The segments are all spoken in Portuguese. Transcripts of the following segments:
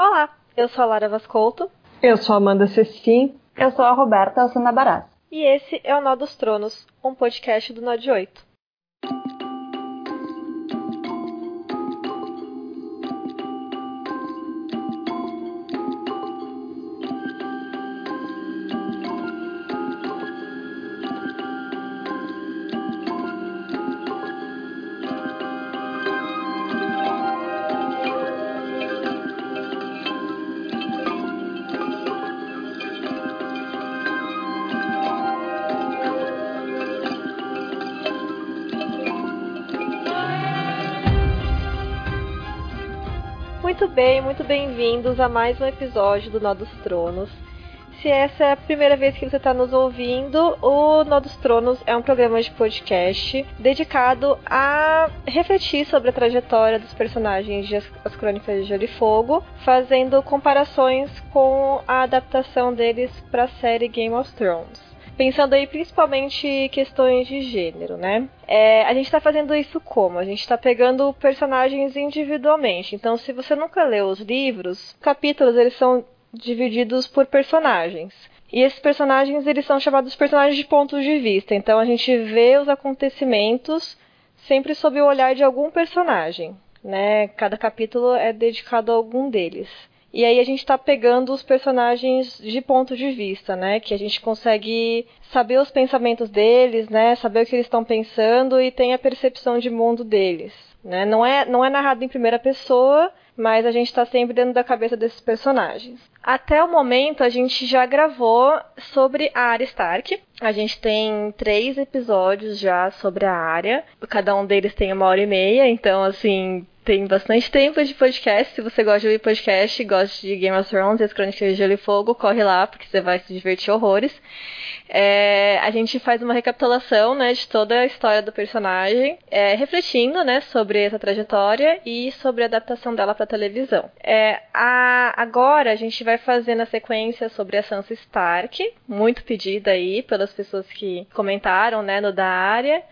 Olá, eu sou a Lara Vascolto. Eu sou a Amanda Cecim. Eu sou a Roberta Alcina Barás. E esse é o Nó dos Tronos, um podcast do Nó de 8. Muito bem, muito bem-vindos a mais um episódio do Nó dos Tronos. Se essa é a primeira vez que você está nos ouvindo, o Nó dos Tronos é um programa de podcast dedicado a refletir sobre a trajetória dos personagens de As Crônicas de Gelo e Fogo, fazendo comparações com a adaptação deles para a série Game of Thrones pensando aí principalmente questões de gênero, né? É, a gente está fazendo isso como? A gente está pegando personagens individualmente. Então, se você nunca leu os livros, capítulos eles são divididos por personagens. E esses personagens eles são chamados personagens de pontos de vista. Então, a gente vê os acontecimentos sempre sob o olhar de algum personagem, né? Cada capítulo é dedicado a algum deles. E aí a gente está pegando os personagens de ponto de vista, né? Que a gente consegue saber os pensamentos deles, né? Saber o que eles estão pensando e tem a percepção de mundo deles. Né? Não, é, não é narrado em primeira pessoa, mas a gente está sempre dentro da cabeça desses personagens. Até o momento, a gente já gravou sobre a Arya Stark. A gente tem três episódios já sobre a área. Cada um deles tem uma hora e meia, então, assim, tem bastante tempo de podcast. Se você gosta de ouvir podcast, gosta de Game of Thrones e as Crônicas de Gelo e Fogo, corre lá, porque você vai se divertir horrores. É, a gente faz uma recapitulação né, de toda a história do personagem, é, refletindo né, sobre essa trajetória e sobre a adaptação dela para televisão. É, a, agora a gente vai fazer na sequência sobre a Sansa Stark, muito pedida aí pelas pessoas que comentaram né, no da área.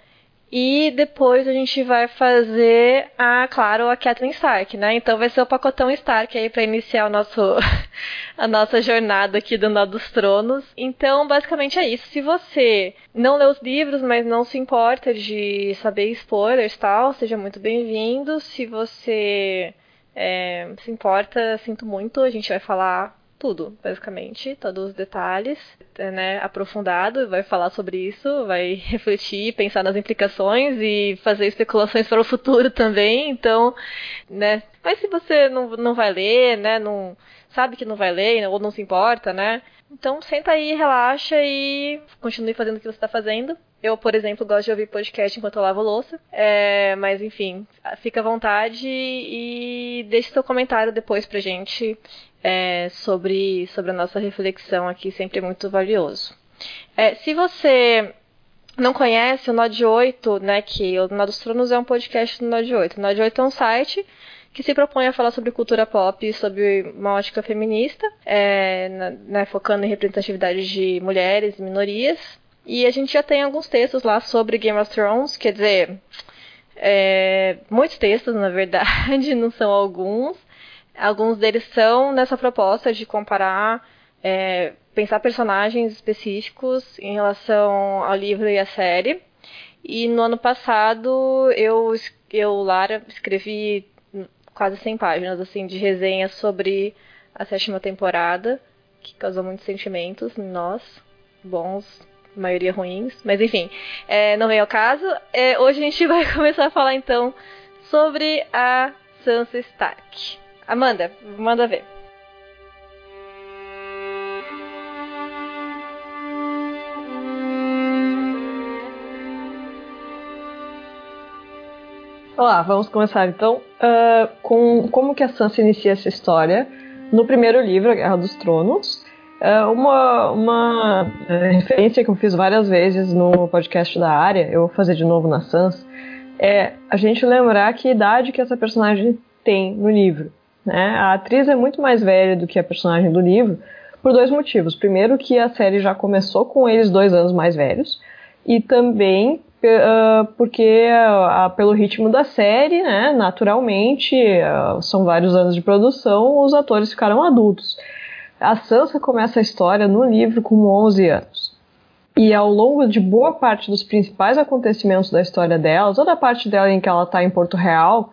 E depois a gente vai fazer a, claro, a Kathleen Stark, né? Então vai ser o pacotão Stark aí para iniciar o nosso a nossa jornada aqui do Nó dos Tronos. Então, basicamente é isso. Se você não lê os livros, mas não se importa de saber spoilers e tal, seja muito bem-vindo. Se você é, se importa, sinto muito, a gente vai falar tudo, basicamente, todos os detalhes, né, aprofundado, vai falar sobre isso, vai refletir, pensar nas implicações e fazer especulações para o futuro também, então, né, mas se você não, não vai ler, né, não sabe que não vai ler ou não se importa, né, então senta aí, relaxa e continue fazendo o que você está fazendo. Eu, por exemplo, gosto de ouvir podcast enquanto eu lavo louça. É, mas enfim, fica à vontade e deixe seu comentário depois pra gente é, sobre, sobre a nossa reflexão aqui, sempre muito valioso. É, se você não conhece o Node 8, né, que o Nó dos Tronos é um podcast do Node 8. O Node 8 é um site que se propõe a falar sobre cultura pop e sobre uma ótica feminista, é, né, focando em representatividade de mulheres e minorias. E a gente já tem alguns textos lá sobre Game of Thrones, quer dizer, é, muitos textos, na verdade, não são alguns. Alguns deles são nessa proposta de comparar, é, pensar personagens específicos em relação ao livro e à série. E no ano passado eu, eu Lara, escrevi quase 100 páginas assim de resenha sobre a sétima temporada, que causou muitos sentimentos em nós, bons, maioria ruins, mas enfim, é, não vem ao caso. É, hoje a gente vai começar a falar então sobre a Sansa Stark. Amanda, manda ver. Olá, vamos começar então uh, com como que a Sansa inicia essa história no primeiro livro, A Guerra dos Tronos. Uh, uma, uma uh, referência que eu fiz várias vezes no podcast da área, eu vou fazer de novo na Sansa, é a gente lembrar que idade que essa personagem tem no livro. Né? A atriz é muito mais velha do que a personagem do livro por dois motivos. Primeiro, que a série já começou com eles dois anos mais velhos, e também uh, porque uh, pelo ritmo da série, né, naturalmente, uh, são vários anos de produção, os atores ficaram adultos. A Sansa começa a história no livro com 11 anos. E ao longo de boa parte dos principais acontecimentos da história dela, toda a parte dela em que ela está em Porto Real,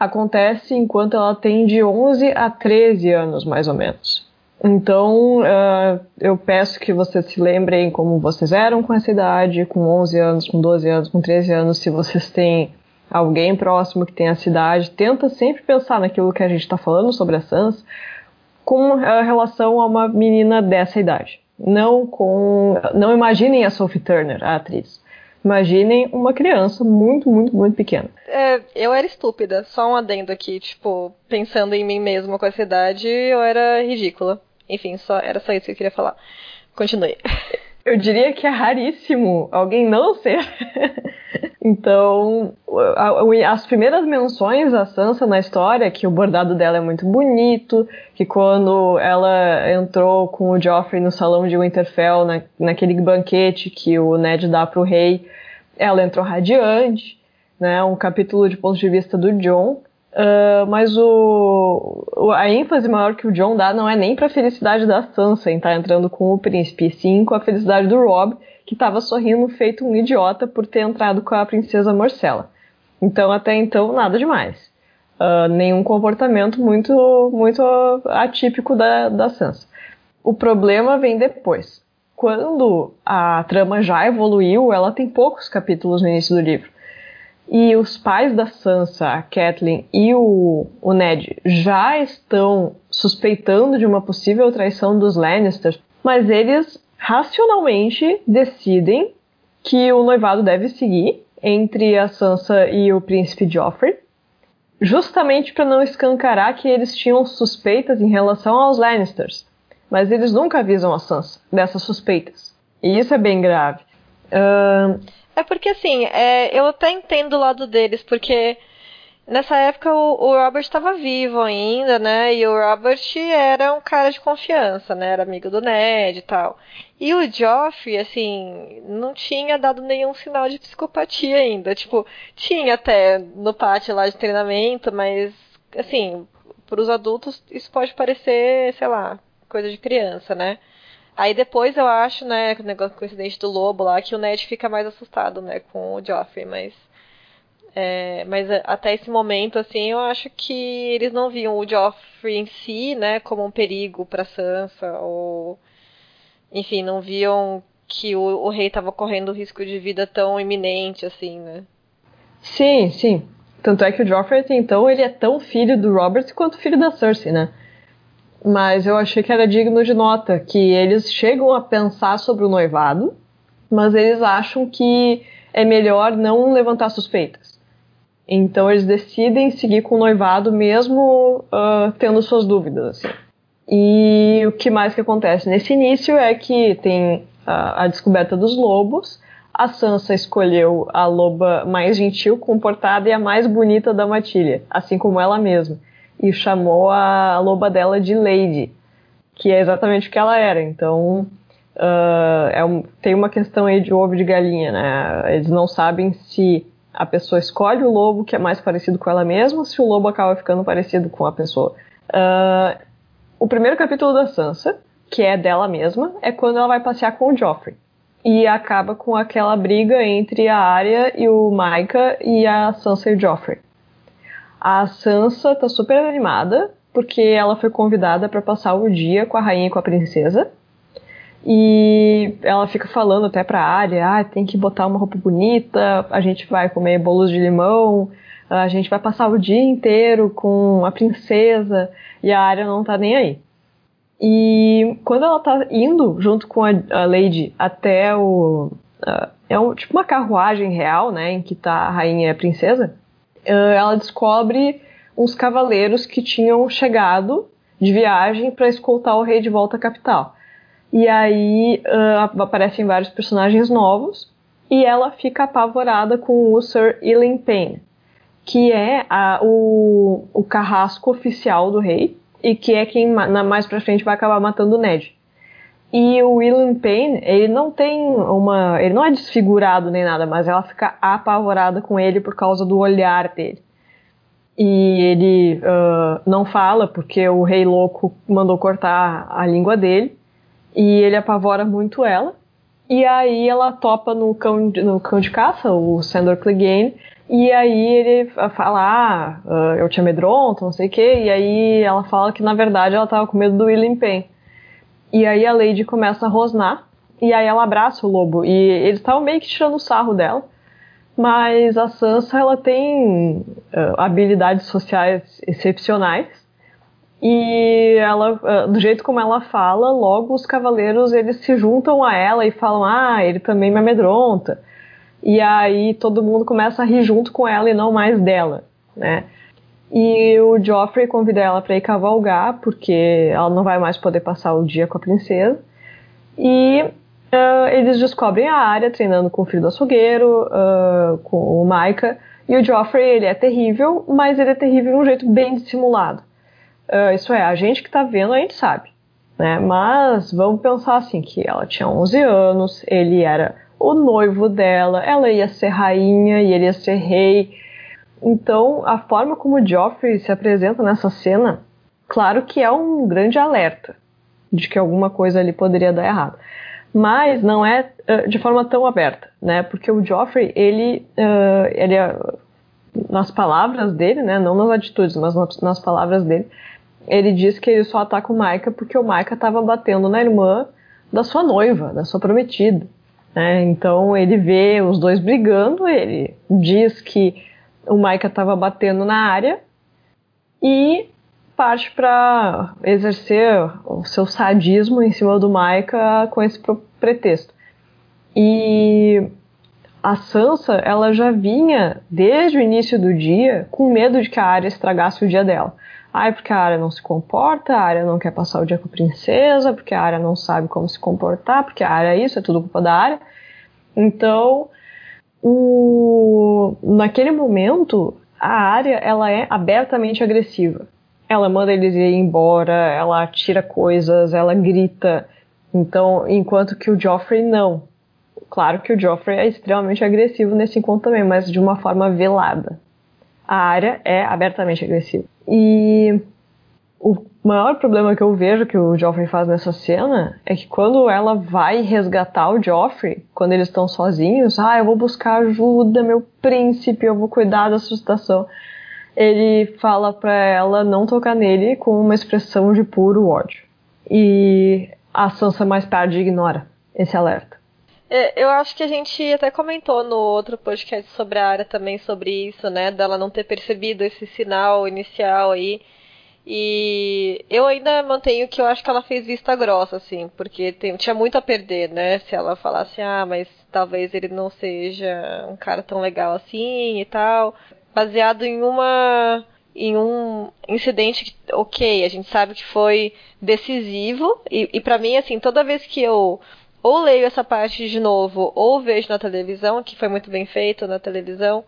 acontece enquanto ela tem de 11 a 13 anos, mais ou menos. Então, uh, eu peço que vocês se lembrem como vocês eram com essa idade, com 11 anos, com 12 anos, com 13 anos, se vocês têm alguém próximo que tem essa idade, tenta sempre pensar naquilo que a gente está falando sobre a Sans com relação a uma menina dessa idade. Não com, não imaginem a Sophie Turner, a atriz. Imaginem uma criança muito, muito, muito pequena. É, eu era estúpida, só um adendo aqui, tipo, pensando em mim mesma com essa idade, eu era ridícula. Enfim, só era só isso que eu queria falar. Continue. Eu diria que é raríssimo alguém não ser. então, as primeiras menções a Sansa na história, que o bordado dela é muito bonito, que quando ela entrou com o Joffrey no salão de Winterfell, na, naquele banquete que o Ned dá pro rei, ela entrou radiante, né? Um capítulo de ponto de vista do John. Uh, mas o, a ênfase maior que o John dá não é nem para a felicidade da Sansa em estar tá entrando com o príncipe, e sim com a felicidade do Rob, que estava sorrindo feito um idiota por ter entrado com a princesa Marcella. Então, até então, nada demais. Uh, nenhum comportamento muito, muito atípico da, da Sansa. O problema vem depois. Quando a trama já evoluiu, ela tem poucos capítulos no início do livro e os pais da Sansa, a Catelyn e o, o Ned, já estão suspeitando de uma possível traição dos Lannisters, mas eles racionalmente decidem que o noivado deve seguir entre a Sansa e o príncipe Joffrey, justamente para não escancarar que eles tinham suspeitas em relação aos Lannisters. Mas eles nunca avisam a Sansa dessas suspeitas. E isso é bem grave. Uh, é porque, assim, é, eu até entendo o lado deles, porque nessa época o, o Robert estava vivo ainda, né? E o Robert era um cara de confiança, né? Era amigo do Ned e tal. E o Joffrey, assim, não tinha dado nenhum sinal de psicopatia ainda. Tipo, tinha até no pátio lá de treinamento, mas, assim, para os adultos isso pode parecer, sei lá, coisa de criança, né? Aí depois eu acho, né, o negócio com o incidente do lobo lá, que o Ned fica mais assustado, né, com o Joffrey, mas. É, mas até esse momento, assim, eu acho que eles não viam o Joffrey em si, né, como um perigo para Sansa, ou. Enfim, não viam que o, o rei estava correndo risco de vida tão iminente, assim, né? Sim, sim. Tanto é que o Joffrey, então, ele é tão filho do Robert quanto filho da Cersei, né? Mas eu achei que era digno de nota que eles chegam a pensar sobre o noivado, mas eles acham que é melhor não levantar suspeitas. Então eles decidem seguir com o noivado mesmo uh, tendo suas dúvidas. Assim. E o que mais que acontece nesse início é que tem a, a descoberta dos lobos. A Sansa escolheu a loba mais gentil, comportada e a mais bonita da matilha, assim como ela mesma e chamou a loba dela de Lady, que é exatamente o que ela era. Então, uh, é um, tem uma questão aí de ovo de galinha, né? Eles não sabem se a pessoa escolhe o lobo que é mais parecido com ela mesma, ou se o lobo acaba ficando parecido com a pessoa. Uh, o primeiro capítulo da Sansa, que é dela mesma, é quando ela vai passear com o Joffrey. E acaba com aquela briga entre a Arya e o Maika e a Sansa e o Joffrey. A Sansa tá super animada porque ela foi convidada para passar o dia com a rainha e com a princesa. E ela fica falando até pra Arya, ah, tem que botar uma roupa bonita, a gente vai comer bolos de limão, a gente vai passar o dia inteiro com a princesa, e a Arya não tá nem aí. E quando ela tá indo junto com a, a Lady até o. Uh, é um, tipo uma carruagem real, né? Em que tá a rainha e a princesa ela descobre uns cavaleiros que tinham chegado de viagem para escoltar o rei de volta à capital. E aí uh, aparecem vários personagens novos e ela fica apavorada com o Sir Ilan Payne, que é a, o, o carrasco oficial do rei e que é quem mais pra frente vai acabar matando o Ned. E o William Payne, ele não tem uma. Ele não é desfigurado nem nada, mas ela fica apavorada com ele por causa do olhar dele. E ele uh, não fala porque o rei louco mandou cortar a língua dele. E ele apavora muito ela. E aí ela topa no cão, no cão de caça, o Sandor Clegane, e aí ele fala, ah, eu te amedronto, não sei o quê, e aí ela fala que na verdade ela tava com medo do William Penn. E aí a Lady começa a rosnar, e aí ela abraça o lobo, e eles estavam meio que tirando sarro dela, mas a Sansa ela tem uh, habilidades sociais excepcionais, e ela, uh, do jeito como ela fala, logo os cavaleiros eles se juntam a ela e falam, ah, ele também me amedronta. E aí todo mundo começa a rir junto com ela e não mais dela, né? E o Joffrey convida ela para ir cavalgar, porque ela não vai mais poder passar o dia com a princesa. E uh, eles descobrem a área treinando com o filho do açougueiro, uh, com o Maika. E o Joffrey, ele é terrível, mas ele é terrível de um jeito bem dissimulado. Uh, isso é, a gente que tá vendo, a gente sabe. Né? Mas vamos pensar assim, que ela tinha 11 anos, ele era o noivo dela, ela ia ser rainha e ele ia ser rei. Então, a forma como o Joffrey se apresenta nessa cena, claro que é um grande alerta de que alguma coisa ali poderia dar errado. Mas não é uh, de forma tão aberta, né? Porque o Joffrey, ele, uh, ele é, nas palavras dele, né? Não nas atitudes, mas nas palavras dele, ele diz que ele só ataca o Maika porque o Maika estava batendo na irmã da sua noiva, da sua prometida. Né? Então ele vê os dois brigando, ele diz que o Maika estava batendo na área e parte para exercer o seu sadismo em cima do Maika com esse pretexto. E a Sansa, ela já vinha desde o início do dia com medo de que a área estragasse o dia dela. Ai, porque a área não se comporta, a área não quer passar o dia com a princesa, porque a área não sabe como se comportar, porque a área é isso, é tudo culpa da área. Então, o... naquele momento, a área ela é abertamente agressiva. Ela manda eles ir embora, ela tira coisas, ela grita. Então, enquanto que o Joffrey não. Claro que o Joffrey é extremamente agressivo nesse encontro também, mas de uma forma velada. A área é abertamente agressiva. E o maior problema que eu vejo que o Joffrey faz nessa cena é que quando ela vai resgatar o Joffrey, quando eles estão sozinhos, ah, eu vou buscar ajuda, meu príncipe, eu vou cuidar da sua situação. Ele fala pra ela não tocar nele com uma expressão de puro ódio. E a Sansa mais tarde ignora esse alerta. É, eu acho que a gente até comentou no outro podcast sobre a área também sobre isso, né? Dela não ter percebido esse sinal inicial aí. E eu ainda mantenho que eu acho que ela fez vista grossa, assim, porque tem, tinha muito a perder, né? Se ela falasse, ah, mas talvez ele não seja um cara tão legal assim e tal. Baseado em uma. em um incidente que, ok, a gente sabe que foi decisivo. E, e para mim, assim, toda vez que eu ou leio essa parte de novo, ou vejo na televisão, que foi muito bem feito na televisão,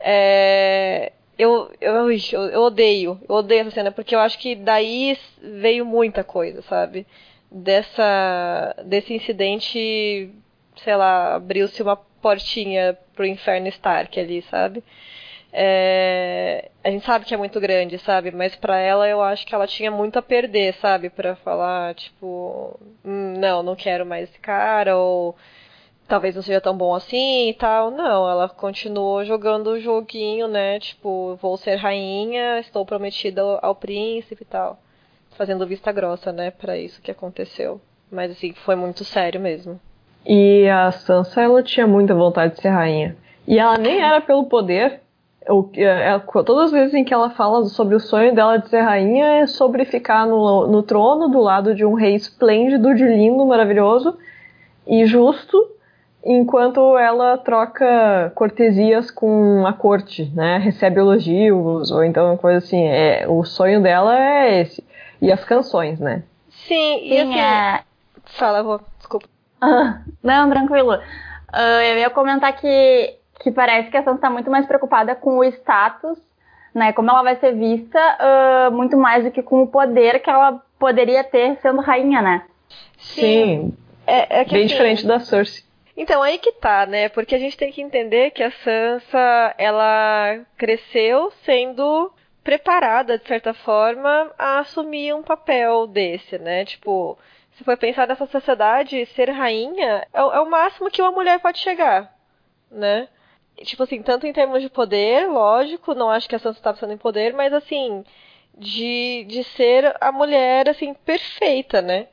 é, eu, eu, eu, odeio, eu odeio essa cena, porque eu acho que daí veio muita coisa, sabe? Dessa, desse incidente, sei lá, abriu-se uma portinha pro inferno Stark ali, sabe? É, a gente sabe que é muito grande, sabe? Mas para ela eu acho que ela tinha muito a perder, sabe? Para falar, tipo, hum, não, não quero mais esse cara, ou talvez não seja tão bom assim e tal. Não, ela continuou jogando o joguinho, né? Tipo, vou ser rainha, estou prometida ao príncipe e tal. Fazendo vista grossa, né, para isso que aconteceu. Mas assim, foi muito sério mesmo. E a Sansa, ela tinha muita vontade de ser rainha. E ela nem era pelo poder, é, é, todas as vezes em que ela fala sobre o sonho dela de ser rainha é sobre ficar no, no trono do lado de um rei esplêndido, de lindo, maravilhoso e justo, enquanto ela troca cortesias com a corte, né? Recebe elogios ou então coisa assim. É, o sonho dela é esse. E as canções, né? Sim, e Sim, assim. É... Fala, vou. Desculpa. Uh, não, tranquilo. Uh, eu ia comentar que que parece que a Sansa está muito mais preocupada com o status, né? Como ela vai ser vista, uh, muito mais do que com o poder que ela poderia ter sendo rainha, né? Sim. É, é Bem assim, diferente da Cersei. Então, aí que tá, né? Porque a gente tem que entender que a Sansa, ela cresceu sendo preparada, de certa forma, a assumir um papel desse, né? Tipo, se for pensar nessa sociedade, ser rainha é, é o máximo que uma mulher pode chegar, né? Tipo assim, tanto em termos de poder, lógico, não acho que a Sansa está pensando em poder, mas assim, de, de ser a mulher, assim, perfeita, né?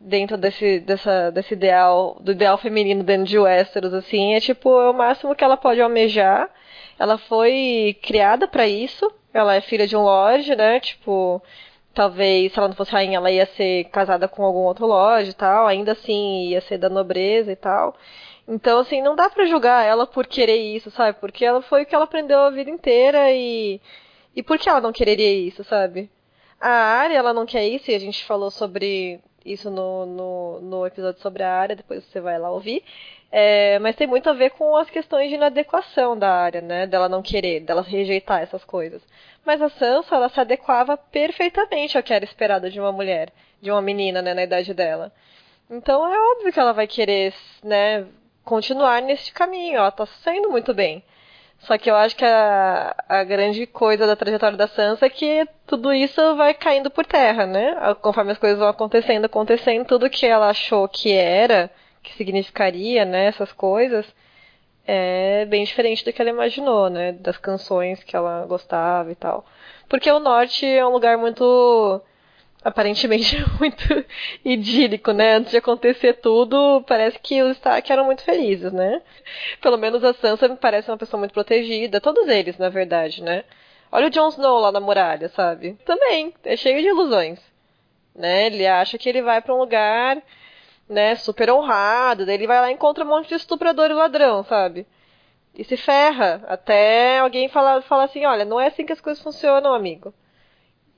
Dentro desse, dessa, desse ideal, do ideal feminino dentro de Westeros, assim, é tipo, é o máximo que ela pode almejar. Ela foi criada para isso, ela é filha de um lorde, né? Tipo, talvez se ela não fosse rainha, ela ia ser casada com algum outro lorde e tal, ainda assim ia ser da nobreza e tal. Então, assim, não dá para julgar ela por querer isso, sabe? Porque ela foi o que ela aprendeu a vida inteira e e por que ela não quereria isso, sabe? A área, ela não quer isso, e a gente falou sobre isso no, no, no episódio sobre a área, depois você vai lá ouvir. É, mas tem muito a ver com as questões de inadequação da área, né? Dela não querer, dela rejeitar essas coisas. Mas a Sansa, ela se adequava perfeitamente ao que era esperado de uma mulher, de uma menina, né, na idade dela. Então é óbvio que ela vai querer, né, continuar nesse caminho. Ela tá saindo muito bem. Só que eu acho que a, a grande coisa da trajetória da Sansa é que tudo isso vai caindo por terra, né? Conforme as coisas vão acontecendo, acontecendo, tudo que ela achou que era, que significaria, né, essas coisas, é bem diferente do que ela imaginou, né? Das canções que ela gostava e tal. Porque o norte é um lugar muito aparentemente muito idílico, né? Antes de acontecer tudo, parece que os Stark eram muito felizes, né? Pelo menos a Sansa me parece uma pessoa muito protegida, todos eles, na verdade, né? Olha o Jon Snow lá na muralha, sabe? Também, é cheio de ilusões, né? Ele acha que ele vai para um lugar, né, super honrado, daí ele vai lá e encontra um monte de estuprador e ladrão, sabe? E se ferra, até alguém falar fala assim, olha, não é assim que as coisas funcionam, amigo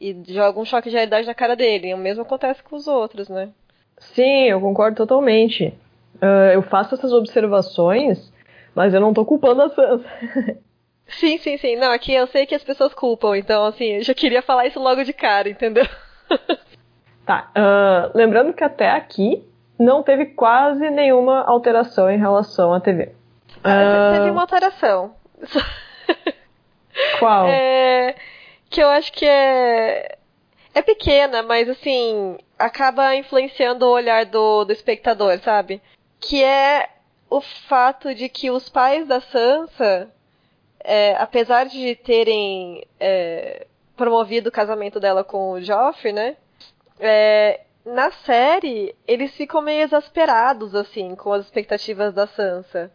e joga um choque de realidade na cara dele. E o mesmo acontece com os outros, né? Sim, eu concordo totalmente. Uh, eu faço essas observações, mas eu não tô culpando a Sansa. sim, sim, sim. Não, aqui eu sei que as pessoas culpam, então, assim, eu já queria falar isso logo de cara, entendeu? tá. Uh, lembrando que até aqui não teve quase nenhuma alteração em relação à TV. Ah, uh... Teve uma alteração. Qual? É que eu acho que é é pequena, mas assim, acaba influenciando o olhar do, do espectador, sabe? Que é o fato de que os pais da Sansa, é, apesar de terem é, promovido o casamento dela com o Joffrey, né? É, na série, eles ficam meio exasperados, assim, com as expectativas da Sansa.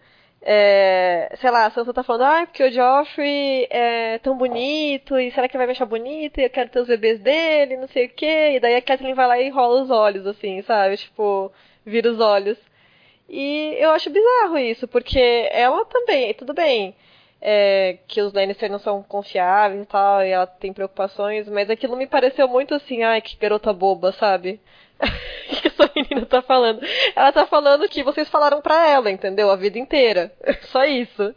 É, sei lá, a Sansa tá falando, ah, porque o Joffrey é tão bonito, e será que vai me achar bonito? E eu quero ter os bebês dele, não sei o quê. E daí a Kathleen vai lá e rola os olhos, assim, sabe? Tipo, vira os olhos. E eu acho bizarro isso, porque ela também, tudo bem, é, que os Lannister não são confiáveis e tal, e ela tem preocupações, mas aquilo me pareceu muito assim, ai, que garota boba, sabe? que essa menina tá falando? Ela tá falando que vocês falaram pra ela, entendeu? A vida inteira. Só isso.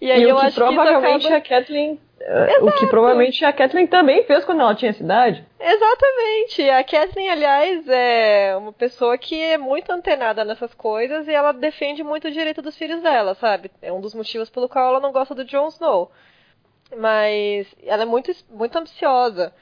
E aí e eu o que acho provavelmente que acaba... a Kathleen. Exato. O que provavelmente a Kathleen também fez quando ela tinha cidade. Exatamente. A Kathleen, aliás, é uma pessoa que é muito antenada nessas coisas e ela defende muito o direito dos filhos dela, sabe? É um dos motivos pelo qual ela não gosta do Jon Snow. Mas ela é muito, muito ambiciosa.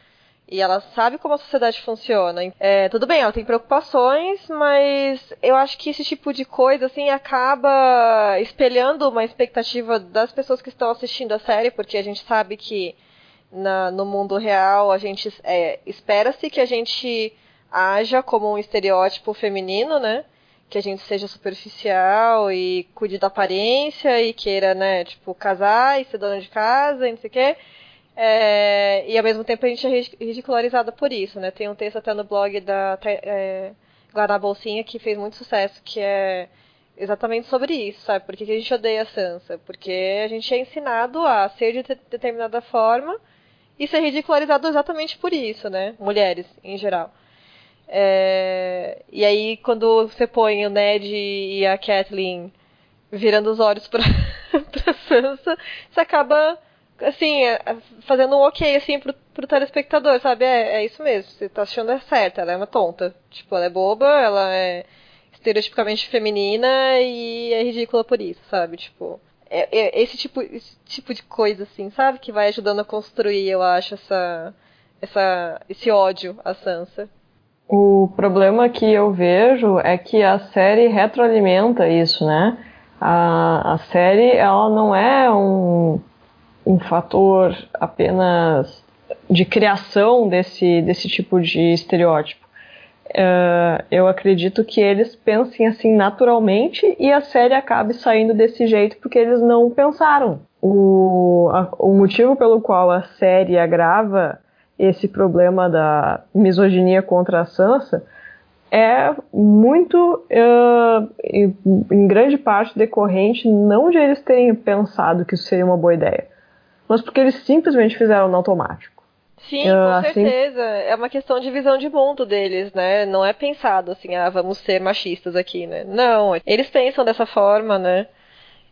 E ela sabe como a sociedade funciona. É, tudo bem, ela tem preocupações, mas eu acho que esse tipo de coisa, assim, acaba espelhando uma expectativa das pessoas que estão assistindo a série, porque a gente sabe que na, no mundo real a gente é, espera-se que a gente haja como um estereótipo feminino, né? Que a gente seja superficial e cuide da aparência e queira, né, tipo, casar e ser dona de casa e não sei o quê. É, e ao mesmo tempo a gente é ridicularizada por isso, né? Tem um texto até no blog da é, Guarda Bolsinha que fez muito sucesso, que é exatamente sobre isso, sabe? Por que, a gente odeia a Sansa? Porque a gente é ensinado a ser de determinada forma e ser ridicularizado exatamente por isso, né? Mulheres, em geral. É, e aí, quando você põe o Ned e a Kathleen virando os olhos pra, pra Sansa, você acaba assim, é, é, fazendo um ok, assim, pro, pro telespectador, sabe? É, é isso mesmo, você tá achando é certa, ela é uma tonta. Tipo, ela é boba, ela é estereotipicamente feminina e é ridícula por isso, sabe? Tipo, é, é esse, tipo, esse tipo de coisa, assim, sabe? Que vai ajudando a construir, eu acho, essa, essa, esse ódio à Sansa. O problema que eu vejo é que a série retroalimenta isso, né? A, a série, ela não é um, um fator apenas de criação desse, desse tipo de estereótipo. Uh, eu acredito que eles pensem assim naturalmente e a série acabe saindo desse jeito porque eles não pensaram. O, a, o motivo pelo qual a série agrava esse problema da misoginia contra a Sansa é muito, uh, em, grande parte, decorrente não de eles terem pensado que isso seria uma boa ideia, mas porque eles simplesmente fizeram no automático. Sim, uh, com assim, certeza. É uma questão de visão de mundo deles, né? Não é pensado assim, ah, vamos ser machistas aqui, né? Não, eles pensam dessa forma, né?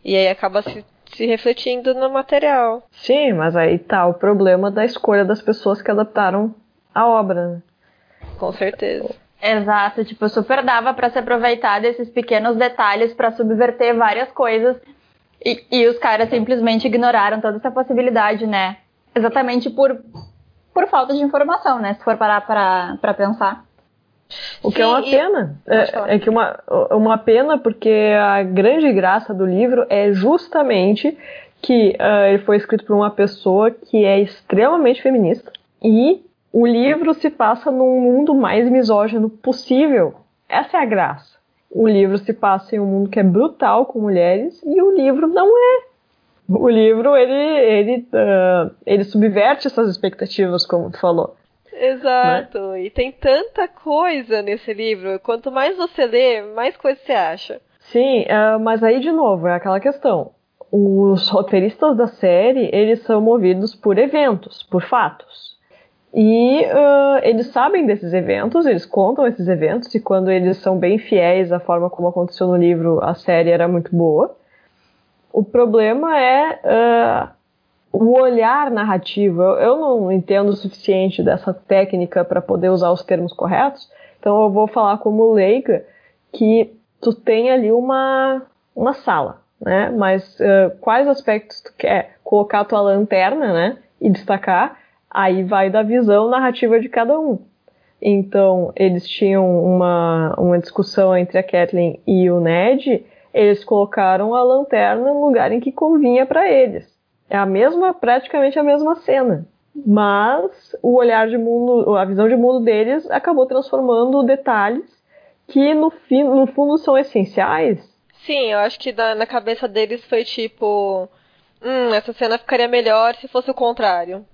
E aí acaba se se refletindo no material. Sim, mas aí tá o problema da escolha das pessoas que adaptaram a obra. Né? Com certeza. Exato, tipo, super dava para se aproveitar desses pequenos detalhes para subverter várias coisas e, e, os caras simplesmente ignoraram toda essa possibilidade, né? Exatamente por, por falta de informação, né? Se for parar pra, pensar. O que é Sim, é uma pena. É, é, que uma, uma pena porque a grande graça do livro é justamente que uh, ele foi escrito por uma pessoa que é extremamente feminista e o livro se passa num mundo mais misógino possível. Essa é a graça. O livro se passa em um mundo que é brutal com mulheres e o livro não é. O livro ele ele uh, ele subverte essas expectativas, como tu falou. Exato. Né? E tem tanta coisa nesse livro. Quanto mais você lê, mais coisa você acha. Sim, uh, mas aí de novo é aquela questão. Os roteiristas da série eles são movidos por eventos, por fatos. E uh, eles sabem desses eventos, eles contam esses eventos, e quando eles são bem fiéis à forma como aconteceu no livro, a série era muito boa. O problema é uh, o olhar narrativo. Eu, eu não entendo o suficiente dessa técnica para poder usar os termos corretos, então eu vou falar como leiga que tu tem ali uma, uma sala, né? Mas uh, quais aspectos tu quer colocar a tua lanterna, né? E destacar, aí vai da visão narrativa de cada um. Então, eles tinham uma, uma discussão entre a Kathleen e o Ned, eles colocaram a lanterna no lugar em que convinha para eles. É a mesma, praticamente a mesma cena. Mas o olhar de mundo, a visão de mundo deles acabou transformando detalhes que no, fim, no fundo são essenciais. Sim, eu acho que na, na cabeça deles foi tipo. Hum, essa cena ficaria melhor se fosse o contrário.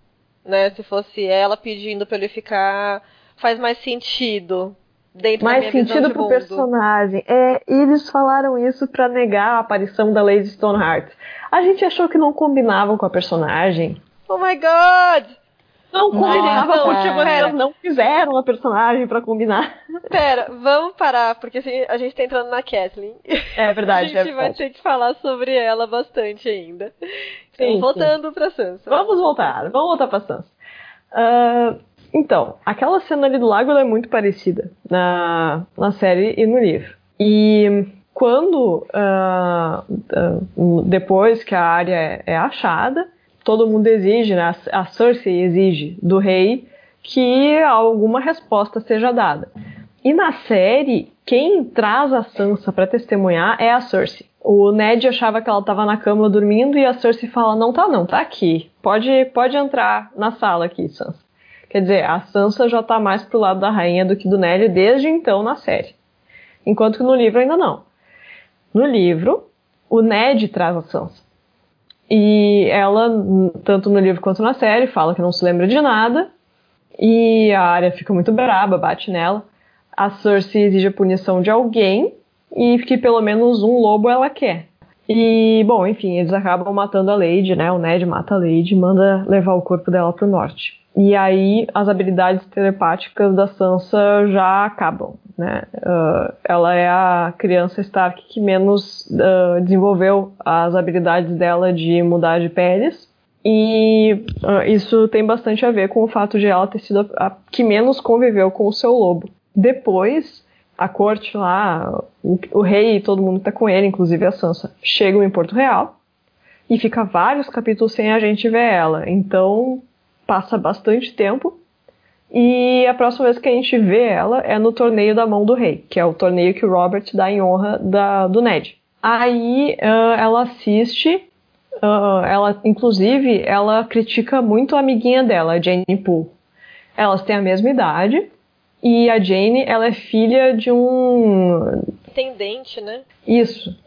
Né? Se fosse ela pedindo pra ele ficar. Faz mais sentido dentro mais da minha sentido pro personagem. É, eles falaram isso para negar a aparição da Lady Stoneheart. A gente achou que não combinavam com a personagem. Oh my god! Não combinava não, porque vocês não fizeram a personagem para combinar. Pera, vamos parar, porque assim, a gente tá entrando na Kathleen. É verdade, A gente é vai ter que falar sobre ela bastante ainda. Então, sim, voltando sim. pra Sansa. Vamos voltar, vamos voltar pra Sansa. Uh, então, aquela cena ali do lago é muito parecida na, na série e no livro. E quando, uh, uh, depois que a área é, é, achada, todo mundo exige, né, a Cersei exige do rei que alguma resposta seja dada. E na série, quem traz a Sansa para testemunhar é a Cersei. O Ned achava que ela estava na cama dormindo e a Cersei fala: "Não tá não, tá aqui. Pode pode entrar na sala aqui, Sansa". Quer dizer, a Sansa já tá mais pro lado da rainha do que do Ned desde então na série. Enquanto que no livro ainda não. No livro, o Ned traz a Sansa. E ela, tanto no livro quanto na série, fala que não se lembra de nada. E a Arya fica muito braba, bate nela. A Cersei exige a punição de alguém e que pelo menos um lobo ela quer. E, bom, enfim, eles acabam matando a Lady, né? O Ned mata a Lady e manda levar o corpo dela pro norte. E aí as habilidades telepáticas da Sansa já acabam, né? Uh, ela é a criança Stark que menos uh, desenvolveu as habilidades dela de mudar de peles. E uh, isso tem bastante a ver com o fato de ela ter sido a, a que menos conviveu com o seu lobo. Depois, a corte lá, o, o rei e todo mundo que tá com ele, inclusive a Sansa, chegam em Porto Real e fica vários capítulos sem a gente ver ela. Então passa bastante tempo e a próxima vez que a gente vê ela é no torneio da mão do rei, que é o torneio que o Robert dá em honra da, do Ned. Aí uh, ela assiste, uh, ela inclusive ela critica muito a amiguinha dela, a Jane Poole. Elas têm a mesma idade e a Jane ela é filha de um intendente, né? Isso.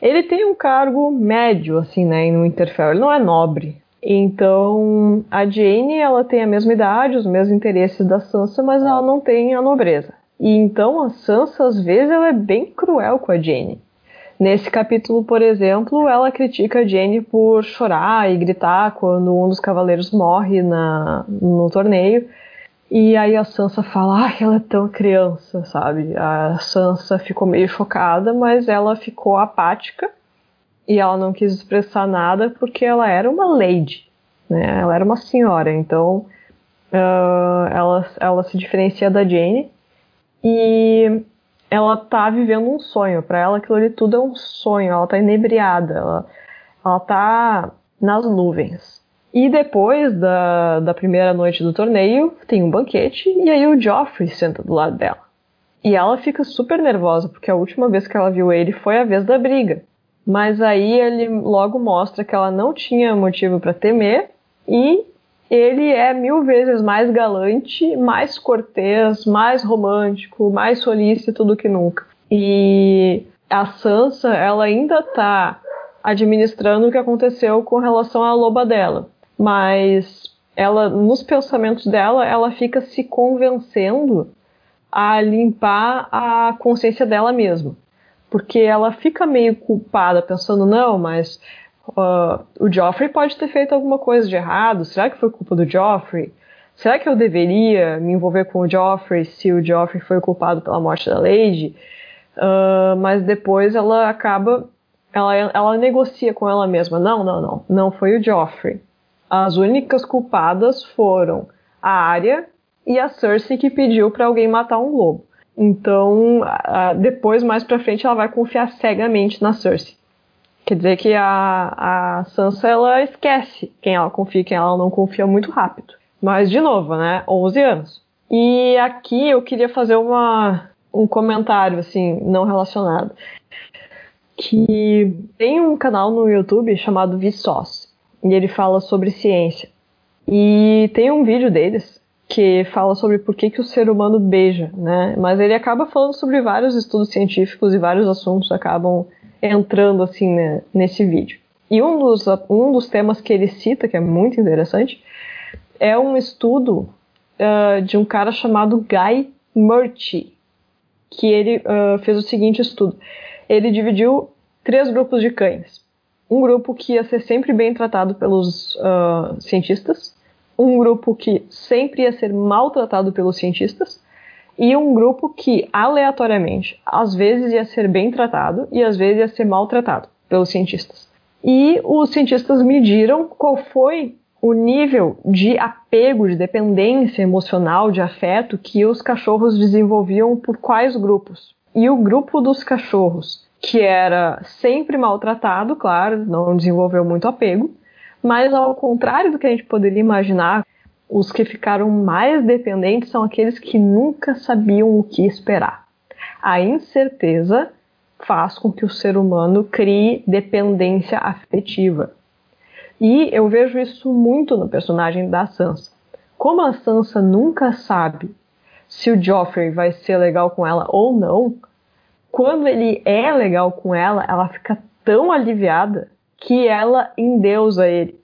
Ele tem um cargo médio assim, né, no Interfell. Ele não é nobre, então, a Jane, ela tem a mesma idade, os mesmos interesses da Sansa, mas ela não tem a nobreza. E então a Sansa, às vezes, ela é bem cruel com a Jane. Nesse capítulo, por exemplo, ela critica a Jane por chorar e gritar quando um dos cavaleiros morre na, no torneio. E aí a Sansa fala, ah, ela é tão criança, sabe? A Sansa ficou meio chocada, mas ela ficou apática e ela não quis expressar nada porque ela era uma lady, né? Ela era uma senhora, então uh, ela, ela se diferencia da Jane e ela tá vivendo um sonho. Para ela aquilo ali tudo é um sonho. Ela tá inebriada, ela, ela tá nas nuvens. E depois da, da primeira noite do torneio, tem um banquete e aí o Joffrey senta do lado dela. E ela fica super nervosa, porque a última vez que ela viu ele foi a vez da briga. Mas aí ele logo mostra que ela não tinha motivo para temer e ele é mil vezes mais galante, mais cortês, mais romântico, mais solícito do que nunca. E a Sansa, ela ainda tá administrando o que aconteceu com relação à loba dela, mas ela nos pensamentos dela, ela fica se convencendo a limpar a consciência dela mesma porque ela fica meio culpada, pensando, não, mas uh, o Joffrey pode ter feito alguma coisa de errado, será que foi culpa do Joffrey? Será que eu deveria me envolver com o Joffrey se o Joffrey foi culpado pela morte da Lady? Uh, mas depois ela acaba, ela, ela negocia com ela mesma, não, não, não, não foi o Joffrey. As únicas culpadas foram a Arya e a Cersei que pediu para alguém matar um lobo. Então, depois, mais pra frente, ela vai confiar cegamente na Cersei. Quer dizer que a, a Sansa, ela esquece quem ela confia e quem ela não confia muito rápido. Mas, de novo, né? 11 anos. E aqui eu queria fazer uma, um comentário, assim, não relacionado. Que tem um canal no YouTube chamado Vsauce. E ele fala sobre ciência. E tem um vídeo deles que fala sobre por que, que o ser humano beija, né? Mas ele acaba falando sobre vários estudos científicos e vários assuntos acabam entrando assim né, nesse vídeo. E um dos, um dos temas que ele cita, que é muito interessante, é um estudo uh, de um cara chamado Guy Murchie, que ele uh, fez o seguinte estudo. Ele dividiu três grupos de cães. Um grupo que ia ser sempre bem tratado pelos uh, cientistas, um grupo que sempre ia ser maltratado pelos cientistas e um grupo que, aleatoriamente, às vezes ia ser bem tratado e às vezes ia ser maltratado pelos cientistas. E os cientistas mediram qual foi o nível de apego, de dependência emocional, de afeto que os cachorros desenvolviam por quais grupos. E o grupo dos cachorros, que era sempre maltratado, claro, não desenvolveu muito apego, mas ao contrário do que a gente poderia imaginar, os que ficaram mais dependentes são aqueles que nunca sabiam o que esperar. A incerteza faz com que o ser humano crie dependência afetiva. E eu vejo isso muito no personagem da Sansa. Como a Sansa nunca sabe se o Joffrey vai ser legal com ela ou não, quando ele é legal com ela, ela fica tão aliviada que ela endeusa ele.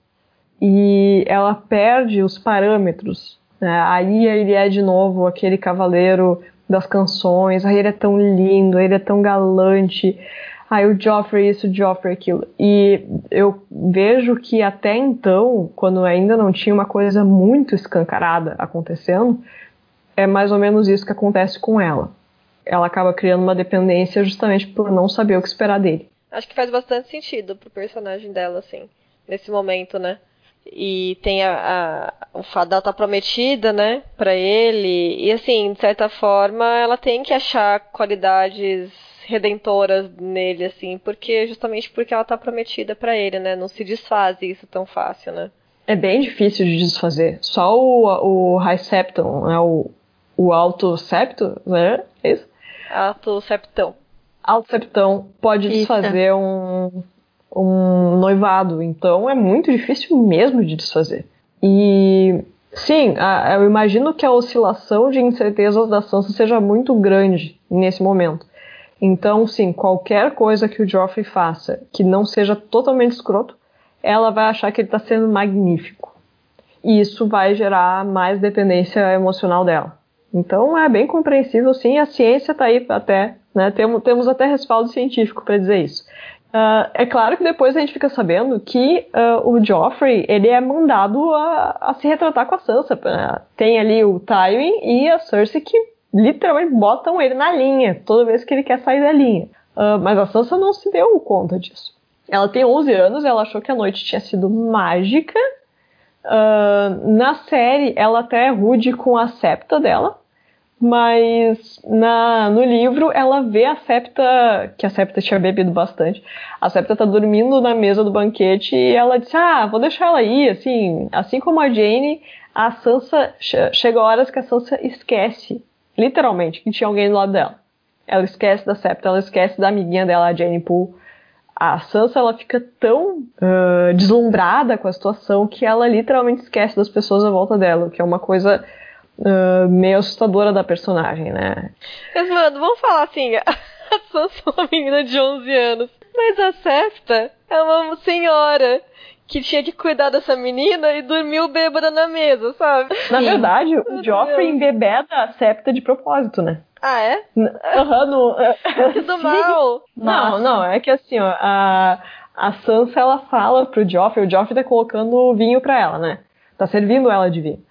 E ela perde os parâmetros. Né? Aí ele é de novo aquele cavaleiro das canções, aí ele é tão lindo, ele é tão galante, aí o Joffrey isso, o Joffrey aquilo. E eu vejo que até então, quando ainda não tinha uma coisa muito escancarada acontecendo, é mais ou menos isso que acontece com ela. Ela acaba criando uma dependência justamente por não saber o que esperar dele. Acho que faz bastante sentido pro personagem dela, assim, nesse momento, né? e tem a, a, o fato dela estar tá prometida, né, para ele. E assim, de certa forma, ela tem que achar qualidades redentoras nele, assim, porque justamente porque ela tá prometida para ele, né? Não se desfaz isso tão fácil, né? É bem difícil de desfazer. Só o, o High Septon, né, o, o Alto Septo, né? É isso? Alto Septão. Alto Septão pode isso. desfazer um, um noivado. Então é muito difícil mesmo de desfazer. E sim, a, eu imagino que a oscilação de incertezas da Sansa seja muito grande nesse momento. Então, sim, qualquer coisa que o Joffrey faça que não seja totalmente escroto, ela vai achar que ele está sendo magnífico. E isso vai gerar mais dependência emocional dela. Então é bem compreensível, sim, a ciência está aí até, né? Temos, temos até respaldo científico para dizer isso. Uh, é claro que depois a gente fica sabendo que uh, o Joffrey ele é mandado a, a, se retratar com a Sansa. Né? Tem ali o Tywin e a Cersei que literalmente botam ele na linha toda vez que ele quer sair da linha. Uh, mas a Sansa não se deu conta disso. Ela tem 11 anos, ela achou que a noite tinha sido mágica. na série, ela até é rude com a septa dela, mas na, no livro ela vê a Septa, que a Septa tinha bebido bastante. A Septa tá dormindo na mesa do banquete e ela disse: Ah, vou deixar ela aí. Assim, assim como a Jane, a Sansa chega horas que a Sansa esquece, literalmente, que tinha alguém do lado dela. Ela esquece da Septa, ela esquece da amiguinha dela, a Jane Poole. A Sansa ela fica tão uh, deslumbrada com a situação que ela literalmente esquece das pessoas à volta dela, que é uma coisa uh, meio assustadora da personagem, né? Mas, mano, vamos falar assim: a Sansa é uma menina de 11 anos, mas a Septa é uma senhora que tinha que cuidar dessa menina e dormiu bêbada na mesa, sabe? Na verdade, o Joffrey embebeda a Septa de propósito, né? Ah, é? Aham, no... Tudo mal. Não, não, é que assim, ó, a, a Sansa, ela fala pro Joffrey, o Joffrey tá colocando vinho pra ela, né? Tá servindo ela de vinho.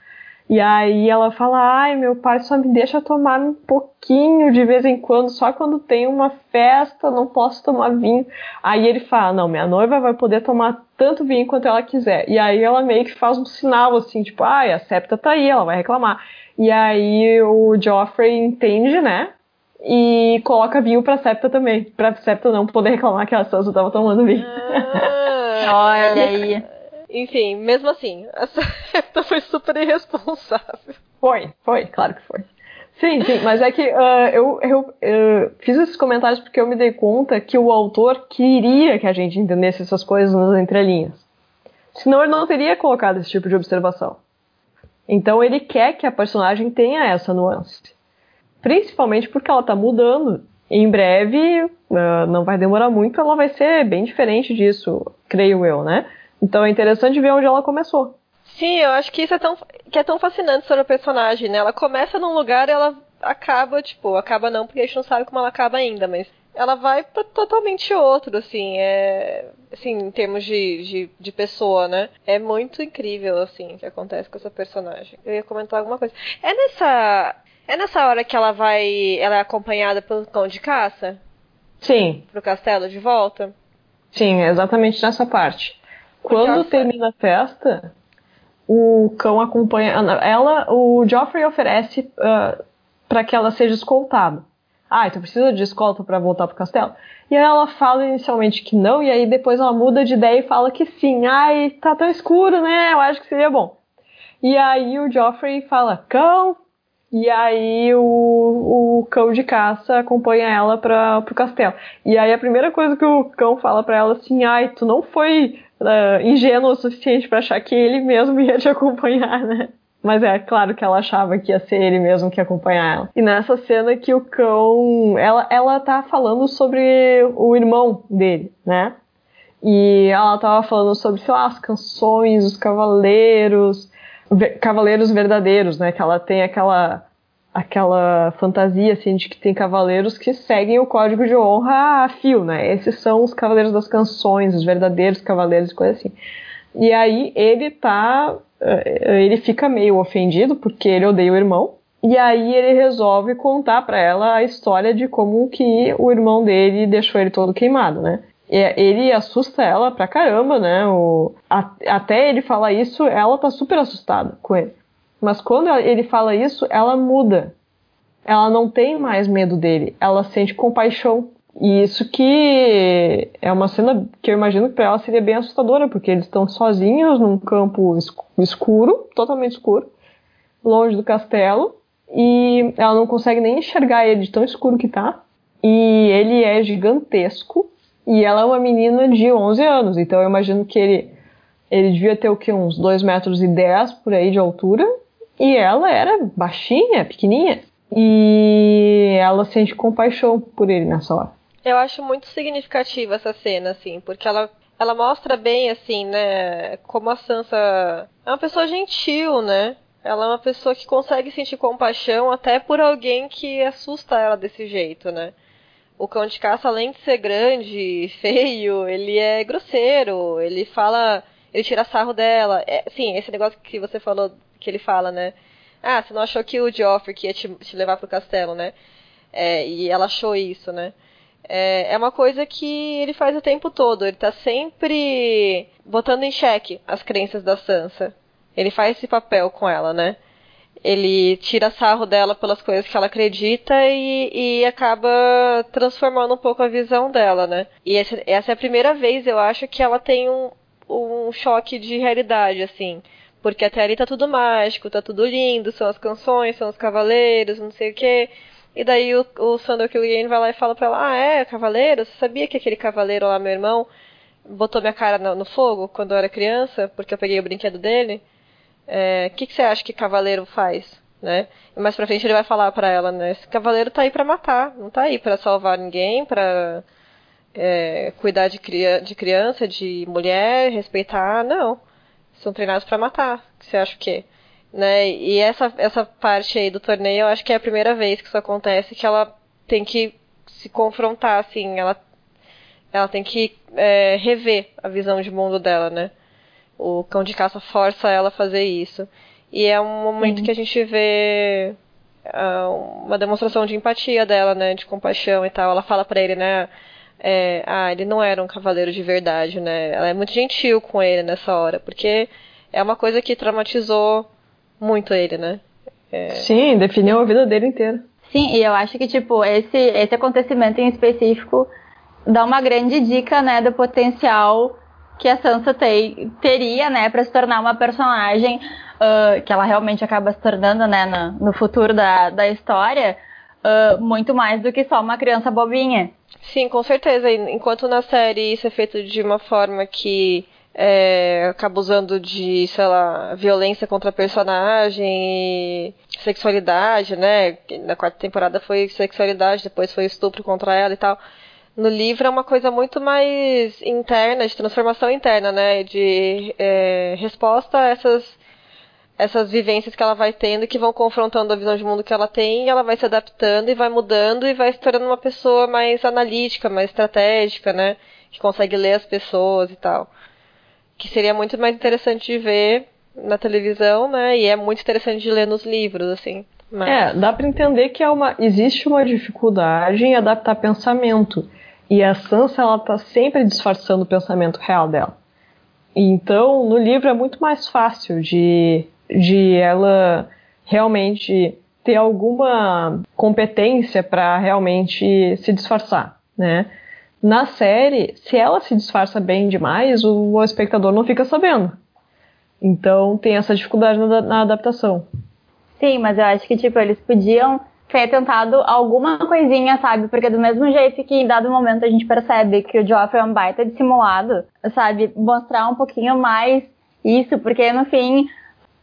E aí ela fala: ai, meu pai só me deixa tomar um pouquinho de vez em quando, só quando tem uma festa, não posso tomar vinho. Aí ele fala: não, minha noiva vai poder tomar tanto vinho quanto ela quiser. E aí ela meio que faz um sinal assim, tipo, ai, a septa tá aí, ela vai reclamar. E aí o Joffrey entende, né? E coloca vinho pra Septa também. Pra Septa não poder reclamar que a Sansa tava tomando vinho. Ah, olha aí. Enfim, mesmo assim, a Septa foi super irresponsável. Foi, foi, claro que foi. Sim, sim, mas é que uh, eu, eu uh, fiz esses comentários porque eu me dei conta que o autor queria que a gente entendesse essas coisas nas entrelinhas. Senão ele não teria colocado esse tipo de observação. Então ele quer que a personagem tenha essa nuance. Principalmente porque ela está mudando. Em breve, uh, não vai demorar muito, ela vai ser bem diferente disso, creio eu, né? Então é interessante ver onde ela começou. Sim, eu acho que isso é tão, que é tão fascinante sobre a personagem, né? Ela começa num lugar e ela acaba, tipo, acaba não, porque a gente não sabe como ela acaba ainda, mas ela vai para totalmente outro, assim, é, assim, em termos de, de, de, pessoa, né? É muito incrível, assim, o que acontece com essa personagem. Eu ia comentar alguma coisa. É nessa, é nessa hora que ela vai, ela é acompanhada pelo cão de caça? Sim. Pro castelo de volta? Sim, é exatamente nessa parte. Quando termina a festa, o cão acompanha ela. O Joffrey oferece uh, ah, para que ela seja escoltada. Ah, então precisa de escolta para voltar pro castelo? E aí ela fala inicialmente que não, e aí depois ela muda de ideia e fala que sim. Ai, tá tão escuro, né? Eu acho que seria bom. E aí o Joffrey fala, cão. E aí o, o cão de caça acompanha ela para pro castelo. E aí a primeira coisa que o cão fala para ela assim, ai, tu não foi uh, ingênuo o suficiente para achar que ele mesmo ia te acompanhar, né? Mas é claro que ela achava que ia ser ele mesmo que ia acompanhar ela. E nessa cena que o cão. Ela, ela tá falando sobre o irmão dele, né? E ela tava falando sobre, sei lá, as canções, os cavaleiros. Cavaleiros verdadeiros, né? Que ela tem aquela aquela fantasia assim de que tem cavaleiros que seguem o código de honra a fio, né? Esses são os cavaleiros das canções, os verdadeiros cavaleiros e coisa assim. E aí ele tá, eh, ele fica meio ofendido porque ele odeia o irmão. E aí ele resolve contar para ela a história de como que o irmão dele deixou ele todo queimado, né? ele assusta ela pra caramba, né? O, a, até ele falar isso, ela tá super assustada com ele. Mas quando ele fala isso, ela muda. Ela não tem mais medo dele. Ela sente compaixão. E isso que é uma cena que eu imagino que pra ela seria bem assustadora, porque eles estão sozinhos num campo escuro, totalmente escuro, longe do castelo, e ela não consegue nem enxergar ele de tão escuro que tá. E ele é gigantesco e ela é uma menina de 11 anos, então eu imagino que ele, ele devia ter o que? Uns 2 metros e 10 por aí de altura. E ela era baixinha, pequenininha. E ela sente compaixão por ele nessa hora. Eu acho muito significativa essa cena, assim, porque ela, ela mostra bem, assim, né, como a Sansa é uma pessoa gentil, né? Ela é uma pessoa que consegue sentir compaixão até por alguém que assusta ela desse jeito, né? o cão de caça, além de ser grande, feio, ele é grosseiro, ele fala, ele tira sarro dela. É, sim, esse negócio que você falou, que ele fala, né? Ah, você não achou que o Joffrey que ia te, te levar pro castelo, né? É, e ela achou isso, né? É, é uma coisa que ele faz o tempo todo. Ele tá sempre botando em xeque as crenças da Sansa. Ele faz esse papel com ela, né? ele tira sarro dela pelas coisas que ela acredita e, e acaba transformando um pouco a visão dela, né? E essa, essa é a primeira vez, eu acho, que ela tem um, um choque de realidade, assim. Porque até ali tá tudo mágico, tá tudo lindo, são as canções, são os cavaleiros, não sei o quê. E daí o, o Sandor Clegane vai lá e fala pra ela, ah, é, cavaleiro? Você sabia que aquele cavaleiro lá, meu irmão, botou minha cara no, no fogo quando eu era criança, porque eu peguei o brinquedo dele? O é, que, que você acha que cavaleiro faz? Né? E mais pra frente ele vai falar para ela, né? Esse cavaleiro tá aí para matar, não tá aí para salvar ninguém, para é, cuidar de, cria de criança, de mulher, respeitar, não. São treinados para matar. Você acha o quê? Né? E essa, essa parte aí do torneio, eu acho que é a primeira vez que isso acontece, que ela tem que se confrontar, assim, ela, ela tem que é, rever a visão de mundo dela, né? o cão de caça força ela a fazer isso. E é um momento Sim. que a gente vê uh, uma demonstração de empatia dela, né, de compaixão e tal. Ela fala para ele, né, é, ah, ele não era um cavaleiro de verdade, né? Ela é muito gentil com ele nessa hora, porque é uma coisa que traumatizou muito ele, né? É... Sim, definiu a vida dele inteira. Sim, e eu acho que, tipo, esse, esse acontecimento em específico dá uma grande dica, né, do potencial que a Sansa tem, teria, né, para se tornar uma personagem uh, que ela realmente acaba se tornando, né, no, no futuro da, da história, uh, muito mais do que só uma criança bobinha. Sim, com certeza. Enquanto na série isso é feito de uma forma que é, acaba usando de, sei lá, violência contra personagem, sexualidade, né? Na quarta temporada foi sexualidade, depois foi estupro contra ela e tal no livro é uma coisa muito mais interna, de transformação interna, né? De é, resposta a essas, essas vivências que ela vai tendo que vão confrontando a visão de mundo que ela tem e ela vai se adaptando e vai mudando e vai se tornando uma pessoa mais analítica, mais estratégica, né? Que consegue ler as pessoas e tal. Que seria muito mais interessante de ver na televisão, né? E é muito interessante de ler nos livros, assim. Mas... É, dá para entender que é uma, existe uma dificuldade em adaptar pensamento. E a Sansa, ela tá sempre disfarçando o pensamento real dela. Então, no livro é muito mais fácil de, de ela realmente ter alguma competência para realmente se disfarçar, né? Na série, se ela se disfarça bem demais, o, o espectador não fica sabendo. Então tem essa dificuldade na, na adaptação. Sim, mas eu acho que tipo eles podiam ter tentado alguma coisinha, sabe? Porque do mesmo jeito que em dado momento a gente percebe que o Joffrey é um baita dissimulado, sabe? Mostrar um pouquinho mais isso, porque no fim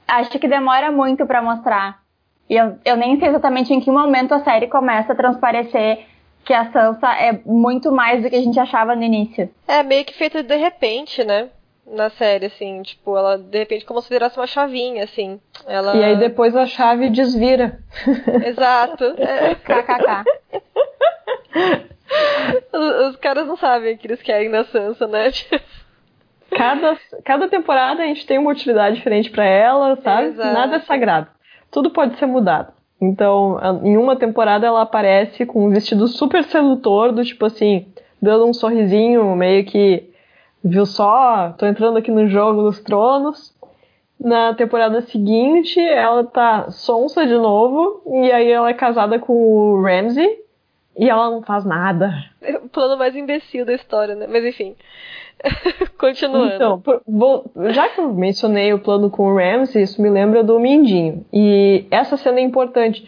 acho que demora muito para mostrar. E eu, eu nem sei exatamente em que momento a série começa a transparecer que a Sansa é muito mais do que a gente achava no início. É meio que feito de repente, né? na série, assim, tipo, ela de repente como se virasse uma chavinha, assim. Ela... E aí depois a chave desvira. Exato. É. KKK. Os, os, caras não sabem o que eles querem da Sansa, né? Cada, cada temporada a gente tem uma utilidade diferente para ela, sabe? Exato. Nada é sagrado. Tudo pode ser mudado. Então, em uma temporada ela aparece com um vestido super sedutor, do tipo assim, dando um sorrisinho, meio que viu só, tô entrando aqui no jogo dos tronos. Na temporada seguinte, ela tá sonsa de novo, e aí ela é casada com o Ramsey, e ela não faz nada. É o plano mais imbecil da história, né? Mas enfim. Continuando. Então, vou, já que eu mencionei o plano com o Ramsey, isso me lembra do Mindinho. E essa cena é importante,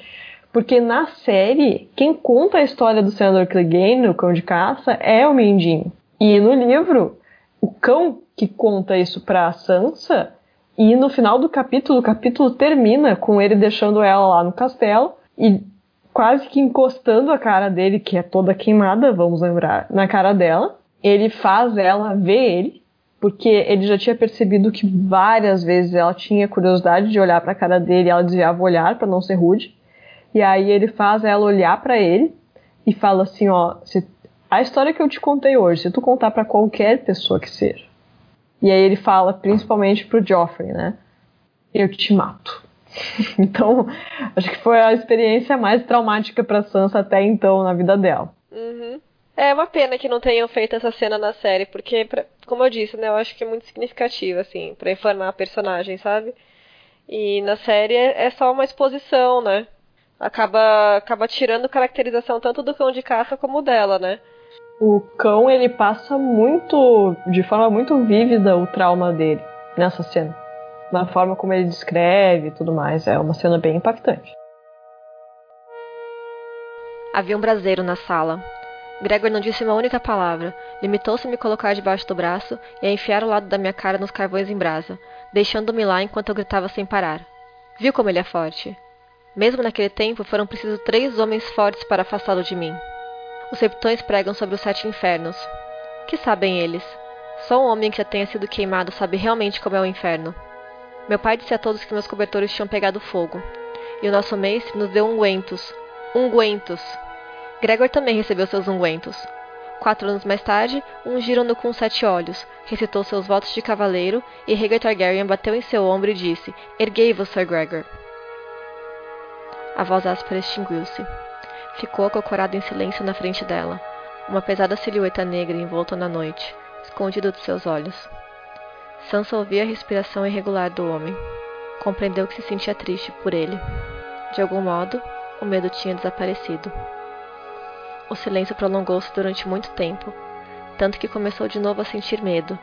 porque na série, quem conta a história do senador Clegane, o cão de caça, é o Mindinho. E no livro, o cão que conta isso pra Sansa, e no final do capítulo, o capítulo termina com ele deixando ela lá no castelo e quase que encostando a cara dele, que é toda queimada, vamos lembrar, na cara dela ele faz ela ver ele, porque ele já tinha percebido que várias vezes ela tinha curiosidade de olhar para a cara dele, e ela desviava o olhar para não ser rude. E aí ele faz ela olhar para ele e fala assim, ó, se, a história que eu te contei hoje, se tu contar para qualquer pessoa que seja. E aí ele fala principalmente pro Joffrey, né? Eu te mato. então, acho que foi a experiência mais traumática para Sansa até então na vida dela. Uhum. É uma pena que não tenham feito essa cena na série, porque, pra, como eu disse, né, eu acho que é muito significativa, assim, pra informar a personagem, sabe? E na série é, é só uma exposição, né? Acaba, acaba tirando caracterização tanto do cão de caça como dela, né? O cão, ele passa muito, de forma muito vívida, o trauma dele nessa cena. Na forma como ele descreve e tudo mais. É uma cena bem impactante. Havia um braseiro na sala. Gregor não disse uma única palavra. Limitou-se a me colocar debaixo do braço e a enfiar o lado da minha cara nos carvões em brasa, deixando-me lá enquanto eu gritava sem parar. Viu como ele é forte? Mesmo naquele tempo, foram precisos três homens fortes para afastá-lo de mim. Os septões pregam sobre os sete infernos. Que sabem eles? Só um homem que já tenha sido queimado sabe realmente como é o inferno. Meu pai disse a todos que meus cobertores tinham pegado fogo. E o nosso mestre nos deu ungüentos. Ungüentos! Gregor também recebeu seus ungüentos. Quatro anos mais tarde, ungiram-no com sete olhos, recitou seus votos de cavaleiro, e Rhaegar Targaryen bateu em seu ombro e disse: Erguei-vos, Sir Gregor. A voz áspera extinguiu-se. Ficou acocorado em silêncio na frente dela, uma pesada silhueta negra envolta na noite, escondida dos seus olhos. Sansa ouvia a respiração irregular do homem. Compreendeu que se sentia triste por ele. De algum modo, o medo tinha desaparecido. O silêncio prolongou-se durante muito tempo, tanto que começou de novo a sentir medo,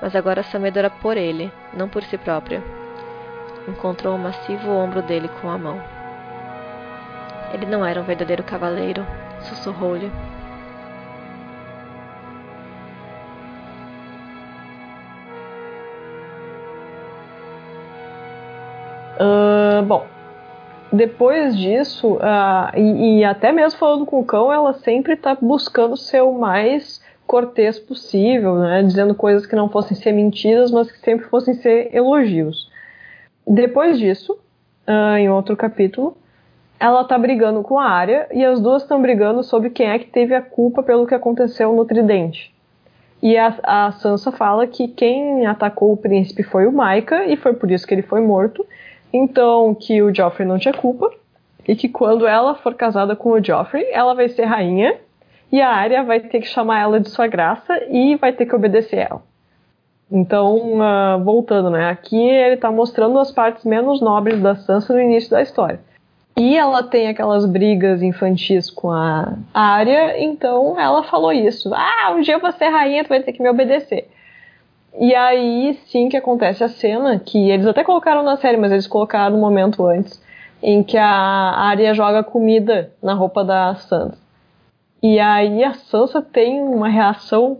mas agora seu medo era por ele, não por si própria. Encontrou o massivo ombro dele com a mão. Ele não era um verdadeiro cavaleiro, sussurrou-lhe. Uh, bom, depois disso, uh, e, e, até mesmo falando com o cão, ela sempre está buscando ser o mais cortês possível, né? Dizendo coisas que não fossem ser mentiras, mas que sempre fossem ser elogios. Depois disso, uh, em outro capítulo, ela está brigando com a Arya e as duas estão brigando sobre quem é que teve a culpa pelo que aconteceu no Tridente. E a, a Sansa fala que quem atacou o príncipe foi o Maika e foi por isso que ele foi morto então, que o Joffrey não tinha culpa e que quando ela for casada com o Joffrey, ela vai ser rainha e a Arya vai ter que chamar ela de sua graça e vai ter que obedecer ela. Então, uh, voltando, né? Aqui ele está mostrando as partes menos nobres da Sansa no início da história. E ela tem aquelas brigas infantis com a Arya, então ela falou isso. Ah, um dia eu vou ser rainha, tu vai ter que me obedecer. E aí sim que acontece a cena, que eles até colocaram na série, mas eles colocaram no momento antes, em que a Arya joga comida na roupa da Sansa. E aí a Sansa tem uma reação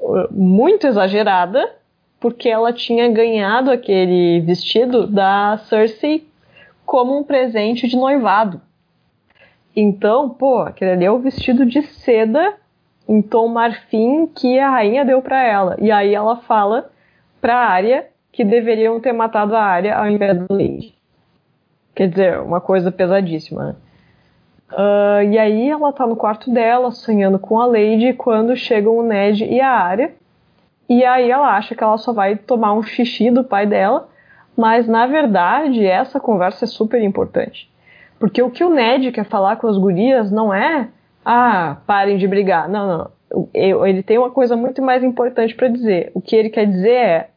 uh, muito exagerada, porque ela tinha ganhado aquele vestido da Cersei como um presente de noivado. Então, pô, aquele ali é o vestido de seda em tom marfim que a rainha deu para ela. E aí ela fala pra Arya que deveriam ter matado a Arya ao invés do Lady. Quer dizer, uma coisa pesadíssima? Uh, e aí ela tá no quarto dela, sonhando com a Lady, quando chegam o Ned e a Arya. E aí ela acha que ela só vai tomar um xixi do pai dela, mas na verdade essa conversa é super importante. Porque o que o Ned quer falar com as gurias não é ah, parem de brigar. Não, não. ele tem uma coisa muito mais importante para dizer. O que ele quer dizer é: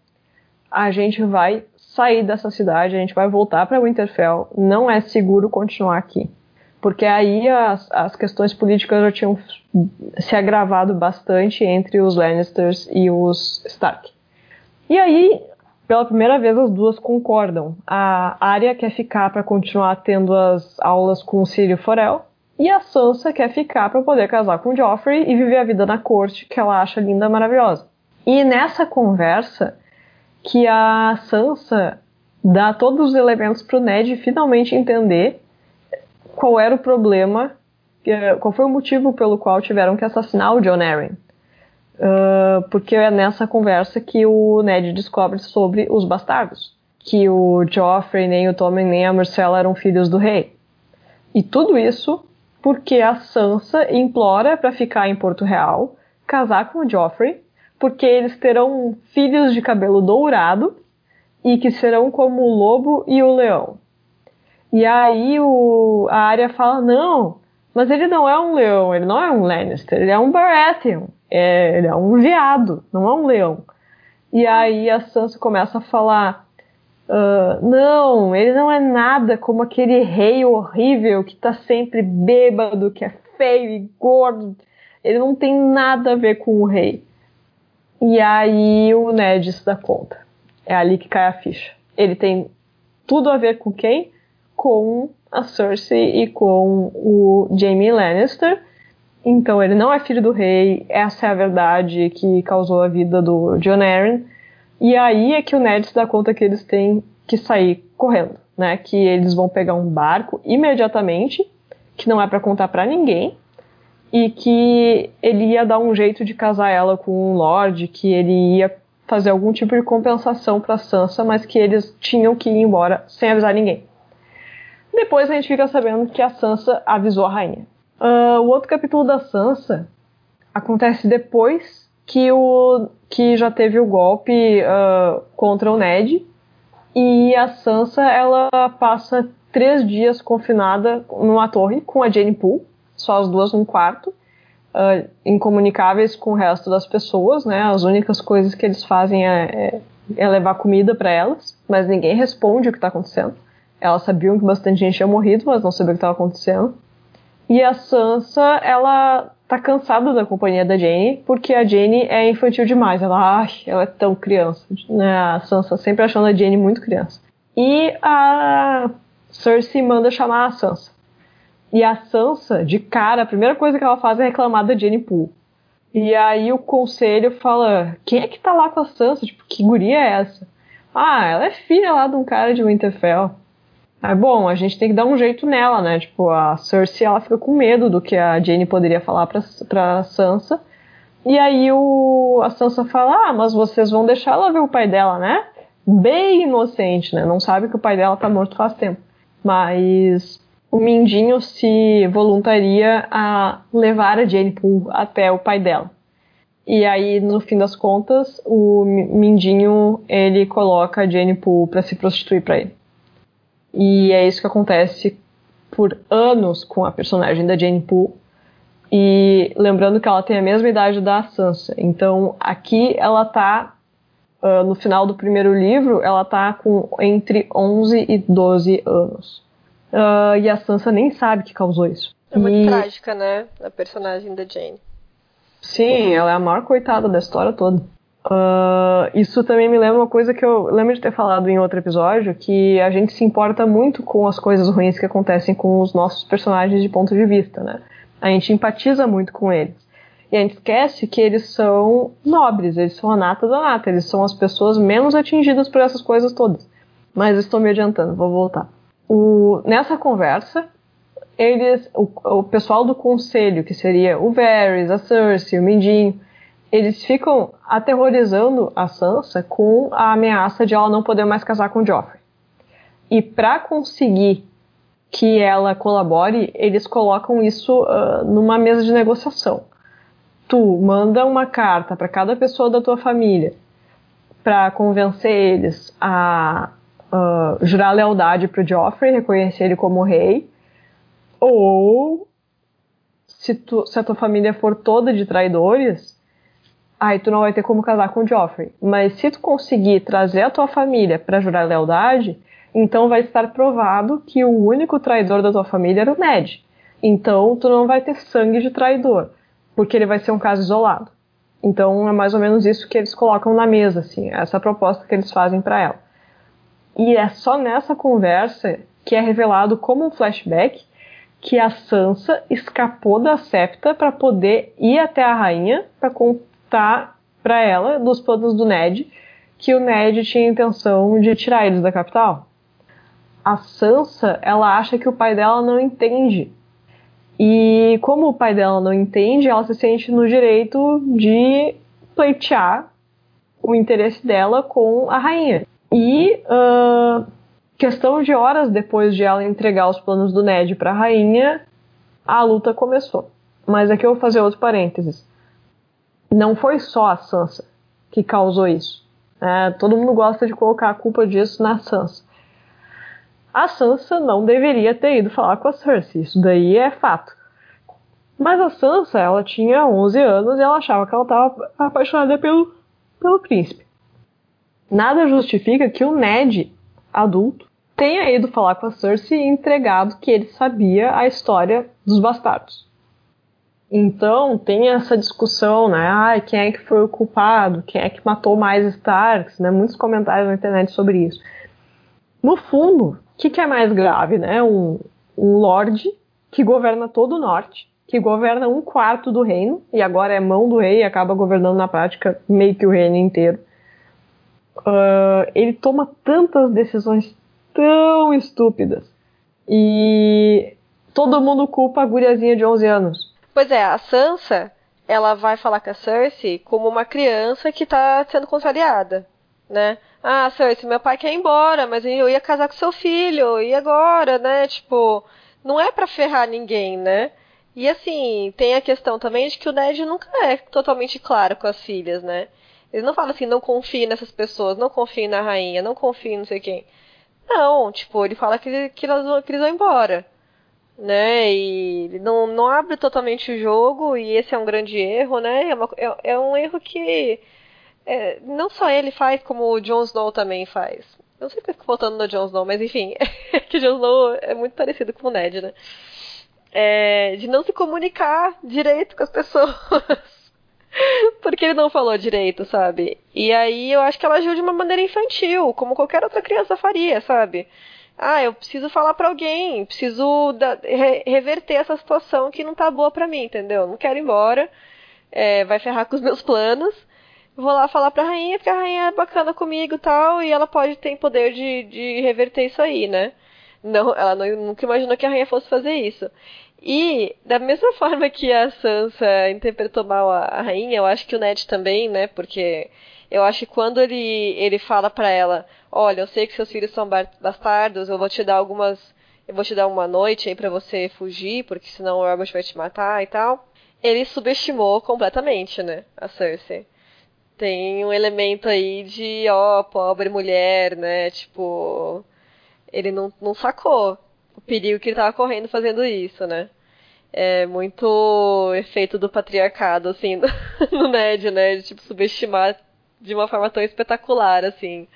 a gente vai sair dessa cidade, a gente vai voltar para Winterfell, não é seguro continuar aqui. Porque aí as, as questões políticas já tinham se agravado bastante entre os Lannisters e os Stark. E aí, pela primeira vez, as duas concordam. A Arya quer ficar para continuar tendo as aulas com o Círio Forel, e a Sansa quer ficar para poder casar com o Joffrey e viver a vida na corte que ela acha linda, maravilhosa. E nessa conversa que a Sansa dá todos os elementos para o Ned finalmente entender qual era o problema, qual foi o motivo pelo qual tiveram que assassinar o John Arryn. Uh, porque é nessa conversa que o Ned descobre sobre os bastardos. Que o Joffrey, nem o Tommen, nem a Marcella eram filhos do rei. E tudo isso porque a Sansa implora para ficar em Porto Real, casar com o Joffrey, porque eles terão filhos de cabelo dourado e que serão como o lobo e o leão. E aí o, a Arya fala: não, mas ele não é um leão, ele não é um Lannister, ele é um Baratheon, é, ele é um veado, não é um leão. E aí a Sansa começa a falar: Uh, não, ele não é nada como aquele rei horrível que tá sempre bêbado, que é feio e gordo. Ele não tem nada a ver com o rei. E aí o Ned se dá conta. É ali que cai a ficha. Ele tem tudo a ver com quem? Com a Cersei e com o Jaime Lannister. Então ele não é filho do rei, essa é a verdade que causou a vida do Jon Arryn. E aí é que o Ned se dá conta que eles têm que sair correndo, né? Que eles vão pegar um barco imediatamente, que não é para contar para ninguém, e que ele ia dar um jeito de casar ela com um lord, que ele ia fazer algum tipo de compensação para Sansa, mas que eles tinham que ir embora sem avisar ninguém. Depois a gente fica sabendo que a Sansa avisou a rainha. Uh, o outro capítulo da Sansa acontece depois que o que já teve o golpe uh, contra o Ned e a Sansa ela passa três dias confinada numa torre com a Jane Poole, só as duas num quarto, uh, incomunicáveis com o resto das pessoas, né? As únicas coisas que eles fazem é, é, é levar comida para elas, mas ninguém responde o que está acontecendo. Elas sabiam que bastante gente tinha morrido, mas não sabiam o que estava acontecendo. E a Sansa, ela tá cansada da companhia da Jane, porque a Jane é infantil demais. Ela, ai, ela é tão criança. Né? A Sansa sempre achando a Jane muito criança. E a Cersei manda chamar a Sansa. E a Sansa, de cara, a primeira coisa que ela faz é reclamar da Jane Poole. E aí o conselho fala: quem é que tá lá com a Sansa? Tipo, que guria é essa? Ah, ela é filha lá de um cara de Winterfell. É bom, a gente tem que dar um jeito nela, né? Tipo, a Cersei ela fica com medo do que a Jane poderia falar pra, pra Sansa. E aí o, a Sansa fala: Ah, mas vocês vão deixar ela ver o pai dela, né? Bem inocente, né? Não sabe que o pai dela tá morto faz tempo. Mas o Mindinho se voluntaria a levar a Jane Poole até o pai dela. E aí, no fim das contas, o Mindinho ele coloca a Jane Poole para se prostituir para ele. E é isso que acontece por anos com a personagem da Jane Poole. E lembrando que ela tem a mesma idade da Sansa. Então aqui ela tá. Uh, no final do primeiro livro, ela tá com entre 11 e 12 anos. Uh, e a Sansa nem sabe que causou isso. É muito e... trágica, né? A personagem da Jane. Sim, ela é a maior coitada da história toda. Uh, isso também me lembra uma coisa que eu lembro de ter falado em outro episódio, que a gente se importa muito com as coisas ruins que acontecem com os nossos personagens de ponto de vista, né? A gente empatiza muito com eles. E a gente esquece que eles são nobres, eles são a nata da nata, eles são as pessoas menos atingidas por essas coisas todas. Mas estou me adiantando, vou voltar. O, nessa conversa, eles, o, o pessoal do conselho, que seria o Varys, a Cersei, o Mindinho, eles ficam aterrorizando a Sansa com a ameaça de ela não poder mais casar com o Joffrey. E para conseguir que ela colabore, eles colocam isso uh, numa mesa de negociação. Tu manda uma carta para cada pessoa da tua família para convencer eles a uh, jurar lealdade para o Joffrey, reconhecer ele como rei, ou se, tu, se a tua família for toda de traidores, aí tu não vai ter como casar com o Joffrey. Mas se tu conseguir trazer a tua família para jurar lealdade, então vai estar provado que o único traidor da tua família era o Ned. Então tu não vai ter sangue de traidor, porque ele vai ser um caso isolado. Então é mais ou menos isso que eles colocam na mesa, assim, essa proposta que eles fazem para ela. E é só nessa conversa que é revelado como um flashback que a Sansa escapou da septa para poder ir até a rainha para contar para ela dos planos do Ned que o Ned tinha intenção de tirar eles da capital. A Sansa, ela acha que o pai dela não entende. E como o pai dela não entende, ela se sente no direito de pleitear o interesse dela com a rainha. E uh, questão de horas depois de ela entregar os planos do Ned para a rainha, a luta começou. Mas aqui eu vou fazer outro parênteses. Não foi só a Sansa que causou isso. É, todo mundo gosta de colocar a culpa disso na Sansa. A Sansa não deveria ter ido falar com a Cersei, isso daí é fato. Mas a Sansa, ela tinha 11 anos e ela achava que ela estava apaixonada pelo, pelo príncipe. Nada justifica que o Ned, adulto, tenha ido falar com a Cersei e entregado que ele sabia a história dos bastardos. Então tem essa discussão, né? Ah, quem é que foi o culpado? Quem é que matou mais Starks? Né? Muitos comentários na internet sobre isso. No fundo, o que, que, é mais grave, né? Um, um lord que governa todo o norte, que governa um quarto do reino e agora é mão do rei e acaba governando na prática meio que o reino inteiro. Uh, ele toma tantas decisões tão estúpidas e todo mundo culpa a guriazinha de 11 anos. Pois é, a Sansa, ela vai falar com a Cersei como uma criança que tá sendo contrariada, né? Ah, Cersei, meu pai quer ir embora, mas eu ia casar com seu filho, e agora, né? Tipo, não é para ferrar ninguém, né? E assim, tem a questão também de que o Ned nunca é totalmente claro com as filhas, né? Ele não fala assim, não confie nessas pessoas, não confie na rainha, não confie não sei quem. Não, tipo, ele fala que, que, elas, que eles vão embora né? E não, não abre totalmente o jogo, e esse é um grande erro, né? É, uma, é, é um erro que é, não só ele faz, como o Jon Snow também faz. Eu não sei porque eu fico voltando no Jon Snow, mas enfim, que o Jon Snow é muito parecido com o Ned, né? É, de não se comunicar direito com as pessoas. porque ele não falou direito, sabe? E aí eu acho que ela agiu de uma maneira infantil, como qualquer outra criança faria, sabe? Ah, eu preciso falar para alguém, preciso da, re, reverter essa situação que não tá boa para mim, entendeu? Não quero ir embora, é, vai ferrar com os meus planos. Vou lá falar pra rainha, porque a rainha é bacana comigo e tal, e ela pode ter poder de, de reverter isso aí, né? Não, ela não, nunca imaginou que a rainha fosse fazer isso. E, da mesma forma que a Sansa interpretou mal a, a rainha, eu acho que o Ned também, né? Porque eu acho que quando ele, ele fala para ela, olha, eu sei que seus filhos são bastardos, eu vou te dar algumas, eu vou te dar uma noite aí para você fugir, porque senão o Robert vai te matar e tal. Ele subestimou completamente, né, a Cersei. Tem um elemento aí de, ó, oh, pobre mulher, né, tipo, ele não, não sacou o perigo que ele tava correndo fazendo isso, né. É muito efeito do patriarcado, assim, no Ned, né, de, tipo, subestimar de uma forma tão espetacular, assim,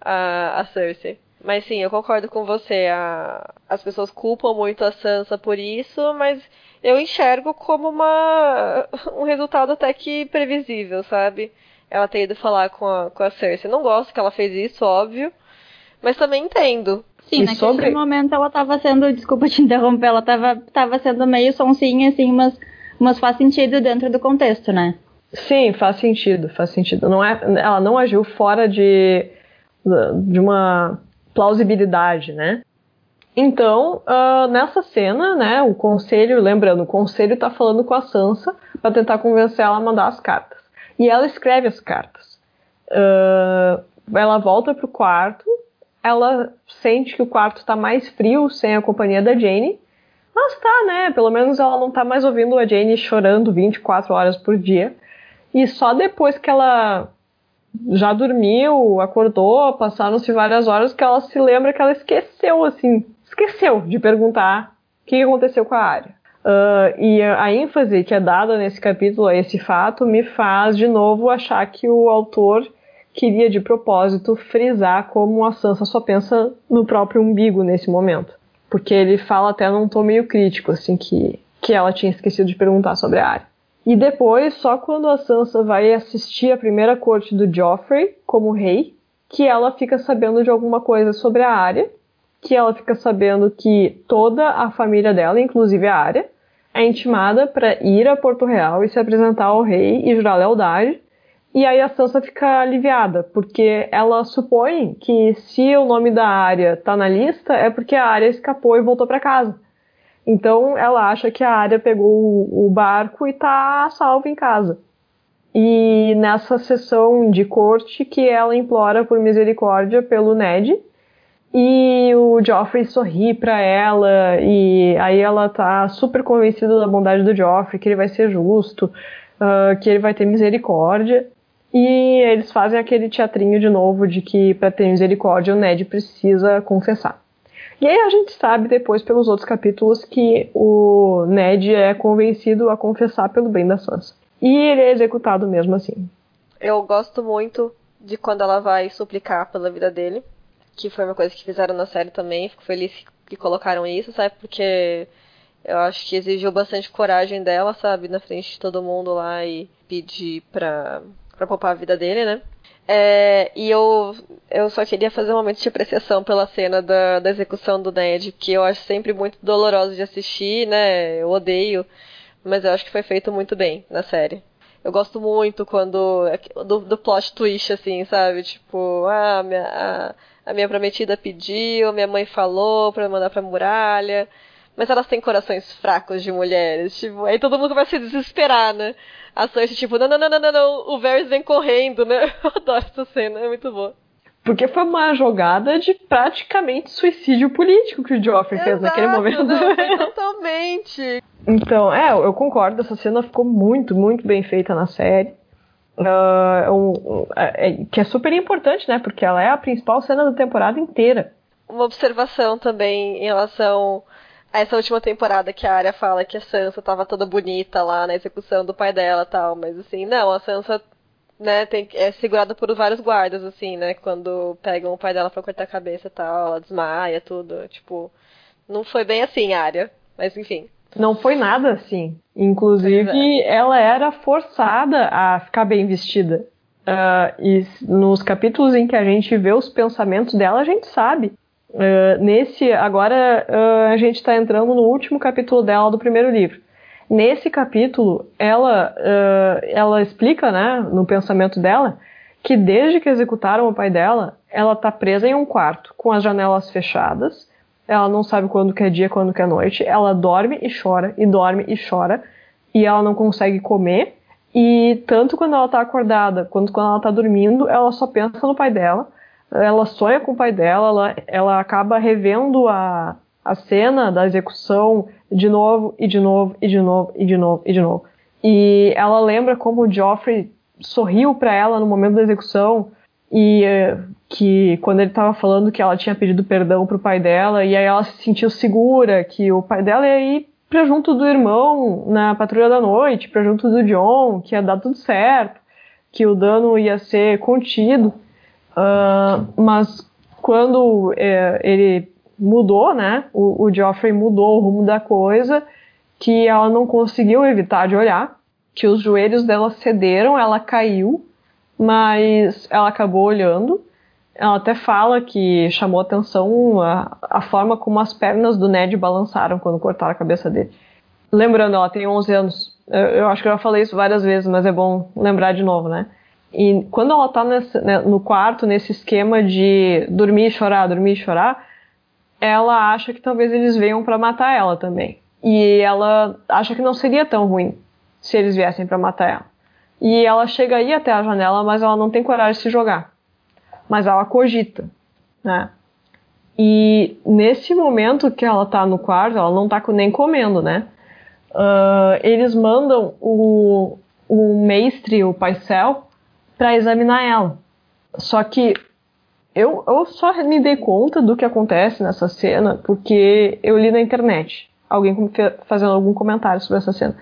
a, a Cersei. Mas sim, eu concordo com você. A, as pessoas culpam muito a Sansa por isso, mas eu enxergo como uma, um resultado até que previsível, sabe? Ela ter ido falar com a, com a Cersei. Não gosto que ela fez isso, óbvio, mas também entendo. Sim, e naquele sobre... momento ela tava sendo, desculpa te interromper, ela tava, tava sendo meio sonsinha, assim, mas, mas faz sentido dentro do contexto, né? Sim, faz sentido, faz sentido. Não é, ela não agiu fora de, de uma plausibilidade, né? Então, uh, nessa cena, né, o conselho, lembrando, o conselho está falando com a Sansa para tentar convencer ela a mandar as cartas. E ela escreve as cartas. Uh, ela volta pro quarto, ela sente que o quarto está mais frio sem a companhia da Jane, mas tá, né? Pelo menos ela não tá mais ouvindo a Jane chorando 24 horas por dia. E só depois que ela já dormiu, acordou, passaram-se várias horas que ela se lembra que ela esqueceu, assim, esqueceu de perguntar o que aconteceu com a área. Uh, e a ênfase que é dada nesse capítulo a esse fato me faz de novo achar que o autor queria de propósito frisar como a Sansa só pensa no próprio umbigo nesse momento. Porque ele fala até num tom meio crítico, assim, que, que ela tinha esquecido de perguntar sobre a área. E depois, só quando a Sansa vai assistir a primeira corte do Joffrey como rei, que ela fica sabendo de alguma coisa sobre a área, que ela fica sabendo que toda a família dela, inclusive a área, é intimada para ir a Porto Real e se apresentar ao rei e jurar lealdade. E aí a Sansa fica aliviada, porque ela supõe que se o nome da área tá na lista é porque a área escapou e voltou para casa. Então ela acha que a área pegou o barco e tá salva em casa. E nessa sessão de corte que ela implora por misericórdia pelo Ned, e o Joffrey sorri para ela, e aí ela tá super convencida da bondade do Joffrey, que ele vai ser justo, uh, que ele vai ter misericórdia. E eles fazem aquele teatrinho de novo de que para ter misericórdia o Ned precisa confessar. E aí a gente sabe depois pelos outros capítulos que o Ned é convencido a confessar pelo bem da Sansa. E ele é executado mesmo assim. Eu gosto muito de quando ela vai suplicar pela vida dele que foi uma coisa que fizeram na série também. Fico feliz que colocaram isso, sabe? Porque eu acho que exigiu bastante coragem dela, sabe? Na frente de todo mundo lá e pedir pra, pra poupar a vida dele, né? É, e eu, eu só queria fazer um momento de apreciação pela cena da, da execução do Ned, que eu acho sempre muito doloroso de assistir, né? Eu odeio, mas eu acho que foi feito muito bem na série. Eu gosto muito quando. do, do plot twist, assim, sabe? Tipo, ah, minha, a, a minha prometida pediu, minha mãe falou pra mandar pra muralha. Mas elas têm corações fracos de mulheres, tipo, aí todo mundo vai se desesperar, né? A Sansa, tipo, não, não, não, não, não, não, o Varys vem correndo, né? Eu adoro essa cena, é muito boa. Porque foi uma jogada de praticamente suicídio político que o Joffrey Exato, fez naquele momento. Não, totalmente. então, é, eu concordo, essa cena ficou muito, muito bem feita na série. Uh, um, é, que é super importante, né? Porque ela é a principal cena da temporada inteira. Uma observação também em relação a essa última temporada que a Arya fala que a Sansa tava toda bonita lá na execução do pai dela tal, mas assim, não, a Sansa né, tem, é segurada por vários guardas, assim, né? Quando pegam o pai dela pra cortar a cabeça e tal, ela desmaia, tudo. Tipo, não foi bem assim, Arya. Mas enfim. Não foi nada assim. Inclusive, é. ela era forçada a ficar bem vestida. Uh, e nos capítulos em que a gente vê os pensamentos dela, a gente sabe. Uh, nesse, agora uh, a gente está entrando no último capítulo dela do primeiro livro. Nesse capítulo, ela, ela explica, né, no pensamento dela, que desde que executaram o pai dela, ela está presa em um quarto, com as janelas fechadas, ela não sabe quando que é dia, quando que é noite, ela dorme e chora, e dorme e chora, e ela não consegue comer, e tanto quando ela tá acordada quanto quando ela tá dormindo, ela só pensa no pai dela, ela sonha com o pai dela, ela, ela acaba revendo a, a cena da execução de novo, e de novo, e de novo, e de novo, e de novo. E ela lembra como o Joffrey sorriu para ela no momento da execução, e eh, que quando ele estava falando que ela tinha pedido perdão pro pai dela, e aí ela se sentiu segura, que o pai dela ia ir pra junto do irmão na patrulha da noite, pra junto do John, que ia dar tudo certo, que o dano ia ser contido. Uh, mas quando é, ele mudou, né, o, o mudou o rumo da coisa, que ela não conseguiu evitar de olhar, que os joelhos dela cederam, ela caiu, mas ela acabou olhando. Ela até fala que chamou atenção a, a forma como as pernas do Ned balançaram quando cortaram a cabeça dele. Lembrando, ela tem 11 anos. Eu, eu acho que eu já falei isso várias vezes, mas é bom lembrar de novo, né? E quando ela tá né, no quarto, nesse esquema de dormir e chorar, dormir e chorar, ela acha que talvez eles venham para matar ela também. E ela acha que não seria tão ruim se eles viessem para matar ela. E ela chega aí até a janela, mas ela não tem coragem de se jogar. Mas ela cogita, né? E nesse momento que ela tá no quarto, ela não tá nem comendo, né? Uh, eles mandam o, o mestre, o paisel, para examinar ela. Só que eu, eu só me dei conta do que acontece nessa cena porque eu li na internet. alguém fazendo algum comentário sobre essa cena.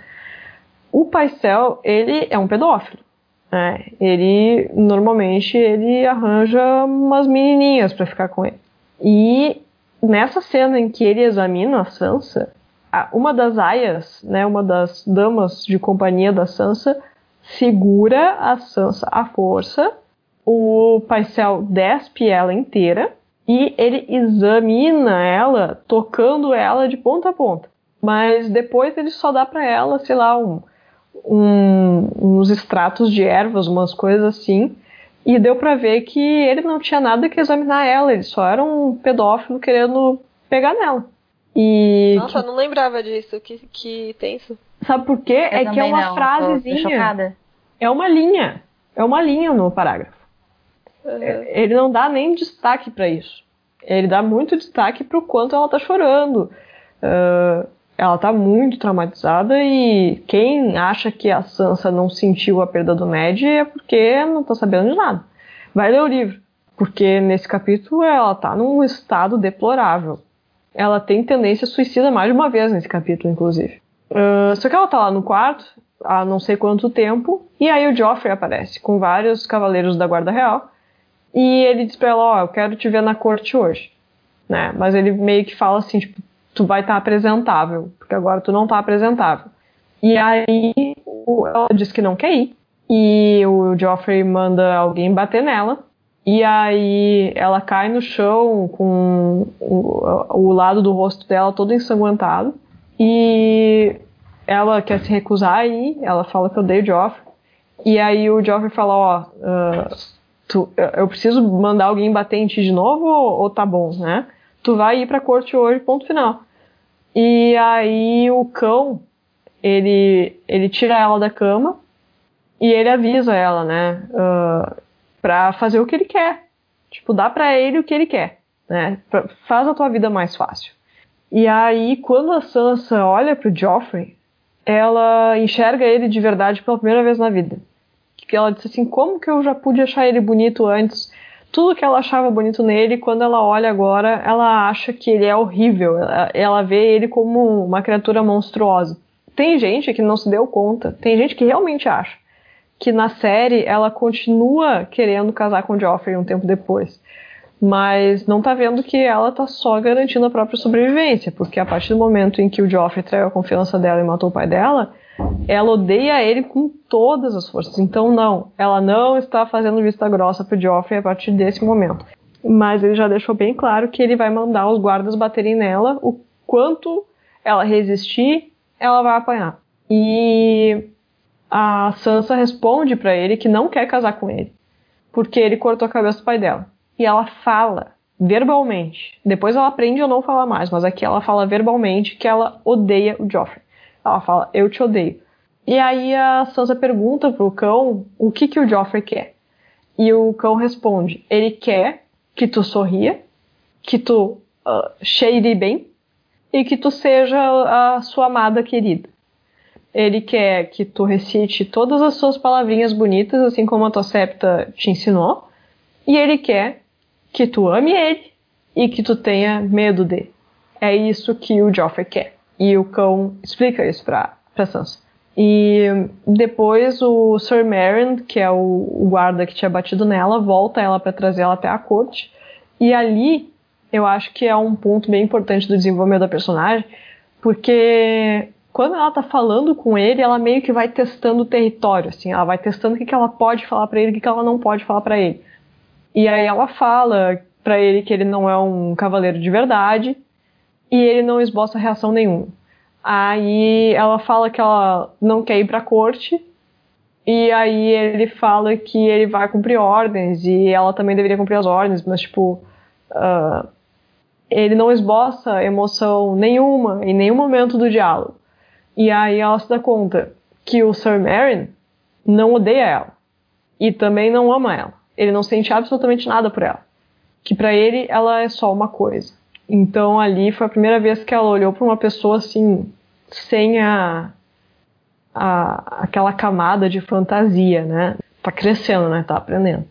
O Paisel, ele é um pedófilo. Né? Ele, normalmente, ele arranja umas menininhas para ficar com ele. E nessa cena em que ele examina a Sansa, uma das aias, né, uma das damas de companhia da Sansa, segura a Sansa à força, o Paisel despe ela inteira e ele examina ela, tocando ela de ponta a ponta. Mas depois ele só dá para ela, sei lá, um, um, uns extratos de ervas, umas coisas assim, e deu para ver que ele não tinha nada que examinar ela, ele só era um pedófilo querendo pegar nela. E Nossa, que... não lembrava disso, que, que tenso. Sabe por quê? Eu é que é uma não, frasezinha. É uma linha. É uma linha no parágrafo. Uhum. Ele não dá nem destaque para isso. Ele dá muito destaque pro quanto ela tá chorando. Uh, ela tá muito traumatizada e quem acha que a Sansa não sentiu a perda do Ned é porque não tá sabendo de nada. Vai ler o livro, porque nesse capítulo ela tá num estado deplorável. Ela tem tendência suicida mais de uma vez nesse capítulo, inclusive. Uh, só que ela tá lá no quarto há não sei quanto tempo e aí o Joffrey aparece com vários cavaleiros da Guarda Real e ele diz pra ela: Ó, oh, eu quero te ver na corte hoje. Né? Mas ele meio que fala assim, tipo, tu vai estar tá apresentável, porque agora tu não tá apresentável. E aí ela diz que não quer ir. E o Joffrey manda alguém bater nela. E aí ela cai no chão com o lado do rosto dela todo ensanguentado. E ela quer se recusar aí. Ela fala que odeia o Joffrey. E aí o Joffrey fala, ó, uh, tu, eu preciso mandar alguém bater em ti de novo ou, ou tá bom, né? Tu vai ir pra corte hoje, ponto final. E aí o cão, ele, ele tira ela da cama e ele avisa ela, né? Uh, pra fazer o que ele quer. Tipo, dá pra ele o que ele quer, né? Pra, faz a tua vida mais fácil. E aí, quando a Sansa olha pro Joffrey, ela enxerga ele de verdade pela primeira vez na vida. Que ela disse assim, como que eu já pude achar ele bonito antes? tudo que ela achava bonito nele, quando ela olha agora, ela acha que ele é horrível. Ela, vê ele como uma criatura monstruosa. Tem gente que não se deu conta, tem gente que realmente acha que na série ela continua querendo casar com o Joffrey um tempo depois. Mas não tá vendo que ela tá só garantindo a própria sobrevivência, porque a partir do momento em que o Joffrey traiu a confiança dela e matou o pai dela, ela odeia ele com todas as forças. Então, não, ela não está fazendo vista grossa pro Joffrey a partir desse momento. Mas ele já deixou bem claro que ele vai mandar os guardas baterem nela. O quanto ela resistir, ela vai apanhar. E a Sansa responde para ele que não quer casar com ele, porque ele cortou a cabeça do pai dela. E ela fala verbalmente. Depois ela aprende a não falar mais, mas aqui ela fala verbalmente que ela odeia o Joffrey. Ela fala, eu te odeio. E aí a Sansa pergunta pro cão o que, que o Joffrey quer. E o cão responde, ele quer que tu sorria, que tu uh, cheire bem e que tu seja a sua amada querida. Ele quer que tu recite todas as suas palavrinhas bonitas, assim como a tua septa te ensinou. E ele quer que tu ame ele e que tu tenha medo dele. É isso que o Joffrey quer. E o cão explica isso pra, pra Sansa. E depois o Sir Meryn, que é o, guarda que tinha batido nela, volta ela para trazer ela até a corte. E ali eu acho que é um ponto bem importante do desenvolvimento da personagem, porque quando ela tá falando com ele, ela meio que vai testando o território, assim, ela vai testando o que, que ela pode falar para ele o que, que ela não pode falar para ele. E aí ela fala para ele que ele não é um cavaleiro de verdade, e ele não esboça reação nenhuma. Aí ela fala que ela não quer ir pra corte, e aí ele fala que ele vai cumprir ordens, e ela também deveria cumprir as ordens, mas tipo. Uh, ele não esboça emoção nenhuma em nenhum momento do diálogo. E aí ela se dá conta que o Sir Meryn não odeia ela e também não ama ela. Ele não sente absolutamente nada por ela. Que para ele ela é só uma coisa. Então ali foi a primeira vez que ela olhou para uma pessoa assim, sem a, a, aquela camada de fantasia, né? Tá crescendo, né? Tá aprendendo.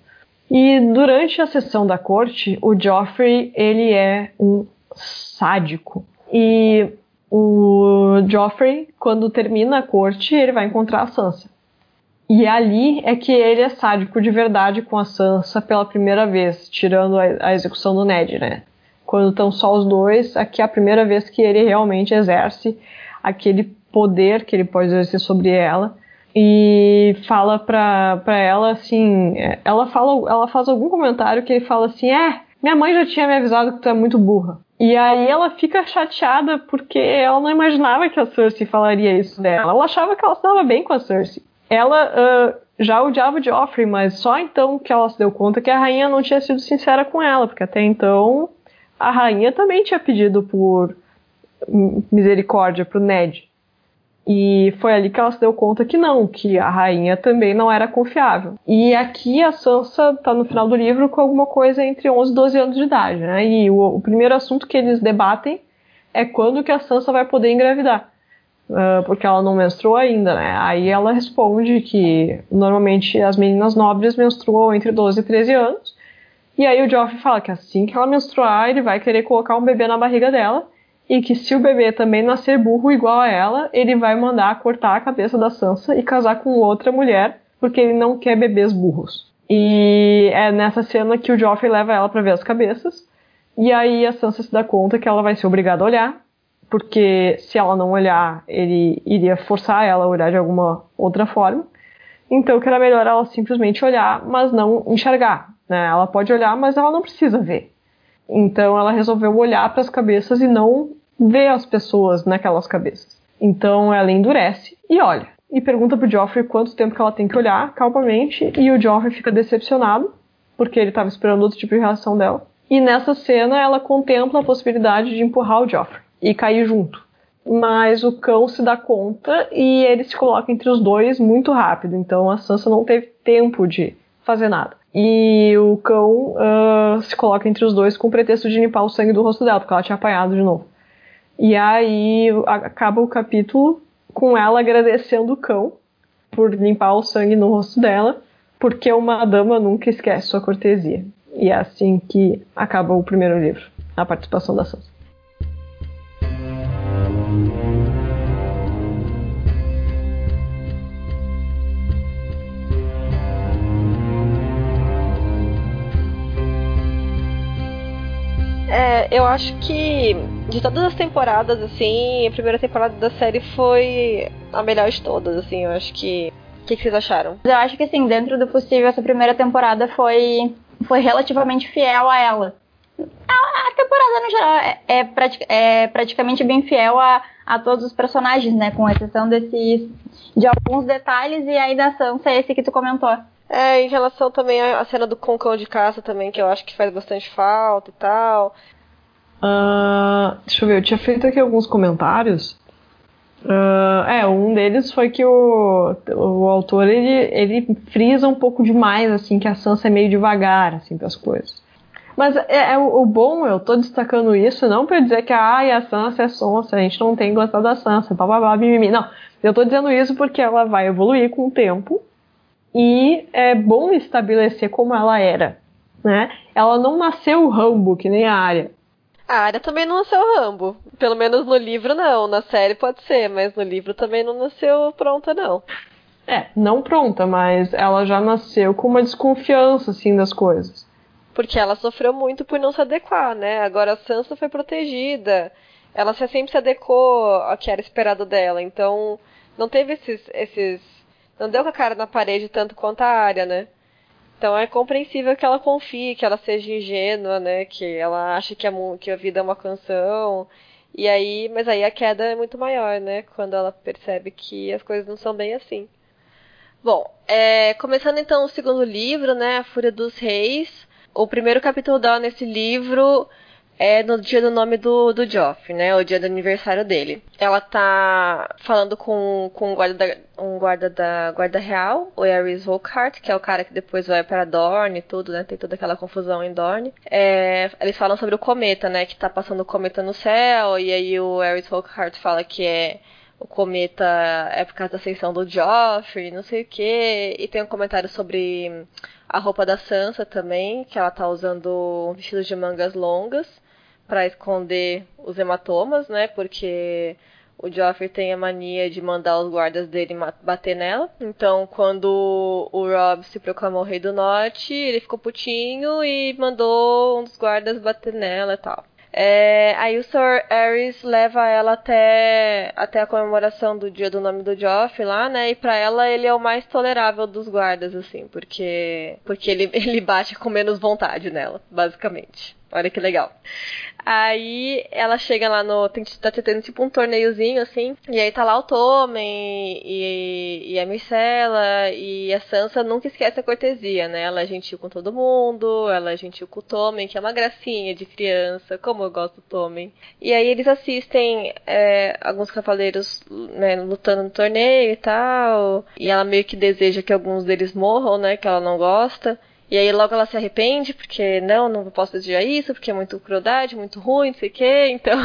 E durante a sessão da corte, o Joffrey, ele é um sádico. E o Joffrey, quando termina a corte, ele vai encontrar a Sansa. E ali é que ele é sádico de verdade com a Sansa pela primeira vez, tirando a, a execução do Ned, né? Quando estão só os dois, aqui é a primeira vez que ele realmente exerce aquele poder que ele pode exercer sobre ela e fala pra, pra ela assim, é, ela fala, ela faz algum comentário que ele fala assim, é, minha mãe já tinha me avisado que tu é muito burra. E aí ela fica chateada porque ela não imaginava que a Cersei falaria isso dela. Ela achava que ela estava bem com a Cersei. Ela uh, já odiava Joffrey, mas só então que ela se deu conta que a rainha não tinha sido sincera com ela, porque até então a rainha também tinha pedido por misericórdia pro Ned. E foi ali que ela se deu conta que não, que a rainha também não era confiável. E aqui a Sansa tá no final do livro com alguma coisa entre 11 e 12 anos de idade, né? E o, o primeiro assunto que eles debatem é quando que a Sansa vai poder engravidar. Uh, porque ela não menstruou ainda, né? Aí ela responde que normalmente as meninas nobres menstruam entre 12 e 13 anos. E aí o Joffrey fala que assim que ela menstruar, ele vai querer colocar um bebê na barriga dela e que se o bebê também nascer burro igual a ela, ele vai mandar cortar a cabeça da Sansa e casar com outra mulher, porque ele não quer bebês burros. E é nessa cena que o Joffrey leva ela para ver as cabeças, e aí a Sansa se dá conta que ela vai ser obrigada a olhar, porque se ela não olhar, ele iria forçar ela a olhar de alguma outra forma. Então que era melhor ela simplesmente olhar, mas não enxergar. Né? Ela pode olhar, mas ela não precisa ver. Então ela resolveu olhar para as cabeças e não vê as pessoas naquelas cabeças. Então ela endurece e olha. E pergunta pro Joffrey quanto tempo que ela tem que olhar, calmamente, e o Joffrey fica decepcionado, porque ele estava esperando outro tipo de reação dela. E nessa cena ela contempla a possibilidade de empurrar o Joffrey e cair junto. Mas o cão se dá conta e ele se coloca entre os dois muito rápido, então a Sansa não teve tempo de fazer nada. E o cão uh, se coloca entre os dois com o pretexto de limpar o sangue do rosto dela, porque ela tinha apanhado de novo. E aí acaba o capítulo com ela agradecendo o cão por limpar o sangue no rosto dela, porque uma dama nunca esquece sua cortesia. E é assim que acaba o primeiro livro, a participação da Sansa. É, eu acho que de todas as temporadas, assim, a primeira temporada da série foi a melhor de todas, assim, eu acho que. O que, que vocês acharam? Eu acho que, assim, dentro do possível, essa primeira temporada foi, foi relativamente fiel a ela. A, a temporada, no geral, é, é, pratic, é, praticamente bem fiel a, a todos os personagens, né? Com exceção desses. de alguns detalhes e aí da Sansa, esse que tu comentou. É, em relação também à cena do concão de caça também, que eu acho que faz bastante falta e tal. Uh, deixa eu ver, eu tinha feito aqui alguns comentários. Uh, é, um deles foi que o, o autor ele, ele frisa um pouco demais, assim, que a Sansa é meio devagar, assim, as coisas. Mas é, é o, o, bom, eu tô destacando isso não para dizer que ah, a Sansa é sonsa, a gente não tem gostado da Sansa, blá, mimimi. Não, eu tô dizendo isso porque ela vai evoluir com o tempo e é bom estabelecer como ela era, né? Ela não nasceu Rambo, que nem a Arya. A Arya também não nasceu Rambo. Pelo menos no livro não. Na série pode ser, mas no livro também não nasceu pronta, não. É, não pronta, mas ela já nasceu com uma desconfiança, assim, das coisas. Porque ela sofreu muito por não se adequar, né? Agora a Sansa foi protegida. Ela sempre se adequou ao que era esperado dela. Então, não teve esses, esses não deu com a cara na parede tanto quanto a área, né? Então é compreensível que ela confie, que ela seja ingênua, né? Que ela ache que a, que a vida é uma canção. E aí, mas aí a queda é muito maior, né? Quando ela percebe que as coisas não são bem assim. Bom, é, começando então o segundo livro, né? A Fúria dos Reis. O primeiro capítulo dela nesse livro é no dia do nome do, do Joff, né? O dia do aniversário dele. Ela tá falando com, com um, guarda da, um guarda da Guarda Real, o Ares Volkart, que é o cara que depois vai para Dorne e tudo, né? Tem toda aquela confusão em Dorne. É, eles falam sobre o cometa, né? Que tá passando o cometa no céu, e aí o Ares Volkart fala que é o cometa é por causa da ascensão do Joffrey, não sei o que. E tem um comentário sobre a roupa da Sansa também, que ela tá usando um vestido de mangas longas para esconder os hematomas, né? Porque o Joffrey tem a mania de mandar os guardas dele bater nela. Então, quando o Rob se proclamou rei do norte, ele ficou putinho e mandou um dos guardas bater nela e tal. É, aí o Sir Ares leva ela até, até a comemoração do dia do nome do Joffrey lá, né? E pra ela ele é o mais tolerável dos guardas, assim, porque, porque ele, ele bate com menos vontade nela, basicamente. Olha que legal. Aí ela chega lá no. Tem, tá tendo tipo um torneiozinho assim. E aí tá lá o Tommen e, e a Micela. E a Sansa nunca esquece a cortesia, né? Ela é gentil com todo mundo. Ela é gentil com o Tommen, que é uma gracinha de criança. Como eu gosto do Tommen. E aí eles assistem é, alguns cavaleiros né, lutando no torneio e tal. E ela meio que deseja que alguns deles morram, né? Que ela não gosta. E aí logo ela se arrepende, porque não, não posso desejar isso, porque é muito crueldade, muito ruim, não sei o quê. Então,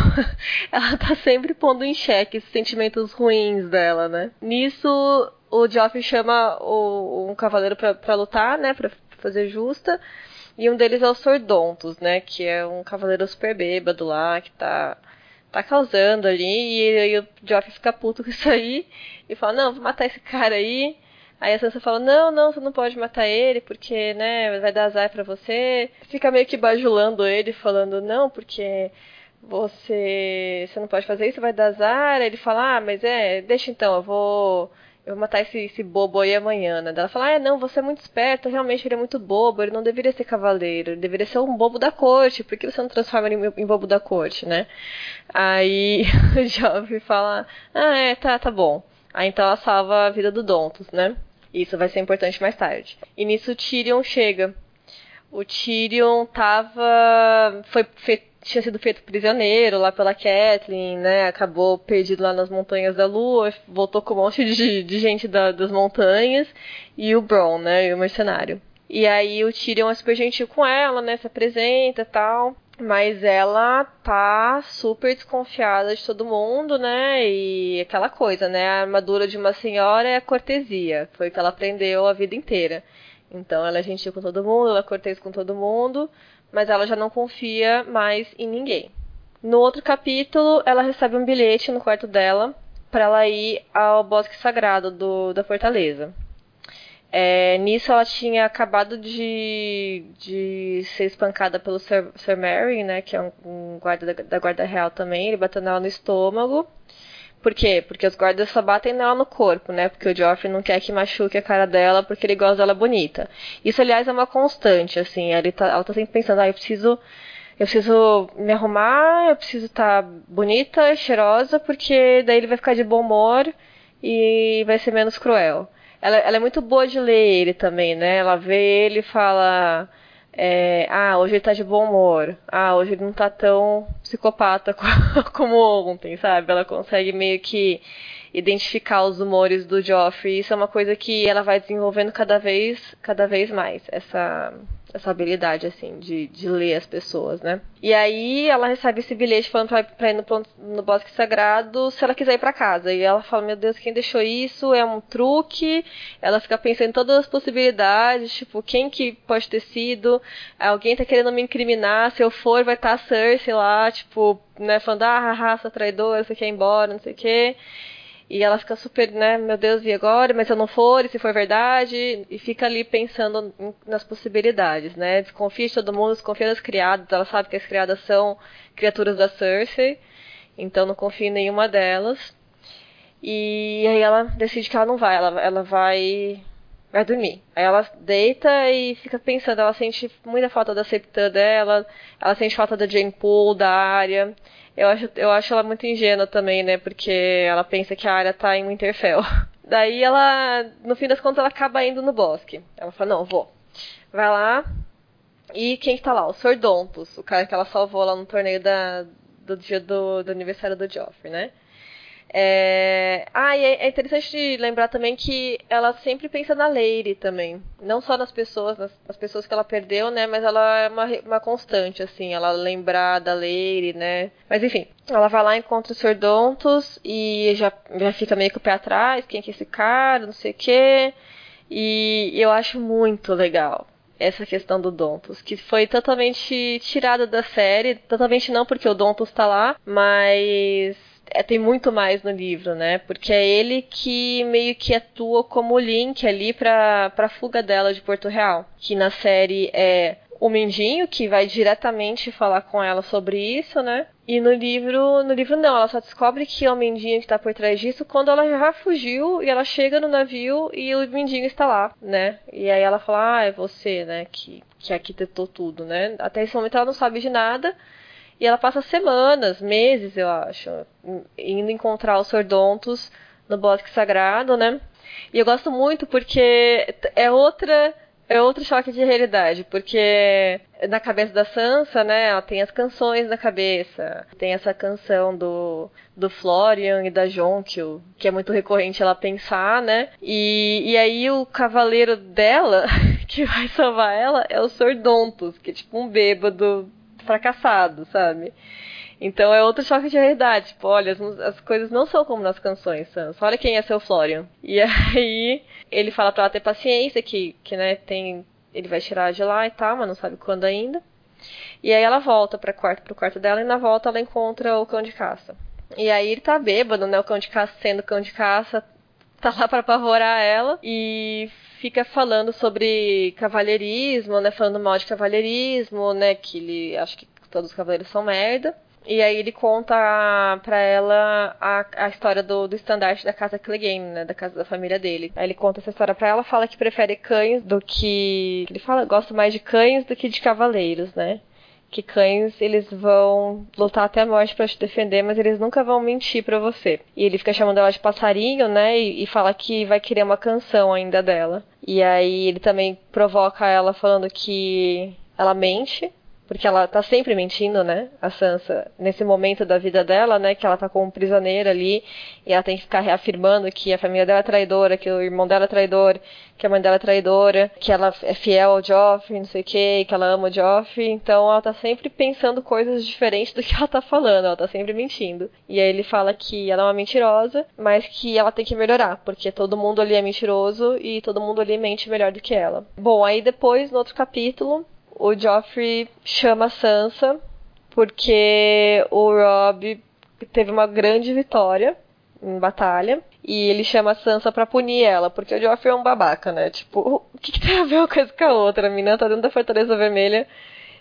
ela tá sempre pondo em xeque esses sentimentos ruins dela, né? Nisso, o Joffrey chama o, um cavaleiro pra, lutar, né? Pra fazer justa. E um deles é o Sordontos, né? Que é um cavaleiro super bêbado lá, que tá, tá causando ali. E aí o Joffrey fica puto com isso aí. E fala, não, vou matar esse cara aí. Aí a Sansa fala: Não, não, você não pode matar ele porque, né, vai dar azar para você. Fica meio que bajulando ele, falando: Não, porque você, você não pode fazer isso, vai dar azar. Aí ele fala: Ah, mas é, deixa então, eu vou. Eu vou matar esse, esse bobo aí amanhã, né? Ela fala, ah, não, você é muito esperto, realmente ele é muito bobo, ele não deveria ser cavaleiro, ele deveria ser um bobo da corte, por que você não transforma ele em bobo da corte, né? Aí o jovem fala, ah, é, tá, tá bom. Aí então ela salva a vida do Dontos, né? Isso vai ser importante mais tarde. E nisso o Tyrion chega. O Tyrion tava. Foi tinha sido feito prisioneiro lá pela Kathleen, né? Acabou perdido lá nas montanhas da Lua, voltou com um monte de, de gente da, das montanhas. E o Bron, né? E o mercenário. E aí o Tyrion é super gentil com ela, né? Se apresenta tal. Mas ela tá super desconfiada de todo mundo, né? E aquela coisa, né? A armadura de uma senhora é a cortesia. Foi o que ela aprendeu a vida inteira. Então ela é gentil com todo mundo, ela é cortês com todo mundo, mas ela já não confia mais em ninguém. No outro capítulo, ela recebe um bilhete no quarto dela para ela ir ao bosque sagrado do, da fortaleza. É, nisso ela tinha acabado de, de ser espancada pelo Sir, Sir Mary, né, que é um, um guarda da, da, guarda real também, ele bateu nela no estômago. Por quê? Porque os guardas só batem nela no corpo, né? Porque o Joffrey não quer que machuque a cara dela porque ele gosta dela bonita. Isso, aliás, é uma constante, assim. Ela tá, ela tá sempre pensando, ah, eu preciso eu preciso me arrumar, eu preciso estar tá bonita, cheirosa, porque daí ele vai ficar de bom humor e vai ser menos cruel. Ela, ela é muito boa de ler ele também, né? Ela vê ele e fala. É, ah, hoje ele tá de bom humor. Ah, hoje ele não tá tão psicopata como ontem, sabe? Ela consegue meio que identificar os humores do Joffrey. Isso é uma coisa que ela vai desenvolvendo cada vez, cada vez mais. Essa essa habilidade, assim, de, de ler as pessoas, né? E aí ela recebe esse bilhete falando pra, pra ir no, no bosque sagrado se ela quiser ir para casa. E ela fala, meu Deus, quem deixou isso? É um truque. Ela fica pensando em todas as possibilidades, tipo, quem que pode ter sido? Alguém tá querendo me incriminar, se eu for vai estar tá a Cersei lá, tipo, né, falando, ah, raça traidora, você quer ir embora, não sei o quê. E ela fica super, né, meu Deus, e agora? Mas se eu não for, e se for verdade? E fica ali pensando nas possibilidades, né? Desconfia de todo mundo, desconfia das criadas. Ela sabe que as criadas são criaturas da Cersei, então não confia em nenhuma delas. E aí ela decide que ela não vai, ela, ela vai vai dormir. Aí ela deita e fica pensando, ela sente muita falta da Septã dela, ela sente falta da Jane Poole, da área. Eu acho, eu acho ela muito ingênua também, né? Porque ela pensa que a área tá em Winterfell. Daí ela, no fim das contas, ela acaba indo no bosque. Ela fala, não, vou. Vai lá. E quem que tá lá? O Sordontos, o cara que ela salvou lá no torneio da, do dia do, do aniversário do Joffrey, né? É... Ah, e é, é interessante lembrar também que ela sempre pensa na Leire também. Não só nas pessoas, nas, nas, pessoas que ela perdeu, né? Mas ela é uma, uma constante, assim, ela lembrar da Leire, né? Mas enfim, ela vai lá, encontra os Sordontos e já, já fica meio que o pé atrás, quem que é esse cara, não sei o quê. E eu acho muito legal essa questão do Dontos, que foi totalmente tirada da série, totalmente não porque o Dontos tá lá, mas é, tem muito mais no livro, né? Porque é ele que meio que atua como link ali pra, pra fuga dela de Porto Real. Que na série é o Mendinho, que vai diretamente falar com ela sobre isso, né? E no livro, no livro não, ela só descobre que é o Mendinho que tá por trás disso quando ela já fugiu e ela chega no navio e o Mendinho está lá, né? E aí ela fala, ah, é você, né, que, que arquitetou tudo, né? Até esse momento ela não sabe de nada. E ela passa semanas, meses, eu acho, indo encontrar os sordontos no Bosque Sagrado, né? E eu gosto muito porque é outra é outro choque de realidade, porque na cabeça da Sansa, né, ela tem as canções na cabeça. Tem essa canção do, do Florian e da Jonquil, que é muito recorrente ela pensar, né? E, e aí o cavaleiro dela, que vai salvar ela, é o Sordontos, que é tipo um bêbado fracassado, sabe? Então é outro choque de realidade. Tipo, olha, as, as, coisas não são como nas canções, Sansa. Olha quem é seu Florian. E aí ele fala pra ela ter paciência, que, que né, tem. Ele vai tirar de lá e tal, mas não sabe quando ainda. E aí ela volta para quarto, pro quarto dela e na volta ela encontra o cão de caça. E aí ele tá bêbado, né? O cão de caça sendo cão de caça, tá lá para apavorar ela e fica falando sobre cavalheirismo, né? Falando mal de cavalheirismo, né? Que ele acha que todos os cavaleiros são merda. E aí ele conta pra ela a, a história do, do estandarte da casa Clegane, né? Da casa da família dele. Aí ele conta essa história pra ela, fala que prefere cães do que. Ele fala, gosta mais de cães do que de cavaleiros, né? Que cães eles vão lutar até a morte para te defender, mas eles nunca vão mentir para você. E ele fica chamando ela de passarinho, né? E, e, fala que vai querer uma canção ainda dela. E aí ele também provoca ela falando que ela mente porque ela tá sempre mentindo, né? A Sansa, nesse momento da vida dela, né? Que ela tá como prisioneira ali, e ela tem que ficar reafirmando que a família dela é traidora, que o irmão dela é traidor, que a mãe dela é traidora, que ela é fiel ao Joffrey, não sei o que, que ela ama o Joffrey. Então ela tá sempre pensando coisas diferentes do que ela tá falando, ela tá sempre mentindo. E aí ele fala que ela é uma mentirosa, mas que ela tem que melhorar, porque todo mundo ali é mentiroso e todo mundo ali mente melhor do que ela. Bom, aí depois, no outro capítulo, o Joffrey chama Sansa porque o Rob teve uma grande vitória em batalha e ele chama a Sansa pra punir ela, porque o Joffrey é um babaca, né? Tipo, o que, que tem a ver uma coisa com a outra? A menina tá dentro da Fortaleza Vermelha,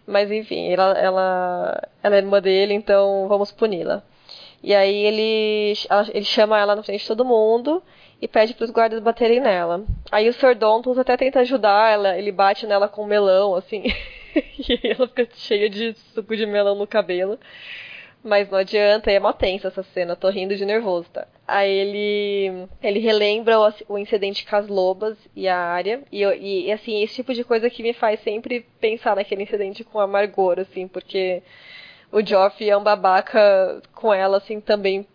mas enfim, ela, ela, ela é irmã dele, então vamos puni-la. E aí ele, ele chama ela na frente de todo mundo e pede para os guardas baterem nela. Aí o Sr. Dontos até tenta ajudar ela, ele bate nela com um melão, assim, e ela fica cheia de suco de melão no cabelo. Mas não adianta, é mó tensa essa cena, tô rindo de nervoso, tá? Aí ele ele relembra o, o incidente com as lobas e a área. E, e, assim, esse tipo de coisa que me faz sempre pensar naquele incidente com amargor, assim, porque o Joff é um babaca com ela, assim, também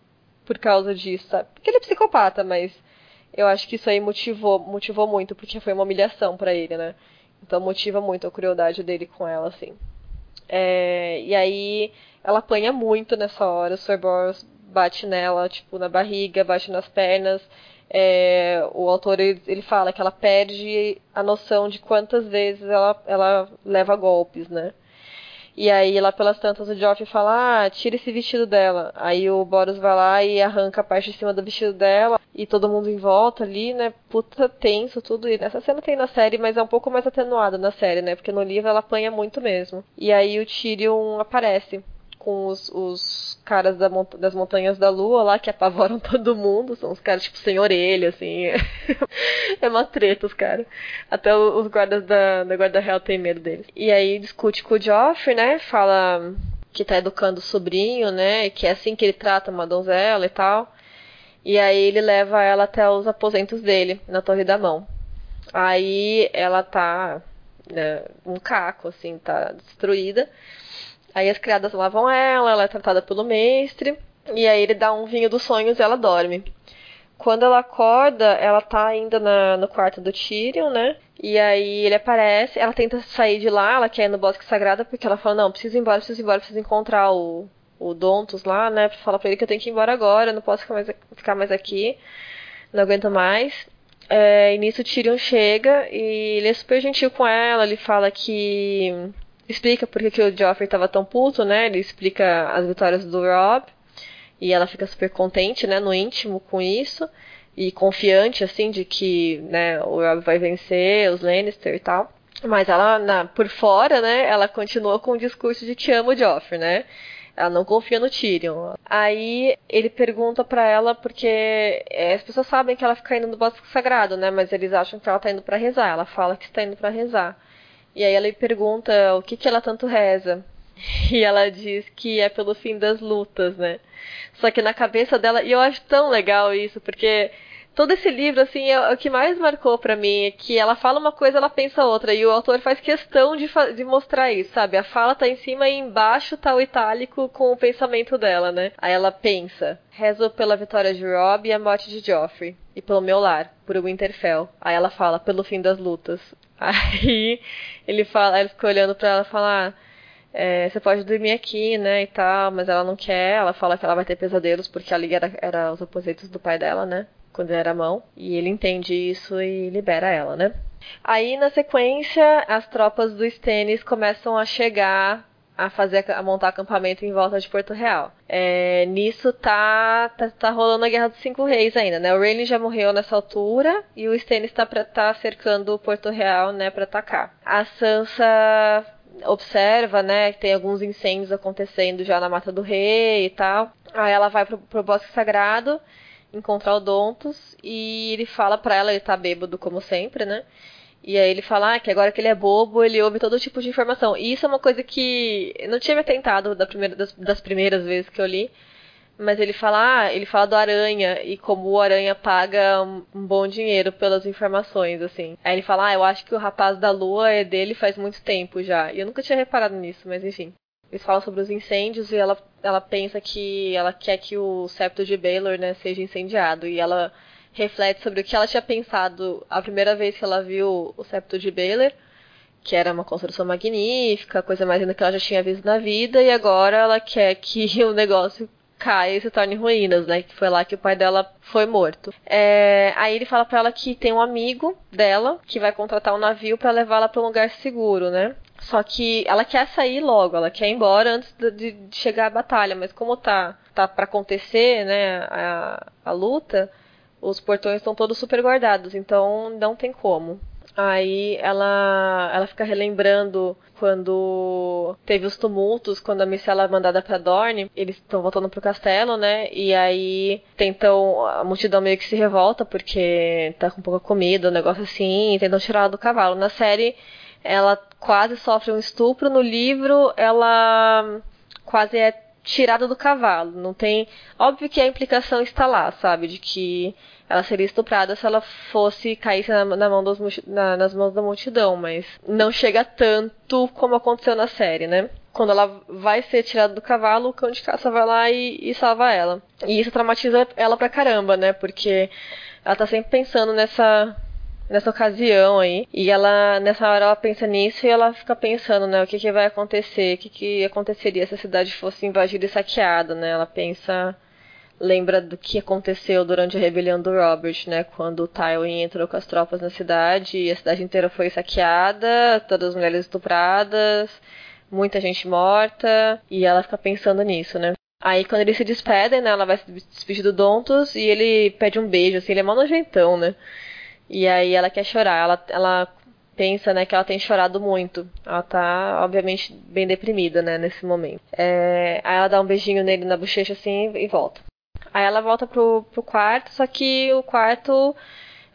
por causa disso, sabe? Porque ele é psicopata, mas eu acho que isso aí motivou, motivou muito, porque foi uma humilhação para ele, né? Então motiva muito a crueldade dele com ela, assim. É, e aí ela apanha muito nessa hora, o Sir Boros bate nela, tipo, na barriga, bate nas pernas. É, o autor ele, fala que ela perde a noção de quantas vezes ela, ela leva golpes, né? E aí, lá pelas tantas, o Joffrey fala: Ah, tira esse vestido dela. Aí o Boros vai lá e arranca a parte de cima do vestido dela. E todo mundo em volta ali, né? Puta tenso, tudo. E nessa cena tem na série, mas é um pouco mais atenuado na série, né? Porque no livro ela apanha muito mesmo. E aí o Tyrion aparece com os, os caras da das montanhas da lua lá que apavoram todo mundo. São os caras, tipo, sem orelha, assim. é uma treta, os caras. Até os guardas da, da Guarda Real têm medo deles. E aí discute com o Joffrey, né? Fala que tá educando o sobrinho, né? Que é assim que ele trata uma donzela e tal. E aí ele leva ela até os aposentos dele, na Torre da Mão. Aí ela tá né, um caco, assim, tá destruída. Aí as criadas lavam ela, ela é tratada pelo mestre, e aí ele dá um vinho dos sonhos e ela dorme. Quando ela acorda, ela tá ainda na, no quarto do Tyrion, né? E aí ele aparece, ela tenta sair de lá, ela quer ir no Bosque Sagrado, porque ela fala, não, preciso ir embora, preciso ir embora, preciso encontrar o, o Dontos lá, né? Fala pra ele que eu tenho que ir embora agora, não posso ficar mais, ficar mais aqui, não aguento mais. É, e nisso Tyrion chega e ele é super gentil com ela, ele fala que. Explica por que, o Joffrey estava tão puto, né? Ele explica as vitórias do Rob. E ela fica super contente, né, no íntimo com isso. E confiante, assim, de que, né, o Rob vai vencer, os Lannister e tal. Mas ela, na, por fora, né, ela continua com o discurso de que ama o Joffrey, né? Ela não confia no Tyrion. Aí ele pergunta para ela porque é, as pessoas sabem que ela fica indo no bosque sagrado, né? Mas eles acham que ela tá indo para rezar. Ela fala que está indo para rezar. E aí ele pergunta o que que ela tanto reza. E ela diz que é pelo fim das lutas, né? Só que na cabeça dela, e eu acho tão legal isso, porque todo esse livro, assim, é o que mais marcou para mim é que ela fala uma coisa, ela pensa outra, e o autor faz questão de, de mostrar isso, sabe? A fala tá em cima e embaixo tá o itálico com o pensamento dela, né? Aí ela pensa, rezo pela vitória de Rob e a morte de Joffrey, e pelo meu lar, por Winterfell. Aí ela fala, pelo fim das lutas. Aí ele fala, ela fica olhando pra ela e fala, ah, é, você pode dormir aqui, né, e tal, mas ela não quer, ela fala que ela vai ter pesadelos porque ali era, era os aposentos do pai dela, né? quando era mão, e ele entende isso e libera ela, né? Aí na sequência, as tropas do Stannis começam a chegar a fazer a montar acampamento em volta de Porto Real. É, nisso tá, tá, tá rolando a Guerra dos Cinco Reis ainda, né? O Rhaenys já morreu nessa altura e o Stannis tá, pra, tá cercando Porto Real, né, para atacar. A Sansa observa, né, que tem alguns incêndios acontecendo já na Mata do Rei e tal. Aí ela vai pro, pro Bosque Sagrado encontrar o Dontos e ele fala pra ela, ele tá bêbado como sempre, né? E aí ele fala ah, que agora que ele é bobo, ele ouve todo tipo de informação. E isso é uma coisa que eu não tinha me atentado da primeira, das, das primeiras vezes que eu li. Mas ele fala, ah, ele fala do Aranha e como o Aranha paga um, um, bom dinheiro pelas informações, assim. Aí ele fala, ah, eu acho que o rapaz da lua é dele faz muito tempo já. E eu nunca tinha reparado nisso, mas enfim. Eles falam sobre os incêndios e ela, ela pensa que ela quer que o septo de Baylor né, seja incendiado. E ela reflete sobre o que ela tinha pensado a primeira vez que ela viu o septo de Baylor, que era uma construção magnífica, coisa mais linda que ela já tinha visto na vida, e agora ela quer que o negócio caia e se torne ruínas, né? Que foi lá que o pai dela foi morto. É, aí ele fala para ela que tem um amigo dela que vai contratar um navio para levá-la para um lugar seguro, né? Só que ela quer sair logo, ela quer ir embora antes de, chegar à batalha, mas como tá, tá para acontecer, né, a, a luta, os portões estão todos super guardados, então não tem como. Aí ela, ela fica relembrando quando teve os tumultos, quando a Micela é mandada para Dorne, eles estão voltando pro castelo, né? E aí tentam, a multidão meio que se revolta porque tá com pouca comida, um negócio assim, e tentam tirar ela do cavalo. Na série, ela quase sofre um estupro. No livro, ela quase é tirada do cavalo. Não tem. Óbvio que a implicação está lá, sabe? De que ela seria estuprada se ela fosse cair na, na mão dos, na, nas mãos da multidão, mas não chega tanto como aconteceu na série, né? Quando ela vai ser tirada do cavalo, o cão de caça vai lá e, e salva ela. E isso traumatiza ela pra caramba, né? Porque ela tá sempre pensando nessa nessa ocasião aí. E ela, nessa hora, ela pensa nisso e ela fica pensando, né, o que, que vai acontecer, o que, que aconteceria se a cidade fosse invadida e saqueada, né? Ela pensa, lembra do que aconteceu durante a rebelião do Robert, né? Quando o Tywin entrou com as tropas na cidade e a cidade inteira foi saqueada, todas as mulheres estupradas, muita gente morta, e ela fica pensando nisso, né? Aí quando eles se despedem, né, ela vai se despedir do Dontos e ele pede um beijo, assim, ele é mó nojentão, né? E aí ela quer chorar. Ela, ela pensa, né, que ela tem chorado muito. Ela tá, obviamente, bem deprimida, né, nesse momento. É, aí ela dá um beijinho nele na bochecha, assim, e volta. Aí ela volta pro, pro quarto, só que o quarto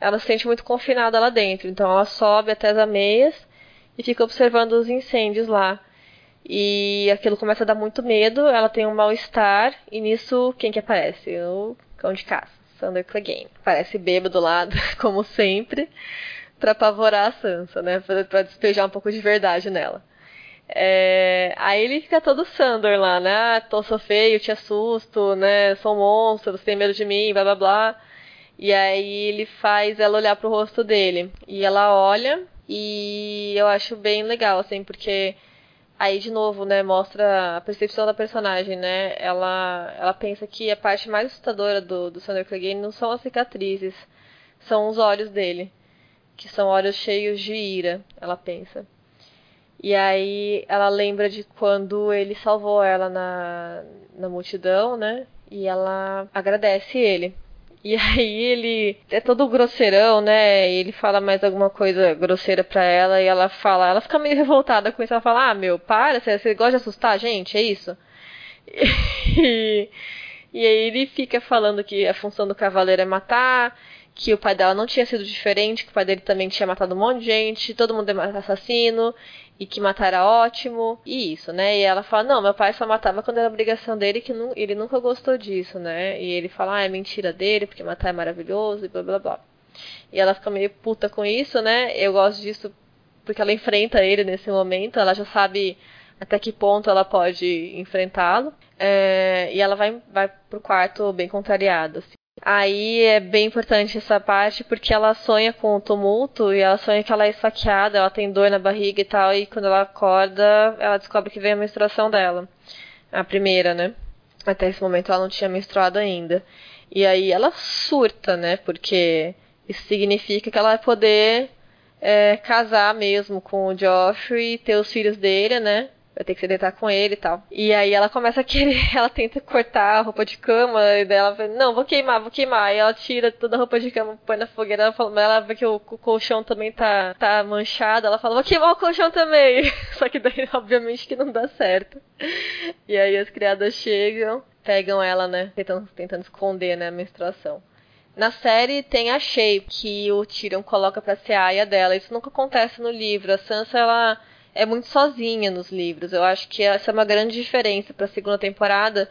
ela se sente muito confinada lá dentro. Então ela sobe até as ameias e fica observando os incêndios lá. E aquilo começa a dar muito medo, ela tem um mal-estar, e nisso quem que aparece? O cão de caça. Sander Clegane. Parece bêbado lá, como sempre, para apavorar a Sansa, né? Pra, despejar um pouco de verdade nela. É, aí ele fica todo Sandor lá, né? Ah, tô sou feio, te assusto, né? Sou um monstro, você tem medo de mim, blá blá blá. E aí ele faz ela olhar pro rosto dele. E ela olha, e eu acho bem legal, assim, porque Aí, de novo, né, mostra a percepção da personagem, né? Ela, ela pensa que a parte mais assustadora do, do Sander Clegane não são as cicatrizes, são os olhos dele, que são olhos cheios de ira, ela pensa. E aí ela lembra de quando ele salvou ela na, na multidão, né? E ela agradece ele. E aí ele é todo grosseirão, né? Ele fala mais alguma coisa grosseira pra ela e ela fala, ela fica meio revoltada com isso, ela fala, ah, meu, para, você, você gosta de assustar a gente, é isso? E, e aí ele fica falando que a função do cavaleiro é matar, que o pai dela não tinha sido diferente, que o pai dele também tinha matado um monte de gente, todo mundo é assassino, e que matar era ótimo, e isso, né? E ela fala, não, meu pai só matava quando era obrigação dele, que não, ele nunca gostou disso, né? E ele fala, ah, é mentira dele, porque matar é maravilhoso, e blá blá blá. E ela fica meio puta com isso, né? Eu gosto disso porque ela enfrenta ele nesse momento, ela já sabe até que ponto ela pode enfrentá-lo. É, e ela vai, vai pro quarto bem contrariada. Assim. Aí é bem importante essa parte porque ela sonha com o tumulto e ela sonha que ela é esfaqueada, ela tem dor na barriga e tal, e quando ela acorda, ela descobre que vem a menstruação dela. A primeira, né? Até esse momento ela não tinha menstruado ainda. E aí ela surta, né? Porque isso significa que ela vai poder é, casar mesmo com o Joffrey e ter os filhos dele, né? Vai ter que se deitar com ele e tal. E aí ela começa a querer, ela tenta cortar a roupa de cama, e daí ela fala, não, vou queimar, vou queimar. Aí ela tira toda a roupa de cama, põe na fogueira, ela, fala, ela vê que o, o, colchão também tá, tá manchado, ela fala, vou queimar o colchão também. Só que daí, obviamente, que não dá certo. E aí as criadas chegam, pegam ela, né, tentando, tentando esconder, né, a menstruação. Na série tem a Shape, que o Tyrion coloca pra ser a aia dela. Isso nunca acontece no livro. A Sansa, ela é muito sozinha nos livros. Eu acho que essa é uma grande diferença para a segunda temporada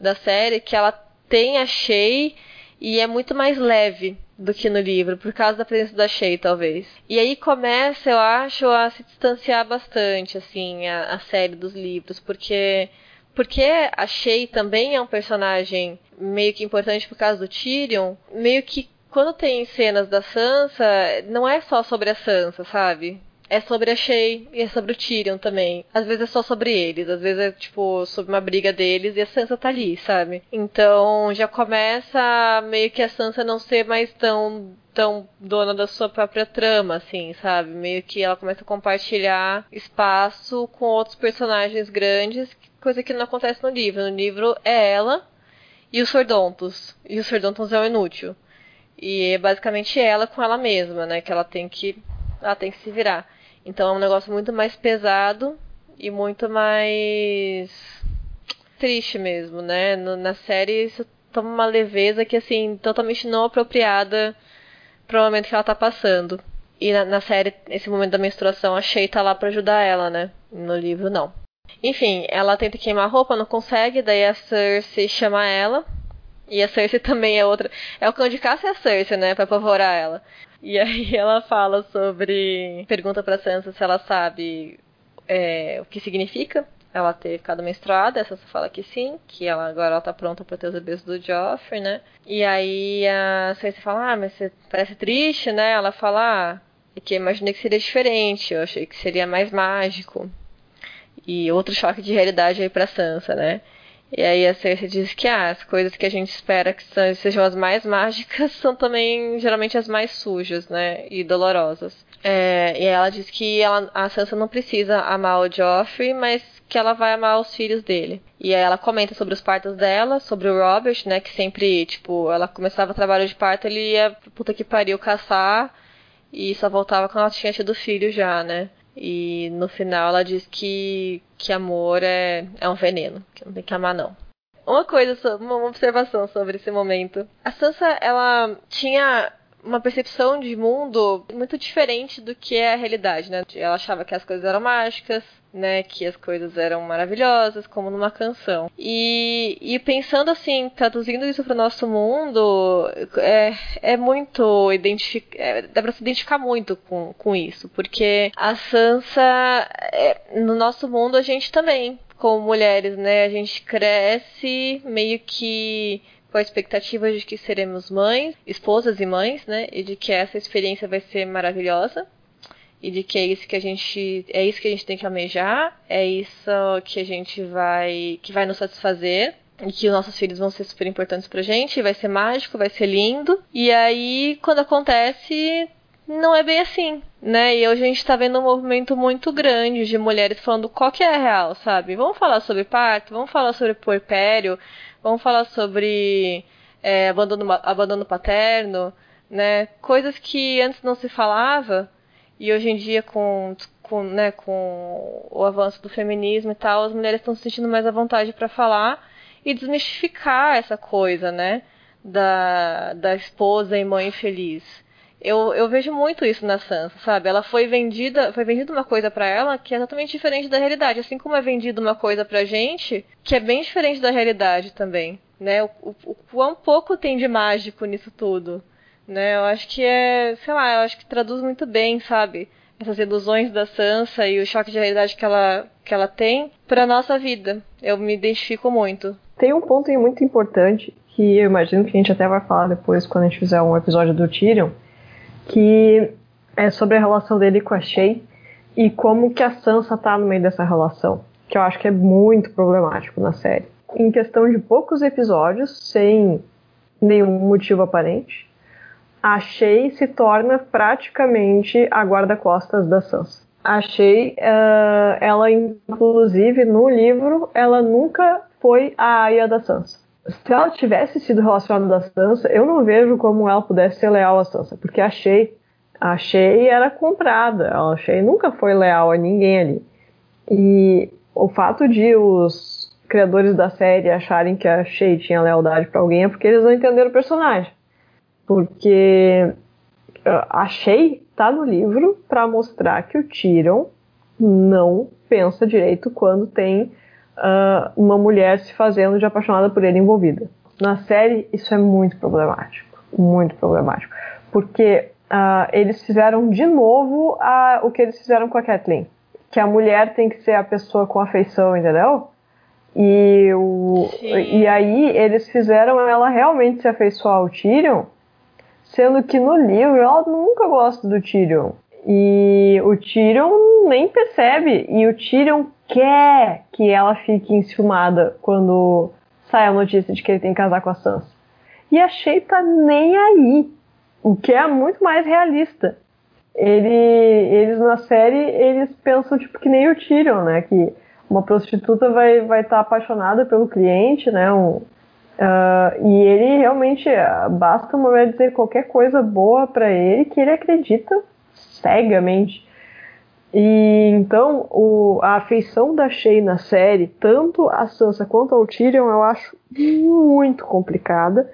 da série, que ela tem a Shay e é muito mais leve do que no livro, por causa da presença da Shay, talvez. E aí começa, eu acho, a se distanciar bastante, assim, a, a série dos livros, porque porque a Shay também é um personagem meio que importante por causa do Tyrion, meio que quando tem cenas da Sansa, não é só sobre a Sansa, sabe? É sobre a Shay e é sobre o Tyrion também. Às vezes é só sobre eles, às vezes é tipo sobre uma briga deles e a Sansa tá ali, sabe? Então já começa meio que a Sansa não ser mais tão tão dona da sua própria trama, assim, sabe? Meio que ela começa a compartilhar espaço com outros personagens grandes, coisa que não acontece no livro. No livro é ela e os Sordontos. E os Sordontos é o inútil. E é basicamente ela com ela mesma, né? Que ela tem que ela tem que se virar. Então é um negócio muito mais pesado e muito mais triste mesmo, né? No, na série isso toma uma leveza que, assim, totalmente não apropriada pro momento que ela tá passando. E na, na série, esse momento da menstruação, a Shay tá lá pra ajudar ela, né? No livro, não. Enfim, ela tenta queimar a roupa, não consegue, daí a Cersei chama ela. E a Cersei também é outra. É o cão de caça e a Cersei, né? Pra apavorar ela. E aí ela fala sobre. Pergunta pra Sansa se ela sabe é, o que significa ela ter ficado menstruada. A Sansa fala que sim, que ela agora ela tá pronta pra ter os bebês do Joffrey, né? E aí a Sansa fala: Ah, mas você parece triste, né? Ela fala: Ah, é que eu imaginei que seria diferente, eu achei que seria mais mágico. E outro choque de realidade aí pra Sansa, né? E aí a Cersei diz que ah, as coisas que a gente espera que sejam as mais mágicas são também geralmente as mais sujas, né? E dolorosas. É, e ela diz que ela, a Sansa não precisa amar o Joffrey, mas que ela vai amar os filhos dele. E aí ela comenta sobre os partos dela, sobre o Robert, né? Que sempre, tipo, ela começava o trabalho de parto, ele ia puta que pariu caçar e só voltava quando ela tinha tido filho já, né? E no final ela diz que, que amor é, é um veneno, que não tem que amar não. Uma coisa, uma observação sobre esse momento. A Sansa, ela tinha uma percepção de mundo muito diferente do que é a realidade, né? Ela achava que as coisas eram mágicas, né? Que as coisas eram maravilhosas, como numa canção. E, e pensando assim, traduzindo isso para o nosso mundo, é, é muito identificar. É, dá para se identificar muito com, com isso, porque a Sansa, é, no nosso mundo, a gente também, como mulheres, né? A gente cresce meio que com a expectativa de que seremos mães, esposas e mães, né? E de que essa experiência vai ser maravilhosa e de que é isso que a gente é isso que a gente tem que almejar, é isso que a gente vai que vai nos satisfazer e que os nossos filhos vão ser super importantes pra gente, vai ser mágico, vai ser lindo. E aí, quando acontece, não é bem assim, né? E hoje a gente tá vendo um movimento muito grande de mulheres falando qual que é a real, sabe? Vamos falar sobre parto, vamos falar sobre puerpério, vamos falar sobre é, abandono, abandono paterno, né? Coisas que antes não se falava e hoje em dia com, com, né, com o avanço do feminismo e tal, as mulheres estão se sentindo mais à vontade para falar e desmistificar essa coisa, né? Da, da esposa e mãe feliz. Eu, eu vejo muito isso na Sansa, sabe? Ela foi vendida, foi vendida uma coisa para ela que é totalmente diferente da realidade, assim como é vendida uma coisa pra gente que é bem diferente da realidade também, né? O, o, o quão pouco tem de mágico nisso tudo, né? Eu acho que é, sei lá, eu acho que traduz muito bem, sabe? Essas ilusões da Sansa e o choque de realidade que ela, que ela tem pra nossa vida. Eu me identifico muito. Tem um ponto muito importante que eu imagino que a gente até vai falar depois quando a gente fizer um episódio do Tyrion, que é sobre a relação dele com a Shay e como que a Sansa tá no meio dessa relação, que eu acho que é muito problemático na série. Em questão de poucos episódios, sem nenhum motivo aparente, a Shay se torna praticamente a guarda-costas da Sansa. A Shay, uh, ela inclusive no livro, ela nunca foi a aia da Sansa se ela tivesse sido relacionada à Sansa, eu não vejo como ela pudesse ser leal à Sansa, porque achei a Shay era comprada, a Shay nunca foi leal a ninguém ali. E o fato de os criadores da série acharem que a Shay tinha lealdade para alguém é porque eles não entenderam o personagem. Porque a Shay tá no livro para mostrar que o Tyrion não pensa direito quando tem uh, uma mulher se fazendo de apaixonada por ele envolvida. Na série, isso é muito problemático. Muito problemático. Porque uh, eles fizeram de novo uh, o que eles fizeram com a Kathleen. Que a mulher tem que ser a pessoa com afeição, entendeu? E, o, e aí eles fizeram ela realmente se afeiçoar ao Tyrion, sendo que no livro ela nunca gosta do Tyrion. E o Tyrion nem percebe. E o Tyrion quer que ela fique enciumada quando sai a notícia de que ele tem que casar com a Sansa. E a Shay tá nem aí. O que é muito mais realista. Ele, eles na série, eles pensam tipo que nem o Tyrion, né? Que uma prostituta vai estar vai tá apaixonada pelo cliente, né? Um, uh, e ele realmente, uh, basta uma mulher dizer qualquer coisa boa para ele que ele acredita cegamente. E então o, a afeição da Shay na série, tanto a Sansa quanto ao Tyrion, eu acho muito complicada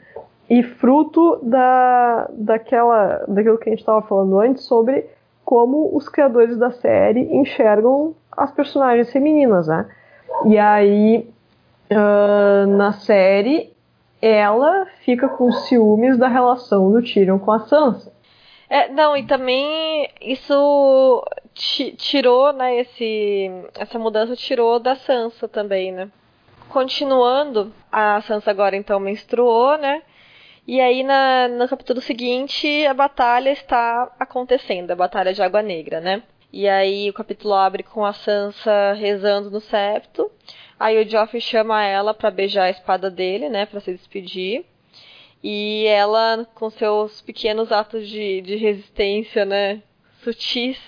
e fruto da, daquela, daquilo que a gente estava falando antes sobre como os criadores da série enxergam as personagens femininas, né? E aí uh, na série ela fica com ciúmes da relação do Tyrion com a Sansa. É, não, e também isso tirou, né, esse, essa mudança tirou da Sansa também, né? Continuando, a Sansa agora então menstruou, né? E aí na, no capítulo seguinte a batalha está acontecendo, a batalha de Água Negra, né? E aí o capítulo abre com a Sansa rezando no septo. Aí o Joffrey chama ela para beijar a espada dele, né, para se despedir. E ela, com seus pequenos atos de, de resistência, né, sutis,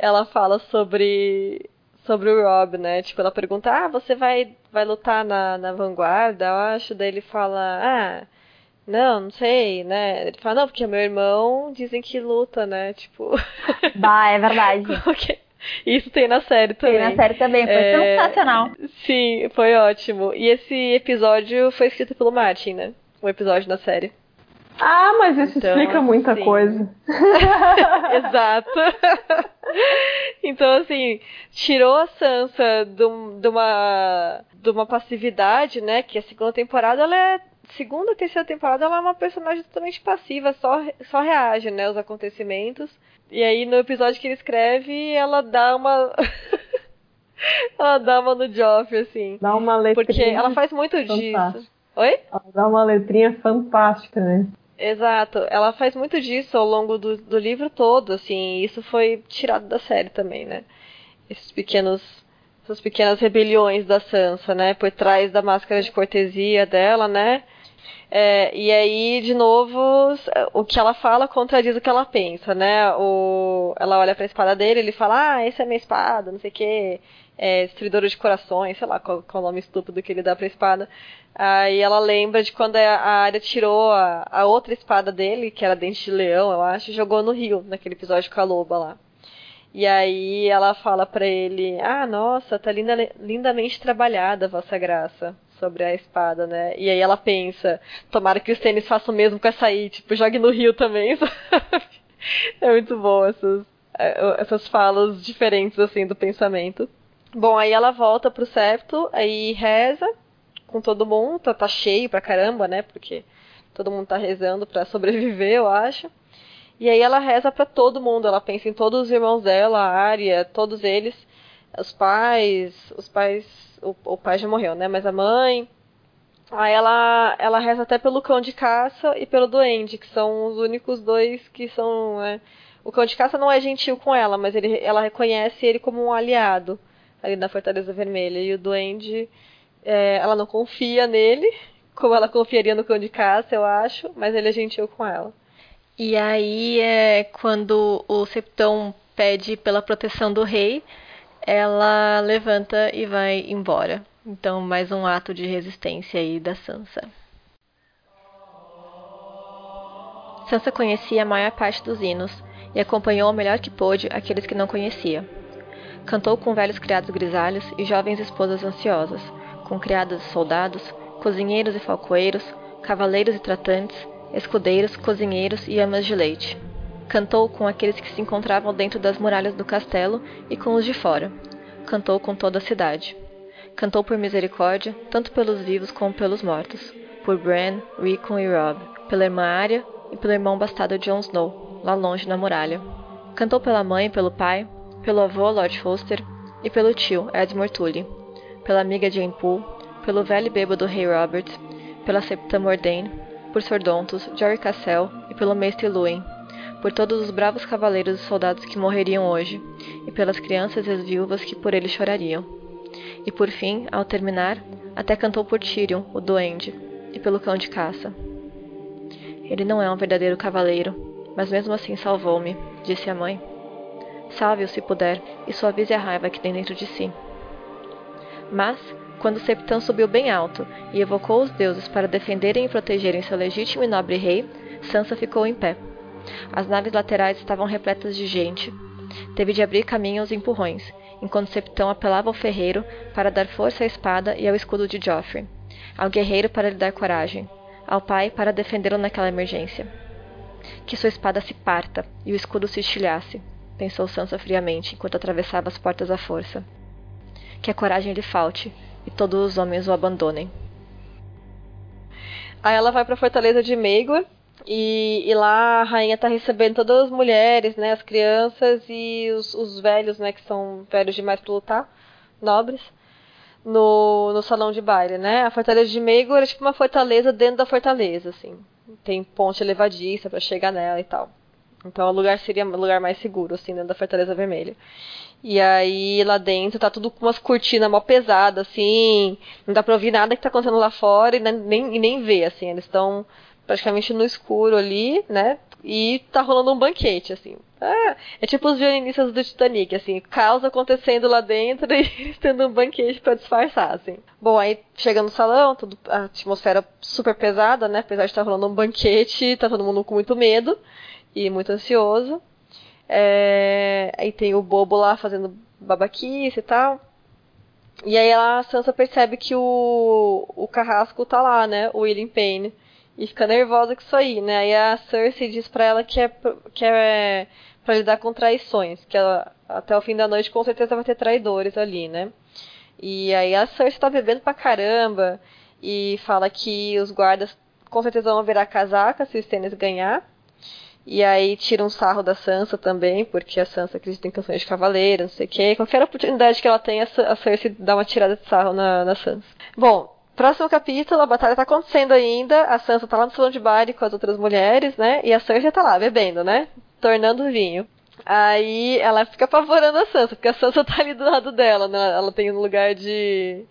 ela fala sobre sobre o Rob, né? Tipo, ela pergunta, ah, você vai, vai lutar na, na vanguarda, eu acho. Daí ele fala, ah, não, não sei, né? Ele fala, não, porque meu irmão dizem que luta, né? Tipo. Bah, é verdade. Isso tem na série também. Tem na série também, foi é... sensacional. Sim, foi ótimo. E esse episódio foi escrito pelo Martin, né? um episódio da série. Ah, mas isso então, explica muita sim. coisa. Exato. então, assim, tirou a Sansa de, uma, de uma passividade, né? Que a segunda temporada, ela é. Segunda e terceira temporada, ela é uma personagem totalmente passiva, só, só reage, né? Aos acontecimentos. E aí, no episódio que ele escreve, ela dá uma. ela dá uma no Joffrey, assim. Dá uma letra. Porque ela faz muito disso. Oi? Ela dá uma letrinha fantástica, né? Exato. Ela faz muito disso ao longo do, do livro todo, assim. isso foi tirado da série também, né? Esses pequenos, essas pequenas rebeliões da Sansa, né? Por trás da máscara de cortesia dela, né? É, e aí, de novo, o que ela fala contradiz o que ela pensa, né? O, ela olha pra espada dele, ele fala, ah, essa é minha espada, não sei o quê, é, destruidora de corações, sei lá qual, qual o nome estúpido que ele dá pra espada. Aí ela lembra de quando a área tirou a, a outra espada dele, que era dente de leão, eu acho, e jogou no rio, naquele episódio com a loba lá. E aí ela fala para ele: Ah, nossa, tá linda, lindamente trabalhada, Vossa Graça, sobre a espada, né? E aí ela pensa: Tomara que os tênis façam o mesmo com essa aí, tipo, jogue no rio também, sabe? É muito bom essas, é, essas falas diferentes, assim, do pensamento. Bom, aí ela volta pro septo, aí reza com todo mundo, tá, tá cheio pra caramba, né? Porque todo mundo tá rezando para sobreviver, eu acho. E aí ela reza para todo mundo, ela pensa em todos os irmãos dela, a Arya, todos eles, os pais, os pais, o, o pai já morreu, né? Mas a mãe. Aí ela, ela reza até pelo cão de caça e pelo duende, que são os únicos dois que são. Né? O cão de caça não é gentil com ela, mas ele, ela reconhece ele como um aliado ali na Fortaleza Vermelha. E o duende, é, ela não confia nele, como ela confiaria no cão de caça, eu acho, mas ele é gentil com ela. E aí é quando o Septão pede pela proteção do rei, ela levanta e vai embora. Então, mais um ato de resistência aí da Sansa. Sansa conhecia a maior parte dos hinos e acompanhou o melhor que pôde aqueles que não conhecia. Cantou com velhos criados grisalhos e jovens esposas ansiosas, com criados e soldados, cozinheiros e falcoeiros, cavaleiros e tratantes, escudeiros, cozinheiros e amas de leite. Cantou com aqueles que se encontravam dentro das muralhas do castelo e com os de fora. Cantou com toda a cidade. Cantou por misericórdia, tanto pelos vivos como pelos mortos, por Bran, Rickon e Robb, pela irmã Arya e pelo irmão bastardo Jon Snow, lá longe na muralha. Cantou pela mãe e pelo pai, pelo avô Lord Foster e pelo tio Edmure Tully, pela amiga Jane Poole, pelo velho bêbado Rei Robert, pela septa Mordain por Sordontos, Jory Cassel e pelo mestre Luin, por todos os bravos cavaleiros e soldados que morreriam hoje, e pelas crianças e as viúvas que por ele chorariam. E por fim, ao terminar, até cantou por Tyrion, o duende, e pelo cão de caça. Ele não é um verdadeiro cavaleiro, mas mesmo assim salvou-me, disse a mãe. Salve-o se puder, e suavize a raiva que tem dentro de si. Mas, quando Septão subiu bem alto e evocou os deuses para defenderem e protegerem seu legítimo e nobre rei, Sansa ficou em pé. As naves laterais estavam repletas de gente. Teve de abrir caminho aos empurrões, enquanto Septão apelava ao ferreiro para dar força à espada e ao escudo de Joffrey, ao guerreiro para lhe dar coragem, ao pai para defendê-lo naquela emergência. Que sua espada se parta e o escudo se estilhasse, pensou Sansa friamente enquanto atravessava as portas à força. Que a coragem lhe falte, e todos os homens o abandonem. Aí ela vai para a fortaleza de Meigor e, e, lá a rainha está recebendo todas as mulheres, né, as crianças e os, os velhos, né, que são velhos demais para lutar, nobres, no, no salão de baile, né? A fortaleza de Meigor é tipo uma fortaleza dentro da fortaleza, assim. Tem ponte elevadiça para chegar nela e tal. Então o lugar seria o lugar mais seguro, assim, dentro da Fortaleza Vermelha. E aí lá dentro tá tudo com umas cortinas mal pesadas, assim. Não dá pra ouvir nada que tá acontecendo lá fora e nem, e nem ver, assim. Eles estão praticamente no escuro ali, né? E tá rolando um banquete, assim. É, é tipo os violinistas do Titanic, assim, caos acontecendo lá dentro e tendo um banquete para disfarçar, assim. Bom, aí chega no salão, tudo, a atmosfera super pesada, né? Apesar de estar tá rolando um banquete, tá todo mundo com muito medo e muito ansioso. É, aí tem o bobo lá fazendo babaquice e tal. E aí a Sansa percebe que o, o carrasco tá lá, né? O William Payne. E fica nervosa com isso aí, né? Aí a Cersei diz pra ela que é, que é pra lidar com traições. Que ela, até o fim da noite com certeza vai ter traidores ali, né? E aí a Cersei tá bebendo pra caramba. E fala que os guardas com certeza vão virar casaca se o Stannis ganhar. E aí tira um sarro da Sansa também, porque a Sansa acredita em canções de cavaleiro, não sei o quê. Qualquer oportunidade que ela tenha, a Cersei dá uma tirada de sarro na, na Sansa. Bom, próximo capítulo, a batalha tá acontecendo ainda. A Sansa tá lá no salão de baile com as outras mulheres, né? E a Cersei tá lá, bebendo, né? Tornando vinho. Aí ela fica apavorando a Sansa, porque a Sansa tá ali do lado dela, né? Ela tem um lugar de,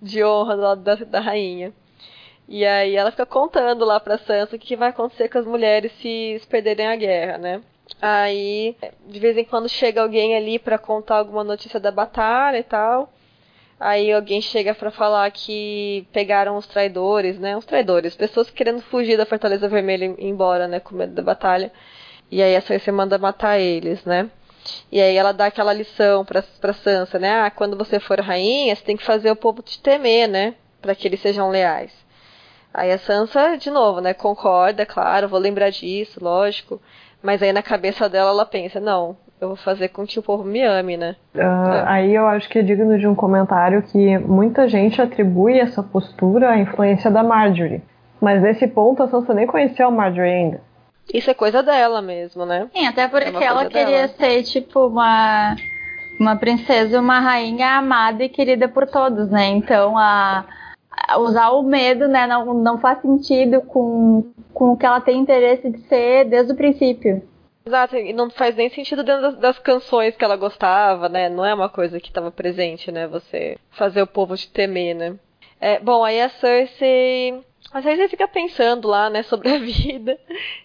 de honra do lado da, da rainha. E aí ela fica contando lá pra Sansa o que vai acontecer com as mulheres se perderem a guerra, né? Aí, de vez em quando chega alguém ali para contar alguma notícia da batalha e tal. Aí alguém chega para falar que pegaram os traidores, né? Os traidores, pessoas querendo fugir da Fortaleza Vermelha e ir embora, né? Com medo da batalha. E aí a Cersei manda matar eles, né? E aí ela dá aquela lição pra, pra Sansa, né? Ah, quando você for rainha, você tem que fazer o povo te temer, né? Para que eles sejam leais. Aí a Sansa, de novo, né? Concorda, claro, vou lembrar disso, lógico. Mas aí na cabeça dela ela pensa, não, eu vou fazer com que o povo me ame, né? Uh, é. Aí eu acho que é digno de um comentário que muita gente atribui essa postura à influência da Marjorie. Mas nesse ponto a Sansa nem conheceu a Marjorie ainda. Isso é coisa dela mesmo, né? Sim, até porque é ela queria dela. ser, tipo, uma, uma princesa, uma rainha amada e querida por todos, né? Então a, a usar o medo, né, não, não faz sentido com, com o que ela tem interesse de ser desde o princípio. Exato, e não faz nem sentido dentro das, das, canções que ela gostava, né? Não é uma coisa que estava presente, né? Você fazer o povo te temer, né? É, bom, aí a Cersei. A Cersei fica pensando lá, né, sobre a vida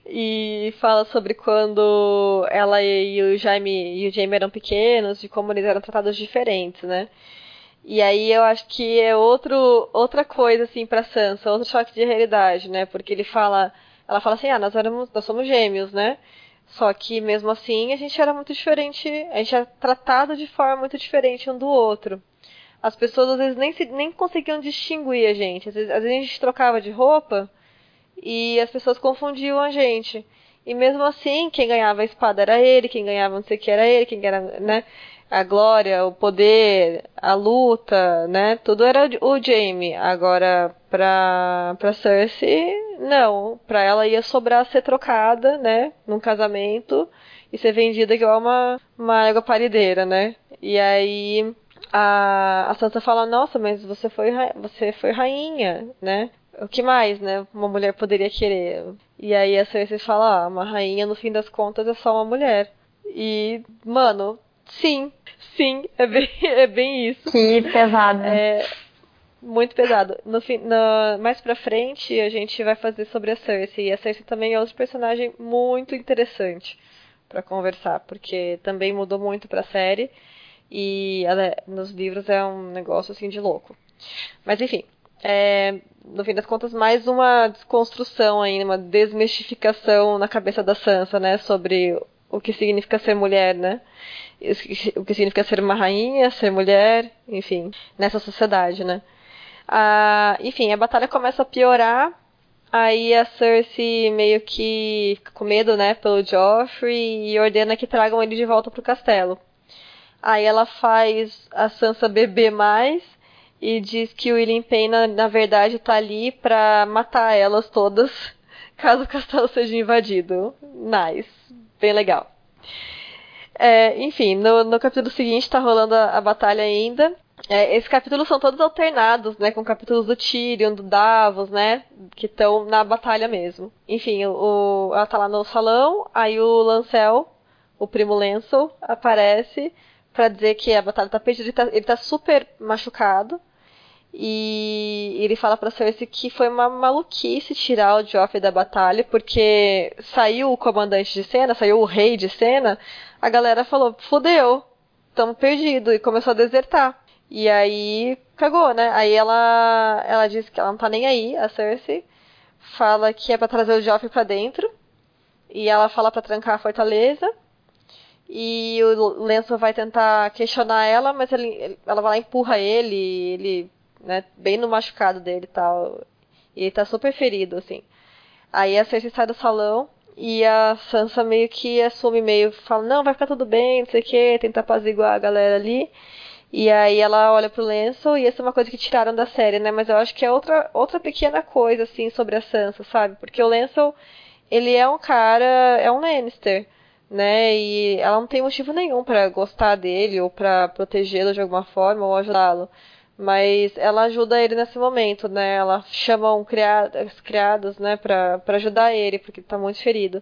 e fala sobre quando ela e o Jaime e o Jaime eram pequenos, de como eles eram tratados diferentes, né? E aí eu acho que é outro, outra coisa, assim, pra Sansa, outro choque de realidade, né? Porque ele fala. Ela fala assim, ah, nós, éramos, nós somos gêmeos, né? Só que mesmo assim a gente era muito diferente, a gente era tratado de forma muito diferente um do outro. As pessoas às vezes nem, se, nem conseguiam distinguir a gente. Às vezes, às vezes a gente trocava de roupa e as pessoas confundiam a gente. E mesmo assim, quem ganhava a espada era ele, quem ganhava não sei o que era ele, quem era, né? A glória, o poder, a luta, né? Tudo era o Jaime. Agora, pra, pra Cersei, não. Pra ela ia sobrar ser trocada, né? Num casamento e ser vendida igual uma, uma égua parideira, né? E aí a, a Sansa fala, nossa, mas você foi, você foi rainha, né? O que mais, né? Uma mulher poderia querer. E aí a Cersei fala, ah, uma rainha no fim das contas é só uma mulher. E, mano, sim, sim, é bem, é bem isso. Que pesado. É, muito pesado. No, no, mais pra frente, a gente vai fazer sobre a Cersei. E a Cersei também é outro personagem muito interessante para conversar, porque também mudou muito pra série. E ela, nos livros é um negócio assim de louco. Mas enfim, é, no fim das contas, mais uma desconstrução ainda, uma desmistificação na cabeça da Sansa, né? Sobre o que significa ser mulher, né? O que significa ser uma rainha, ser mulher, enfim, nessa sociedade, né? Ah, enfim, a batalha começa a piorar. Aí a Cersei meio que fica com medo, né, pelo Joffrey e ordena que tragam ele de volta pro castelo. Aí ela faz a Sansa beber mais e diz que o William Payne, na, na verdade, tá ali pra matar elas todas caso o castelo seja invadido. Nice. Bem legal. É, enfim, no, no, capítulo seguinte tá rolando a, a batalha ainda. É, esses capítulos são todos alternados, né? Com capítulos do Tyrion, do Davos, né? Que estão na batalha mesmo. Enfim, o, ela tá lá no salão, aí o Lancel, o primo Lancel, aparece para dizer que a batalha tá perdida. Ele tá, ele tá super machucado. E ele fala pra Cersei que foi uma maluquice tirar o Joffrey da batalha, porque saiu o comandante de cena, saiu o rei de cena, a galera falou, fudeu, estamos perdidos, e começou a desertar. E aí, cagou, né? Aí ela, ela disse que ela não tá nem aí, a Cersei, fala que é pra trazer o Joffrey pra dentro, e ela fala para trancar a fortaleza, e o Lenço vai tentar questionar ela, mas ele, ela vai lá empurra ele, ele, né, bem no machucado dele e tal. E ele tá super ferido, assim. Aí a Cersei sai do salão e a Sansa meio que assume, meio fala, não, vai ficar tudo bem, não sei o que, tenta apaziguar a galera ali. E aí ela olha pro lenço e essa é uma coisa que tiraram da série, né? Mas eu acho que é outra, outra pequena coisa, assim, sobre a Sansa, sabe? Porque o lenço, ele é um cara, é um Lannister né? E ela não tem motivo nenhum para gostar dele ou para protegê-lo de alguma forma ou ajudá-lo. Mas ela ajuda ele nesse momento, né? Ela chama um criado, os criados, né, para ajudar ele, porque ele tá muito ferido.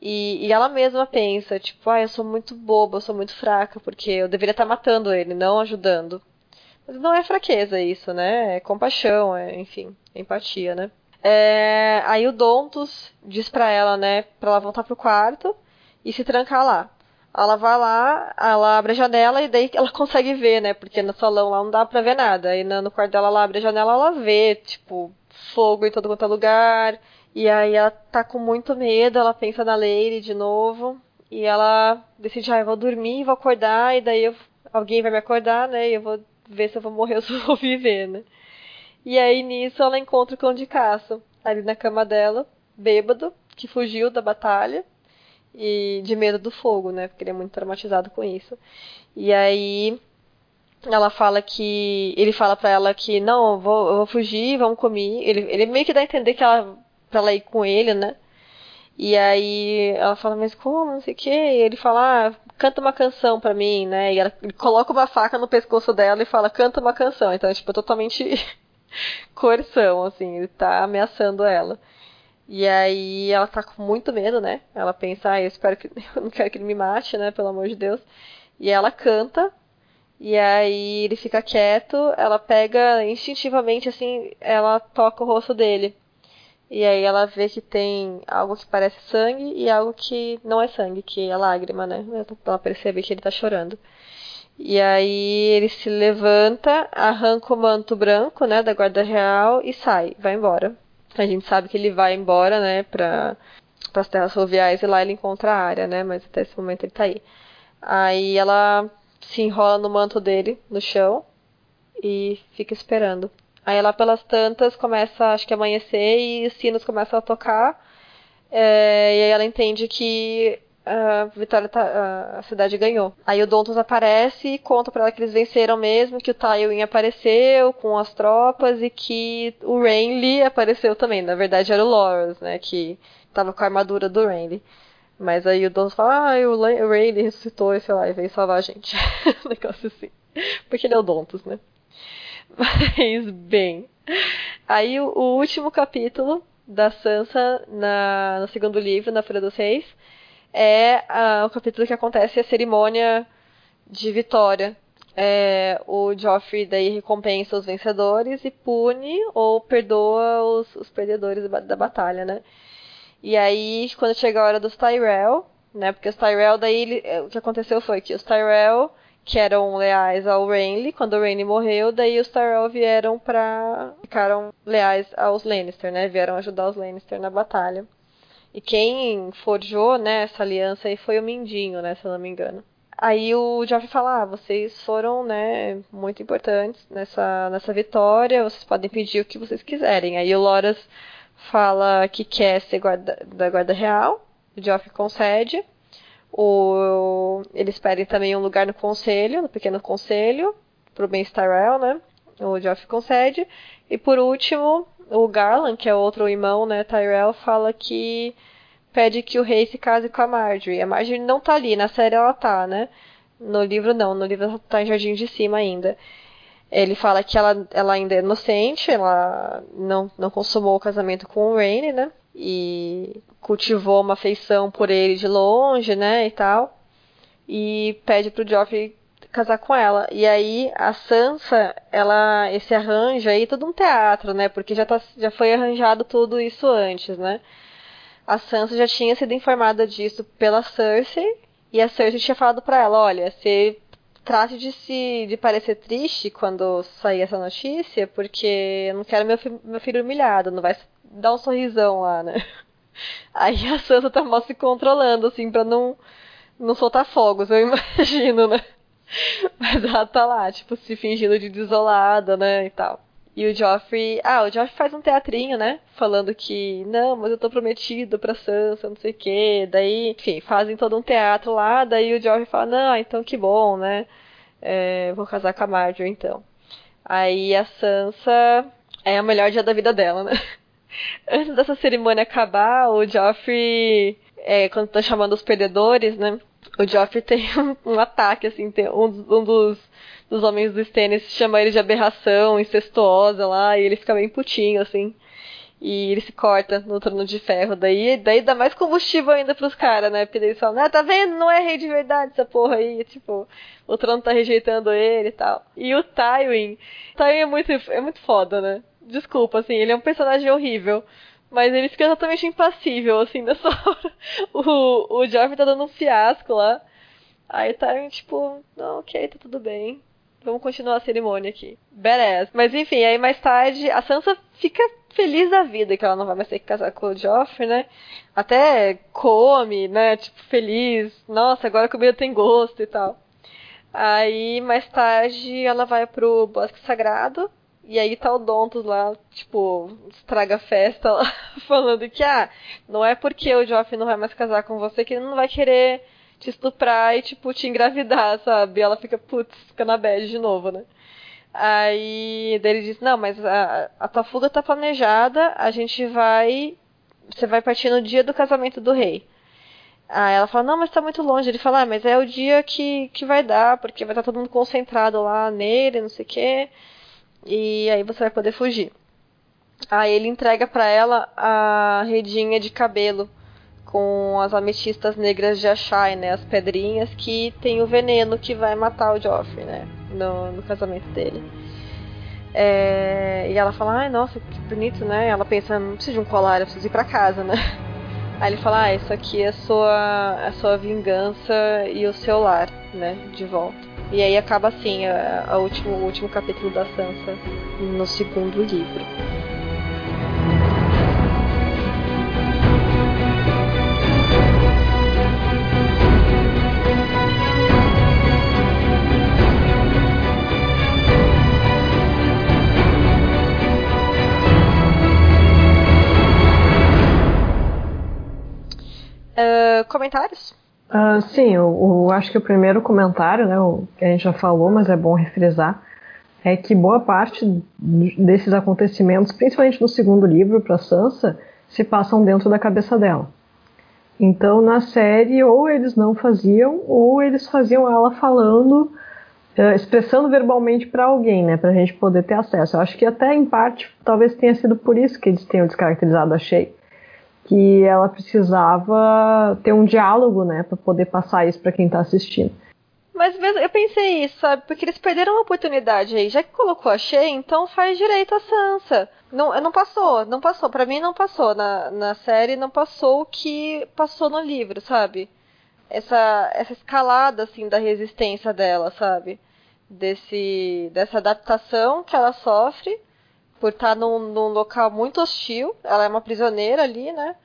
E, e, ela mesma pensa, tipo, ah, eu sou muito boba, eu sou muito fraca, porque eu deveria estar matando ele, não ajudando. Mas não é fraqueza isso, né? É compaixão, é, enfim, é empatia, né? É, aí o Dontus diz pra ela, né, pra ela voltar pro quarto e se trancar lá. Ela vai lá, ela abre a janela e daí ela consegue ver, né? Porque no salão lá não dá pra ver nada. Aí no quarto dela, ela abre a janela, ela vê, tipo, fogo em todo quanto é lugar. E aí ela tá com muito medo, ela pensa na Lady de novo. E ela decide, ah, eu vou dormir, vou acordar, e daí eu, alguém vai me acordar, né? E eu vou ver se eu vou morrer ou se eu vou viver, né? E aí nisso ela encontra o cão de caça ali na cama dela, bêbado, que fugiu da batalha e de medo do fogo, né? Porque ele é muito traumatizado com isso. E aí ela fala que ele fala para ela que não, vou, eu vou fugir, vamos comer. Ele, ele meio que dá a entender que ela pra ela ir com ele, né? E aí ela fala, mas como? Não sei o que. E ele fala, ah, canta uma canção pra mim, né? E ela, coloca uma faca no pescoço dela e fala, canta uma canção. Então, é, tipo, totalmente coerção, assim, ele tá ameaçando ela. E aí ela tá com muito medo, né? Ela pensa, ah, eu espero que. Eu não quero que ele me mate, né? Pelo amor de Deus. E ela canta. E aí ele fica quieto, ela pega instintivamente, assim, ela toca o rosto dele. E aí ela vê que tem algo que parece sangue e algo que não é sangue, que é lágrima, né? Ela percebe que ele tá chorando. E aí ele se levanta, arranca o manto branco, né, da guarda real e sai, vai embora. A gente sabe que ele vai embora, né, para as terras fluviais e lá ele encontra a área, né, mas até esse momento ele tá aí. Aí ela se enrola no manto dele, no chão, e fica esperando. Aí lá pelas tantas começa, acho que amanhecer e os sinos começam a tocar. É, e aí ela entende que a Vitória tá, a cidade ganhou. Aí o Dontos aparece e conta para ela que eles venceram mesmo, que o Tywin apareceu com as tropas e que o Renly apareceu também. Na verdade era o Loras, né, que tava com a armadura do Renly. Mas aí o Dontos fala, ah, o Renly ressuscitou e lá, e veio salvar a gente. um negócio assim. Porque ele é o Dontos, né? Mas, bem. Aí o, o último capítulo da Sansa na, no segundo livro, na Folha dos Reis, é uh, o capítulo que acontece a cerimônia de vitória. É, o Joffrey daí recompensa os vencedores e pune ou perdoa os, os perdedores da batalha, né? E aí, quando chega a hora dos Tyrell, né? Porque os Tyrell, daí, ele, é, o que aconteceu foi que os Tyrell, que eram leais ao Renly, quando o Renly morreu, daí os Tyrell vieram pra... ficaram leais aos Lannister, né? Vieram ajudar os Lannister na batalha. E quem forjou, né, essa aliança aí foi o Mindinho, né, se eu não me engano. Aí o Joffrey fala, ah, vocês foram, né, muito importantes nessa, nessa vitória, vocês podem pedir o que vocês quiserem. Aí o Loras fala que quer ser guarda, da guarda real, o Joffrey concede. O, eles pedem também um lugar no conselho, no pequeno conselho, pro Ben Tyrell, né, o Joffrey concede. E por último, o Garland, que é outro irmão, né, Tyrell, fala que pede que o rei se case com a Marjorie. A Marjorie não tá ali, na série ela tá, né? No livro não, no livro ela tá em Jardim de Cima ainda. Ele fala que ela, ela ainda é inocente, ela não, não consumou o casamento com o Rain, né? E cultivou uma afeição por ele de longe, né, e tal. E pede pro Joffrey casar com ela. E aí a Sansa, ela esse arranjo aí todo um teatro, né? Porque já tá, já foi arranjado tudo isso antes, né? A Sansa já tinha sido informada disso pela Cersei e a Cersei tinha falado para ela, olha, você trate de se de parecer triste quando sair essa notícia, porque eu não quero meu, meu filho humilhado, não vai dar um sorrisão lá, né? Aí a Sansa tá mal se controlando assim para não não soltar fogos, eu imagino, né? Mas ela tá lá, tipo, se fingindo de desolada, né, e tal. E o Joffrey. Ah, o Joffrey faz um teatrinho, né? Falando que, não, mas eu tô prometido pra Sansa, não sei o quê. Daí, enfim, fazem todo um teatro lá. Daí o Joffrey fala, não, então que bom, né? É, vou casar com a Marjorie, então. Aí a Sansa é o melhor dia da vida dela, né? Antes dessa cerimônia acabar, o Joffrey, é, quando tá chamando os perdedores, né? O Joffrey tem um, um ataque, assim, um, um dos, dos homens do Stannis chama ele de aberração incestuosa lá, e ele fica bem putinho, assim. E ele se corta no trono de ferro. Daí, daí dá mais combustível ainda pros caras, né? Porque eles falam, ah, tá vendo? Não é rei de verdade essa porra aí. Tipo, o trono tá rejeitando ele e tal. E o Tywin. Tywin é muito, é muito foda, né? Desculpa, assim, ele é um personagem horrível. Mas ele fica totalmente impassível, assim, nessa hora. O, o Joffrey tá dando um fiasco lá. Aí tá, tipo, não, ok, tá tudo bem. Vamos continuar a cerimônia aqui. Badass. Mas enfim, aí mais tarde a Sansa fica feliz da vida que ela não vai mais ter que casar com o Joffrey, né? Até come, né? Tipo, feliz. Nossa, agora a comida tem gosto e tal. Aí mais tarde ela vai pro Bosque Sagrado e aí tá o Dontos lá, tipo, estraga a festa lá, falando que, ah, não é porque o Joffrey não vai mais casar com você que ele não vai querer te estuprar e, tipo, te engravidar, sabe? E ela fica, putz, fica na bad de novo, né? Aí ele diz, não, mas a, a tua fuga tá planejada, a gente vai. Você vai partir no dia do casamento do rei. Aí ela fala, não, mas tá muito longe. Ele fala, ah, mas é o dia que, que vai dar, porque vai estar tá todo mundo concentrado lá nele, não sei o quê e aí você vai poder fugir. Aí ele entrega para ela a redinha de cabelo com as ametistas negras de Ashai, né, as pedrinhas que tem o veneno que vai matar o Joffrey, né, no, no casamento dele. É, e ela fala, ai, nossa, que bonito, né? Ela pensa, não preciso de um colar, eu preciso ir pra casa, né? Aí ele fala, ah, isso aqui é a sua, a sua vingança e o seu lar, né, de volta. E aí acaba assim a, a último, o último capítulo da Sansa no segundo livro. Uh, comentários? Uh, sim, eu, eu, acho que o primeiro comentário, né, o que a gente já falou, mas é bom refrisar, é que boa parte desses acontecimentos, principalmente no segundo livro para Sansa, se passam dentro da cabeça dela. Então, na série, ou eles não faziam, ou eles faziam ela falando, uh, expressando verbalmente para alguém, né, para a gente poder ter acesso. Eu acho que até em parte, talvez tenha sido por isso que eles tenham descaracterizado a Shay que ela precisava ter um diálogo, né, para poder passar isso para quem está assistindo. Mas eu pensei isso, sabe? Porque eles perderam uma oportunidade aí. Já que colocou a Shea, então faz direito a Sansa. Não, não passou, não passou. Para mim não passou. Na, na série não passou o que passou no livro, sabe? Essa, essa escalada, assim, da resistência dela, sabe? Desse, dessa adaptação que ela sofre por estar num, num local muito hostil. Ela é uma prisioneira ali, né?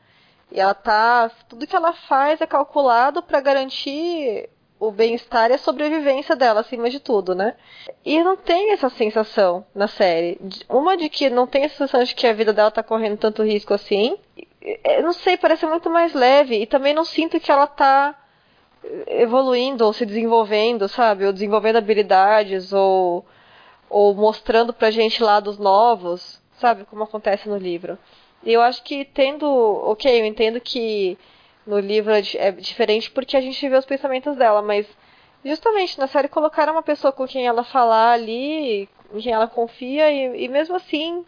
E ela tá. Tudo que ela faz é calculado para garantir o bem-estar e a sobrevivência dela acima de tudo, né? E não tem essa sensação na série. Uma de que não tem a sensação de que a vida dela tá correndo tanto risco assim. Eu não sei, parece muito mais leve. E também não sinto que ela tá evoluindo ou se desenvolvendo, sabe? Ou desenvolvendo habilidades ou ou mostrando pra gente lados novos, sabe? Como acontece no livro. E eu acho que tendo. Ok, eu entendo que no livro é, é diferente porque a gente vê os pensamentos dela, mas justamente na série colocaram uma pessoa com quem ela falar ali, em quem ela confia, e, e mesmo assim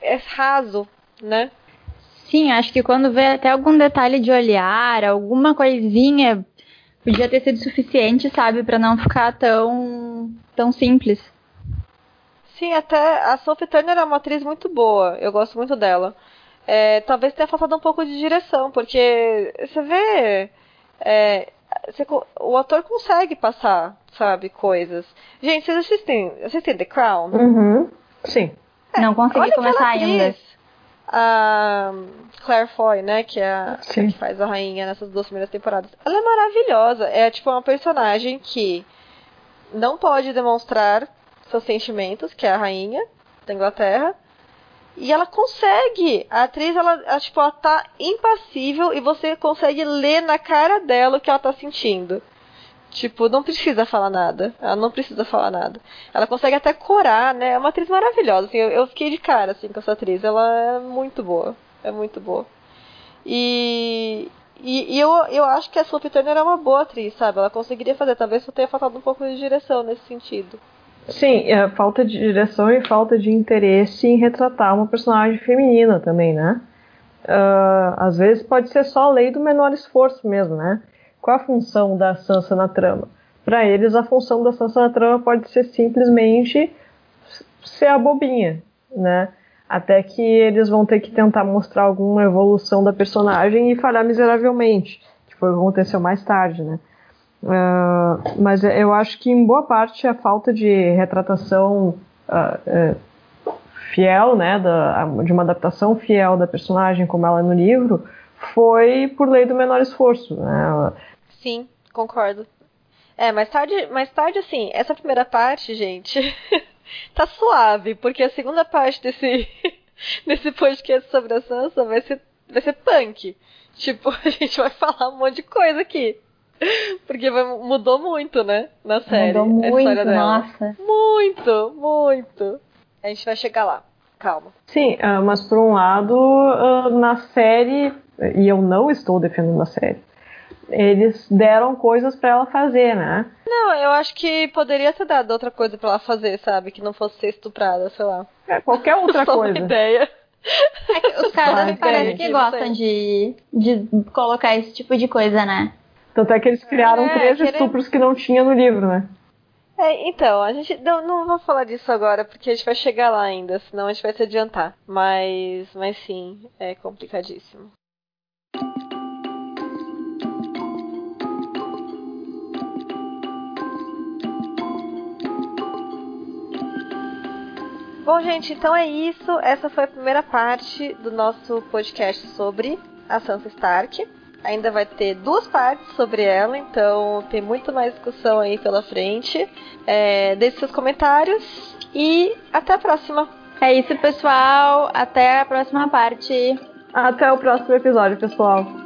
é raso, né? Sim, acho que quando vê até algum detalhe de olhar, alguma coisinha, podia ter sido suficiente, sabe, para não ficar tão tão simples. Sim, até a Sophie Turner é uma atriz muito boa. Eu gosto muito dela. É, talvez tenha faltado um pouco de direção, porque você vê. É, você, o ator consegue passar, sabe, coisas. Gente, vocês assistem, assistem The Crown? Uhum. Sim. É, Não consegui começar ainda. A Claire Foy, né, que é a que faz a rainha nessas duas primeiras temporadas. Ela é maravilhosa. É tipo uma personagem que não pode demonstrar seus sentimentos, que é a rainha da Inglaterra. E ela consegue. A atriz, ela, ela, tipo, ela tá impassível e você consegue ler na cara dela o que ela tá sentindo. Tipo, não precisa falar nada. Ela não precisa falar nada. Ela consegue até corar, né? É uma atriz maravilhosa. Assim, eu, eu fiquei de cara assim, com essa atriz. Ela é muito boa. É muito boa. E, e, e, eu, eu acho que a Sophie Turner é uma boa atriz, sabe? Ela conseguiria fazer. Talvez só tenha faltado um pouco de direção nesse sentido. Sim, é falta de direção e falta de interesse em retratar uma personagem feminina também, né? Uh, às vezes pode ser só a lei do menor esforço mesmo, né? Qual a função da Sansa na trama? Para eles, a função da Sansa na trama pode ser simplesmente ser a bobinha, né? Até que eles vão ter que tentar mostrar alguma evolução da personagem e falhar miseravelmente, que foi o que aconteceu mais tarde, né? Uh, mas eu acho que em boa parte a falta de retratação uh, uh, fiel, né, da, de uma adaptação fiel da personagem como ela é no livro, foi por lei do menor esforço. Né? Sim, concordo. É, mais tarde, mais tarde, assim, essa primeira parte, gente, tá suave, porque a segunda parte desse, desse podcast sobre a Sansa vai ser, vai ser punk. Tipo, a gente vai falar um monte de coisa aqui. Porque mudou muito, né? Na série. Mudou muito, a história dela. nossa. Muito, muito. A gente vai chegar lá. Calma. Sim, uh, mas por um lado, uh, na série, e eu não estou defendendo a série, eles deram coisas para ela fazer, né? Não, eu acho que poderia ter dado outra coisa para ela fazer, sabe? Que não fosse ser estuprada, sei lá. É, qualquer outra Só coisa. Uma ideia. É os caras parecem que gostam de, de colocar esse tipo de coisa, né? Tanto é que eles criaram é, três estupros que não tinha no livro, né? É, então, a gente não, não vou falar disso agora, porque a gente vai chegar lá ainda, senão a gente vai se adiantar. Mas, mas sim, é complicadíssimo. Bom, gente, então é isso. Essa foi a primeira parte do nosso podcast sobre a Sansa Stark. Ainda vai ter duas partes sobre ela, então tem muito mais discussão aí pela frente. É, deixe seus comentários e até a próxima. É isso, pessoal. Até a próxima parte. Até o próximo episódio, pessoal.